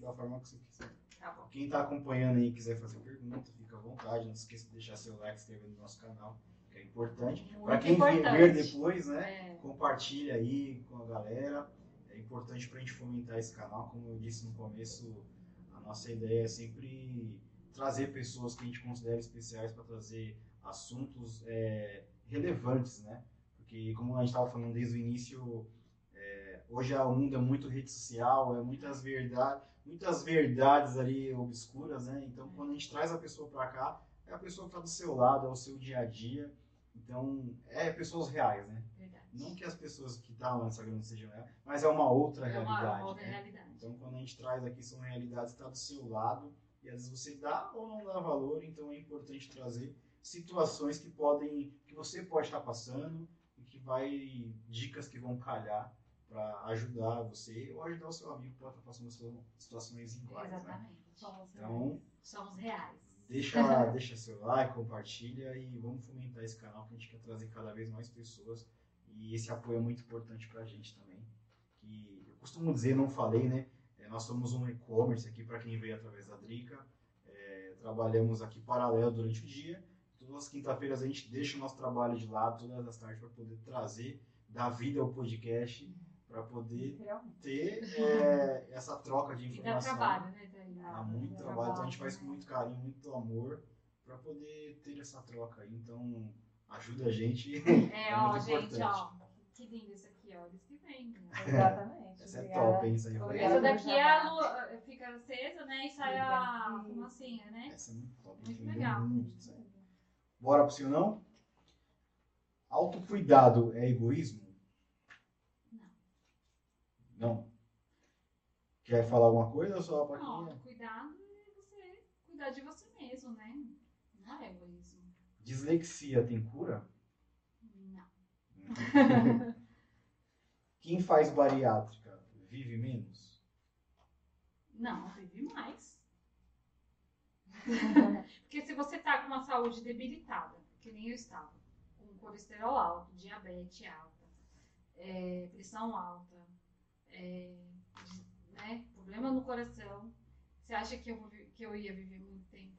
Da forma que você quiser. Tá bom. Quem está acompanhando aí e quiser fazer pergunta, fica à vontade. Não esqueça de deixar seu like, se inscrever no nosso canal, é importante. Para quem importante. ver depois, né? É. Compartilha aí com a galera. É importante para a gente fomentar esse canal. Como eu disse no começo, a nossa ideia é sempre trazer pessoas que a gente considera especiais para trazer assuntos é, relevantes, né? Porque, como a gente estava falando desde o início, é, hoje a mundo é muito rede social, é muitas verdades, muitas verdades ali obscuras, né? Então, quando a gente traz a pessoa para cá, é a pessoa que está do seu lado, é o seu dia a dia. Então, é pessoas reais, né? Verdade. Não que as pessoas que estão lá no Instagram sejam reais, mas é uma outra É realidade. uma outra né? realidade. Então, quando a gente traz aqui, são realidades que estão do seu lado, e às vezes você dá ou não dá valor, então é importante trazer situações que podem, que você pode estar passando, e que vai, dicas que vão calhar para ajudar você ou ajudar o seu amigo que pode estar passando situações iguais. Né? Exatamente. Né? Somos então, reais. Somos reais. Deixa, deixa seu like, compartilha e vamos fomentar esse canal que a gente quer trazer cada vez mais pessoas e esse apoio é muito importante para a gente também. Que eu costumo dizer, não falei, né? É, nós somos um e-commerce aqui para quem veio através da Drica. É, trabalhamos aqui paralelo durante o dia. Todas as quinta-feiras a gente deixa o nosso trabalho de lado, todas as tardes, para poder trazer, dar vida ao podcast, para poder ter <laughs> é, essa troca de informação. E dá trabalho, né, Dá muito dá trabalho, então a gente faz com muito carinho, muito amor, para poder ter essa troca. Então, ajuda a gente. É, <laughs> é ó, gente, ó, que lindo isso aqui, ó, eles que vem. Né? <laughs> Exatamente. Essa é top, hein? Isso aí Essa daqui é a lua, eh, fica acesa, né? E sai a fumacinha, né? Essa é muito top. Muito legal. Muito, Bora pro seu não? Autocuidado é egoísmo? Não. Quer falar alguma coisa ou só a Não, autocuidado é você cuidar de você mesmo, né? Não é egoísmo. Dislexia tem cura? Não. <laughs> Quem faz bariátrica vive menos? Não, vive mais. <laughs> Porque se você tá com uma saúde debilitada, que nem eu estava, com colesterol alto, diabetes alta, é, pressão alta, é, né, problema no coração, você acha que eu, que eu ia viver muito tempo?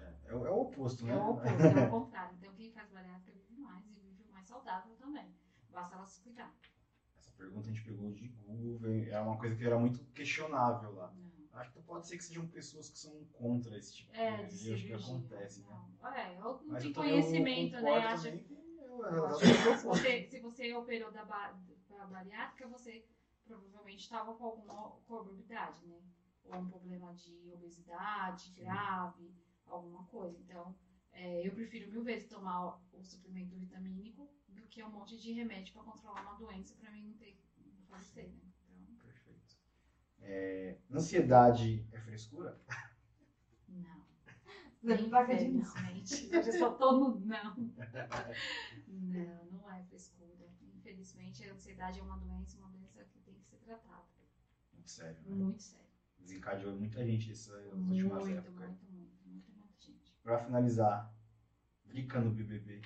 É, é, o, é o oposto, né? É o oposto, é o <laughs> contrário. Então quem faz bariátrica vive mais e vive mais saudável também. Basta ela se cuidar. Essa pergunta a gente pegou de Google, é uma coisa que era muito questionável lá. Não. Acho que pode ser que sejam pessoas que são contra esse tipo é, de coisa. Acho que acontece, né? É, eu não Mas tenho conhecimento, né? Acho, se, você, se você operou da, da bariátrica, você provavelmente estava com alguma comorbidade, né? Ou um problema de obesidade Sim. grave, alguma coisa. Então, é, eu prefiro mil vezes tomar o suplemento vitamínico do que um monte de remédio para controlar uma doença para mim não ter não falecer, né? É, ansiedade é frescura? Não. <laughs> Infelizmente. Eu já só tô no não. <laughs> Não, não é frescura. Infelizmente, a ansiedade é uma doença, uma doença que tem que ser tratada. Muito sério. Né? Muito sério. Desencadeou muita gente nessas últimas muito, épocas. Muito, muito, muito, muita gente. Pra finalizar, Drica no BBB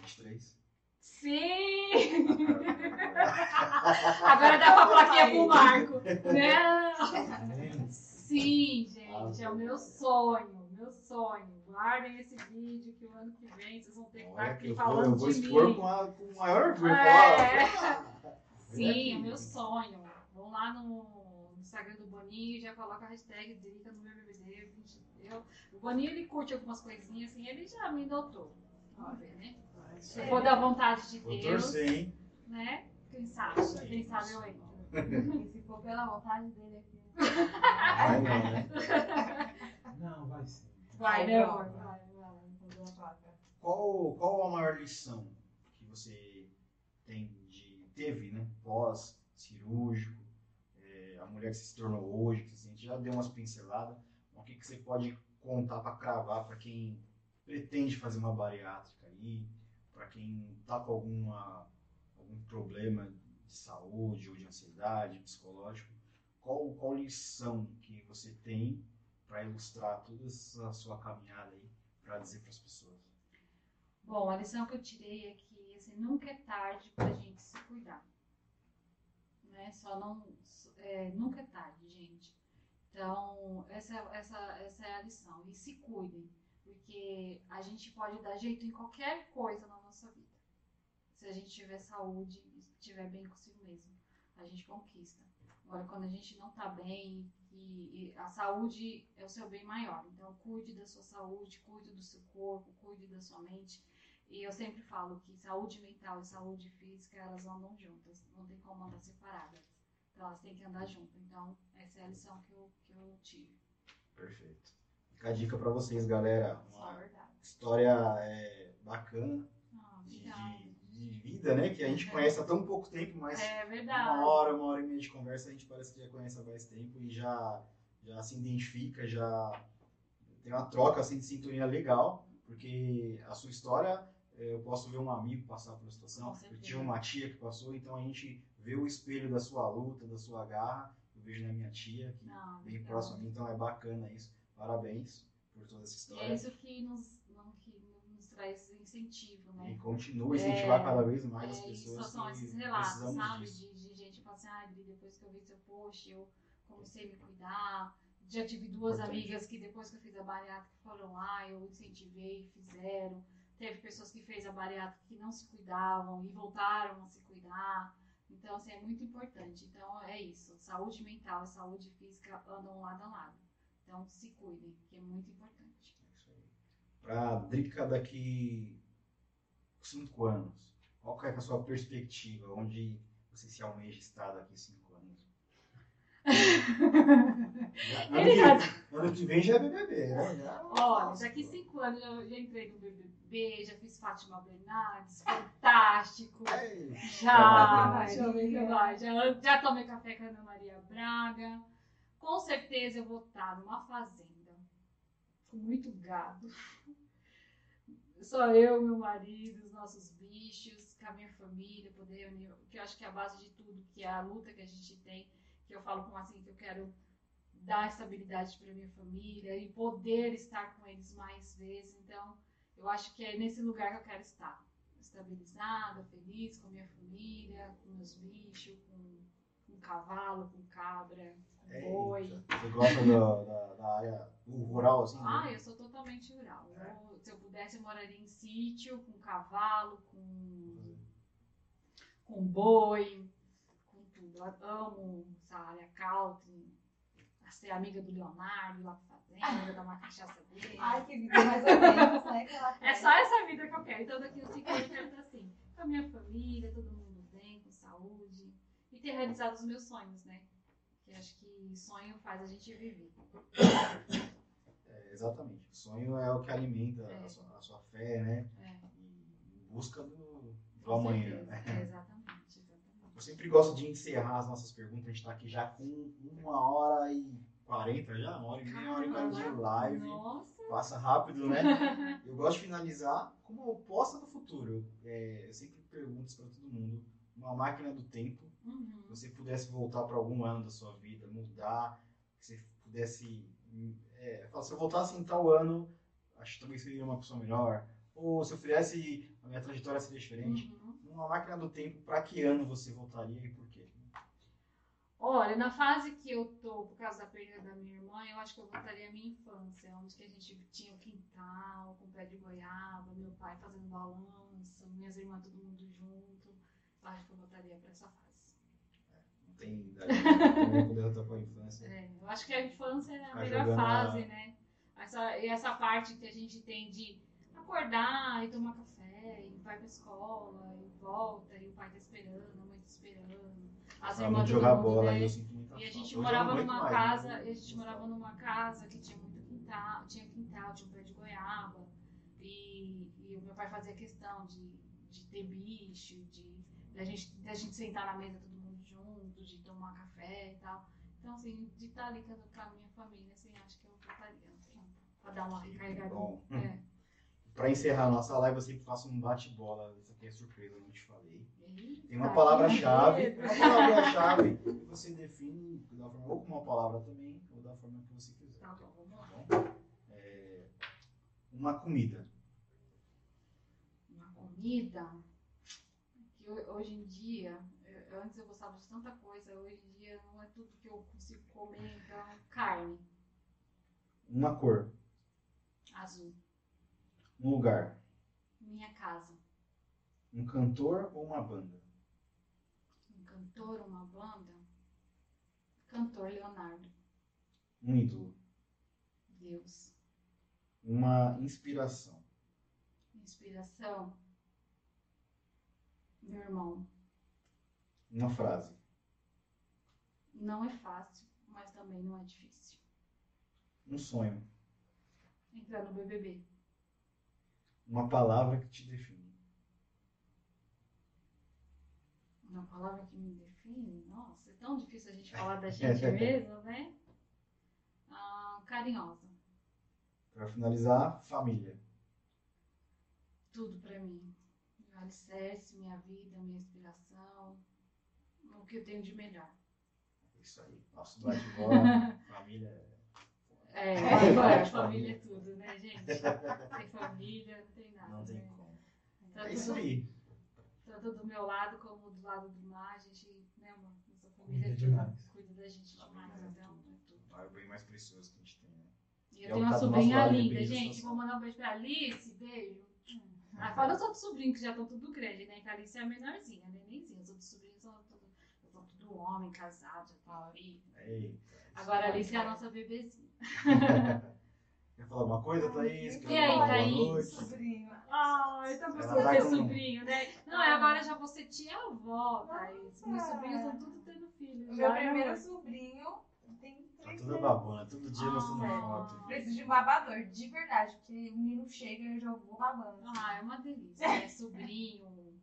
23. Sim! <laughs> Agora dá pra plaquinha pro Marco. <laughs> Não! Sim, gente, é o meu sonho, meu sonho. Guardem esse vídeo que o ano que vem vocês vão ter que estar aqui falando vou, eu vou de expor mim. Com, a, com o maior orgulho. É. <laughs> Sim, é o meu sonho. Vão lá no, Instagram do Boninho e já coloca a hashtag Drica no meu BBD. Eu, o Boninho ele curte algumas coisinhas assim, ele já me notou. Vamos ver, né? Se for da vontade de Vou Deus. Torcer, hein? Né? Quem sabe? Quem sabe eu entro. E <laughs> se for pela vontade dele aqui. Vai não, né? <laughs> Não, vai sim. Vai, não. Vai, vai. Qual, qual a maior lição que você tem de, teve, né? Pós-cirúrgico, é, a mulher que você se tornou hoje, que você já deu umas pinceladas. O que, que você pode contar para cravar para quem pretende fazer uma bariátrica aí, para quem está com alguma, algum problema de saúde ou de ansiedade, psicológico, qual, qual lição que você tem para ilustrar toda essa sua caminhada aí, para dizer para as pessoas? Bom, a lição que eu tirei é que assim, nunca é tarde para a gente se cuidar. Né? Só não, é, nunca é tarde, gente. Então, essa, essa, essa é a lição. E se cuidem, porque a gente pode dar jeito em qualquer coisa na nossa vida. Se a gente tiver saúde estiver bem consigo mesmo, a gente conquista. Agora, quando a gente não está bem, e, e, a saúde é o seu bem maior. Então, cuide da sua saúde, cuide do seu corpo, cuide da sua mente. E eu sempre falo que saúde mental e saúde física, elas andam juntas. Não tem como andar separadas. Então, elas têm que andar juntas. Então, essa é a lição que eu, que eu tive. Perfeito. Fica a dica para vocês, galera. Uma história é, bacana. Ah, de, de, vida, né? Que a gente conhece há tão pouco tempo, mas é uma hora, uma hora e meia de conversa, a gente parece que já conhece há mais tempo e já, já se identifica, já tem uma troca assim, de sintonia legal, porque a sua história, eu posso ver um amigo passar por uma situação, eu tive uma tia que passou, então a gente ver o espelho da sua luta, da sua garra. Eu vejo na minha tia, que Não, bem então. próximo a mim, então é bacana isso. Parabéns por toda essa E história. é isso que nos, não, que nos traz incentivo, né? E continua a incentivar É, cada vez mais as É, e pessoas. só são esses relatos, sabe? De, de gente que fala assim, Dri, depois que eu vi seu post, eu comecei a me cuidar. Já tive duas Importante. amigas que depois que eu fiz a bariátrica foram lá, eu incentivei, fizeram. Teve pessoas que fez a bariátrica que não se cuidavam e voltaram a se cuidar. Então, assim, é muito importante. Então, é isso. Saúde mental e saúde física andam lado a lado. Então, se cuidem, que é muito importante. É isso aí. Pra Drica daqui cinco anos, qual que é a sua perspectiva? Onde você se almeja estar daqui cinco anos? <laughs> Já- ano, Ele que, ano que vem já é BBB, né? Já- Olha, daqui cinco anos eu já entrei no BBB, já fiz Fátima Bernardes, fantástico. Ei, Já, que vai. Já, já tomei café com a Ana Maria Braga. Com certeza eu vou estar numa fazenda com muito gado. <laughs> Só eu, meu marido, os nossos bichos, com a minha família, poder unir, que eu acho que é a base de tudo, que é a luta que a gente tem, que eu falo como assim, que eu quero dar estabilidade para minha família e poder estar com eles mais vezes. Então, eu acho que é nesse lugar que eu quero estar estabilizada, feliz com minha família, com meus bichos, com, com cavalo, com cabra, com Eita, boi. Você gosta da, da, da área rural, assim? né? Ah, eu sou totalmente rural. Eu- se eu pudesse, eu moraria em sítio, com cavalo, com, com boi, com tudo. Eu amo essa área country, a ser amiga do Leonardo, lá pra fazenda, dar uma cachaça dele. Ai, que vida mais ou menos, né? É só essa vida que eu quero. Então daqui a cinco anos eu quero estar assim, com a minha família, todo mundo bem, com saúde. E ter realizado os meus sonhos, né? Que acho que sonho faz a gente viver. É, exatamente. O sonho é o que alimenta É. a, sua, a sua fé, né? É, em busca do, do amanhã, né? É, exatamente, exatamente. Eu sempre gosto de encerrar as nossas perguntas. A gente está aqui já com uma hora e quarenta já, uma hora e meia, uma hora e quarenta de live. Nossa! Passa rápido, né? <laughs> Eu gosto de finalizar com uma oposta do futuro. É, eu sempre pergunto isso para todo mundo. Uma máquina do tempo, Uhum. se você pudesse voltar para algum ano da sua vida, mudar, que você pudesse. É, se eu voltasse em tal ano, acho que talvez seria uma pessoa melhor. Ou se eu fizesse, a minha trajetória seria diferente. Uhum. Numa máquina do tempo, para que ano você voltaria e por quê? Olha, na fase que eu tô, por causa da perda da minha irmã, eu acho que eu voltaria à minha infância, onde que a gente tinha o quintal, com pé de goiaba, meu pai fazendo balanço, minhas irmãs todo mundo junto. Eu acho que eu voltaria para essa fase. Tem idade também poder voltar para a infância. É, eu acho que a infância é a Ficar melhor fase, a- né? Essa, e essa parte que a gente tem de acordar e tomar café, e vai pra escola, e volta, e o pai tá esperando, a mãe tá esperando, as irmãs jogar mundo, bola, né? muita E a gente morava numa mais, casa, né? e a gente morava numa casa que tinha muito quintal, tinha quintal, tinha um pé de goiaba. E, e o meu pai fazia questão de, de ter bicho, de da gente, da gente sentar na mesa todo mundo junto, de tomar café e tal. Então, assim, de estar ali com a, com a minha família, assim, acho que eu voltaria, assim, pra dar uma recarregada. Bom. É. Pra encerrar a nossa live, eu sempre faço um bate-bola. Isso aqui é surpresa, eu não te falei. Eita, Tem uma que palavra-chave. Uma palavra-chave e você define da forma, ou com uma palavra também, ou da forma que você quiser. Tá bom, vamos lá. Tá bom? É, uma comida. Uma comida que ho- hoje em dia, antes eu gostava de tanta coisa, hoje em dia não é tudo que eu consigo comer, então carne, Uma cor. azul, Um lugar. minha casa, Um cantor ou uma banda. um cantor, uma banda, cantor Leonardo, Um ídolo. Deus, Uma inspiração. inspiração, meu irmão. Uma frase. Não é fácil, mas também não é difícil. Um sonho. Entrar no BBB, Uma palavra que te define. uma palavra que me define, nossa, é tão difícil a gente falar da <laughs> gente mesmo, né? Ah, carinhosa. Para finalizar, família. tudo pra mim. Meu alicerce, minha vida, minha inspiração. O que eu tenho de melhor. Isso aí. Nosso bate-bola, <laughs> família. É, é, é, <laughs> família é tudo, né, gente? Sem família, não tem nada. Não tem né? como. Tanto, É isso aí. tanto do meu lado como do lado do Mar, a gente, né, amor? Nossa família Cuida é tudo. Cuida da gente demais, é então, tudo. é tudo. É o bem mais precioso que a gente tem, né? E É eu o tenho uma tá do nosso sobrinha linda, gente. Vou mandar um beijo pra Alice, beijo. Ah, fala os outros sobrinhos que já estão tudo grande, né? Que a Alice é a menorzinha, a nenenzinha. Os outros sobrinhos são tudo, são tudo homem, casado, já tá aí. Eita. Agora a Alice é a nossa bebezinha. <laughs> Quer falar alguma coisa, Thaís? Quer E aí, Thaís? Sobrinho. Ai, tá você tá ter sobrinho, né? Não, é agora já você tia avó, Thaís. Meus sobrinhos estão tudo tendo filho. O já, meu né, primeiro sobrinho tem Tá três tudo meses. babona, todo dia mostrando Ah. foto. Preciso de um babador, de verdade, porque o menino chega e eu já vou babando. Ah, é uma delícia, né? <laughs> Sobrinho,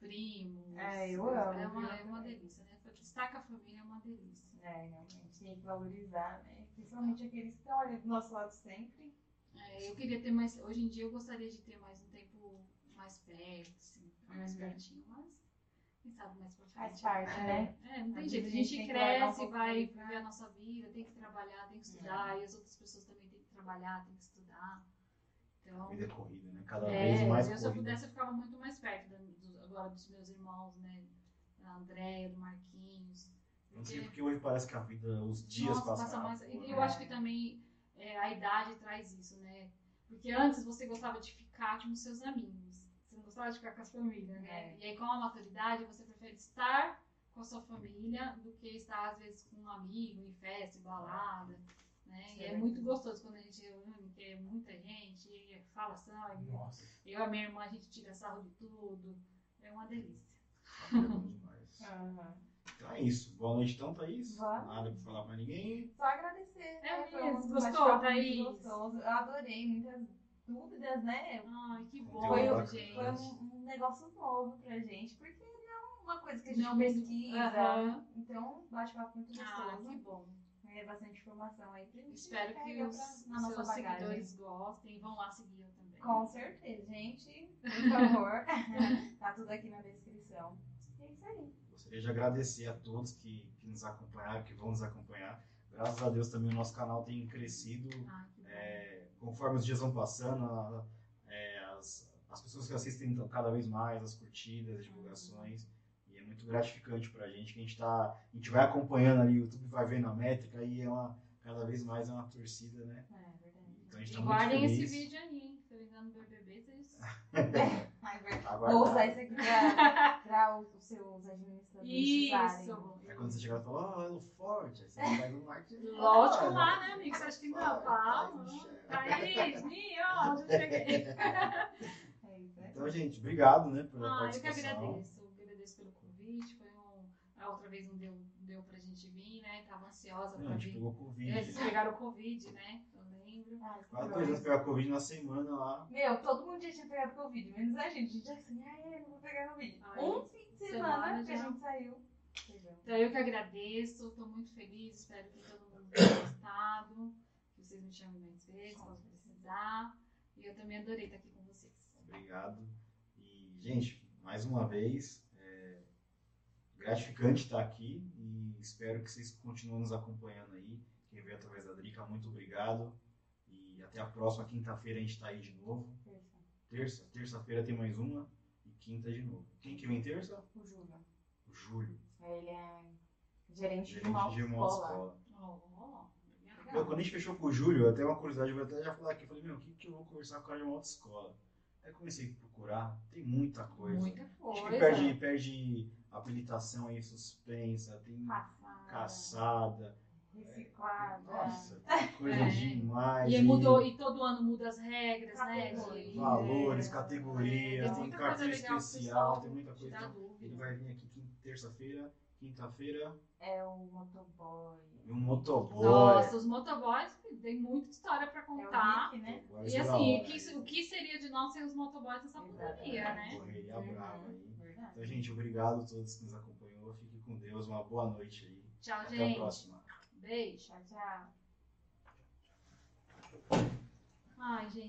primo. É, eu amo, É uma, é uma delícia, né? Destaca a família, é uma delícia. É, realmente, tem que valorizar, né? Principalmente aqueles que estão ali do nosso lado sempre. É, eu queria ter mais. Hoje em dia eu gostaria de ter mais um tempo mais perto, assim, mais Uhum. pertinho, mas quem sabe mais pra Faz frente. parte, é, né? É, não tem Às jeito. A a gente um cresce, pouco vai pra- viver a nossa vida, tem que trabalhar, tem que estudar, e as outras pessoas também têm que trabalhar, têm que estudar. A Então. vida é corrida, né? Cada É, vez mais se eu corrida. pudesse, eu ficava muito mais perto da- do- agora dos meus irmãos, né? Da Andréia, do Marquinhos. Não sei porque hoje parece que a vida, os dias Nossa, passam passa mais. rápido, E né? eu acho que também é, a idade traz isso, né? Porque antes você gostava de ficar com os seus amigos. Você não gostava de ficar com as famílias, né? É. E aí, com a maturidade, você prefere estar com a sua família do que estar, às vezes, com um amigo, em festa, em balada. Né? E é é muito gostoso quando a gente reúne, que é muita gente, fala sangue. Nossa. Eu e a minha irmã, a gente tira sarro de tudo. É uma delícia. É bom demais. Então é isso. Boa noite então, Thaís. Vamos. Nada pra falar pra ninguém. Só agradecer, né? É Foi mesmo, um gostou, Thaís? gostoso. Eu adorei, muitas dúvidas, né? Ai, que bom, Foi gente. Foi um, um negócio novo pra gente, porque não é uma coisa que a gente Não, pesquisa. aham. Então, bate-papo muito Ah, gostoso. que bom. É bastante informação aí pra gente. Espero que os, pra- os na nossa seus bagagem. seguidores gostem e vão lá seguir eu também. Com certeza, gente. Por favor. <laughs> tá tudo aqui na descrição. É isso aí. Gostaria de agradecer a todos que, que nos acompanharam, que vão nos acompanhar. Graças a Deus também o nosso canal tem crescido. Ah, é, conforme os dias vão passando, a- é, as, as pessoas que assistem estão cada vez mais, as curtidas, as divulgações. E é muito gratificante pra gente, que a gente, tá, a gente vai acompanhando ali, o YouTube vai vendo a métrica e é uma, cada vez mais é uma torcida, né? É verdade. Então a gente E tá muito guardem esse feliz. vídeo aí, eu ainda no BBB, vocês... <laughs> Aguardar. Vou usar isso aqui pra, pra os, seus administradores. Isso! É quando você chega e fala, ó, Elo Forte, aí você faz um marketing. Lógico lá, né, amigo? Você acha que não? Fala, Thaís, Ninho, já cheguei. É isso? Então, gente, obrigado, né, pela Ah, eu que participação. agradeço. Agradeço pelo convite. Foi um... A outra vez não deu, deu pra gente vir, né? Tava ansiosa Não, pra a gente vir. pegou Covid. É, vocês pegaram o Covid, né? Eu que dois anos pegar Covid na semana lá. Meu, todo mundo já tinha pegado Covid, menos a gente. A gente já assim, ai, não vou pegar Covid. Ai, um fim de semana semana que a já. gente saiu. Então eu que agradeço, estou muito feliz, espero que todo mundo tenha gostado, que vocês me chamem mais vezes quando precisar. E eu também adorei estar aqui com vocês. Obrigado. E, gente, mais uma vez, é gratificante estar aqui e espero que vocês continuem nos acompanhando aí. Quem veio através da Drica, muito obrigado. E até a próxima quinta-feira a gente está aí de novo. Terça. Terça, terça-feira tem mais uma e quinta de novo. Quem que vem terça? O Júlio. O Júlio, Ele é gerente, gerente de uma de uma escola. Oh, Meu, quando a gente fechou com o Júlio, até uma curiosidade, eu vou até já falar aqui. Eu falei, meu, o que, que eu vou conversar com o cara de uma autoescola? Aí comecei a procurar, tem muita coisa. muita Acho coisa. que perde, perde habilitação aí, suspensa, tem Passada. caçada. Reciclada. Nossa, tem coisa É. demais. E mudou, e todo ano muda as regras, né? Categorias. de- Valores, É. categorias, Tem cartão especial, tem muita coisa. Então, ele vai vir aqui terça-feira, quinta-feira, É o motoboy. e um motoboy. Nossa, os motoboys tem muita história pra É contar. o Rick, né? E é assim, o que, né? o que seria de nós sem os motoboys nessa pandemia, né? Correria Uhum. brava aí. Então, gente, obrigado a todos que nos acompanhou. Fique com Deus. Uma boa noite aí. Tchau, Até a gente. próxima. Beijo. Tchau, tchau. Ai, gente.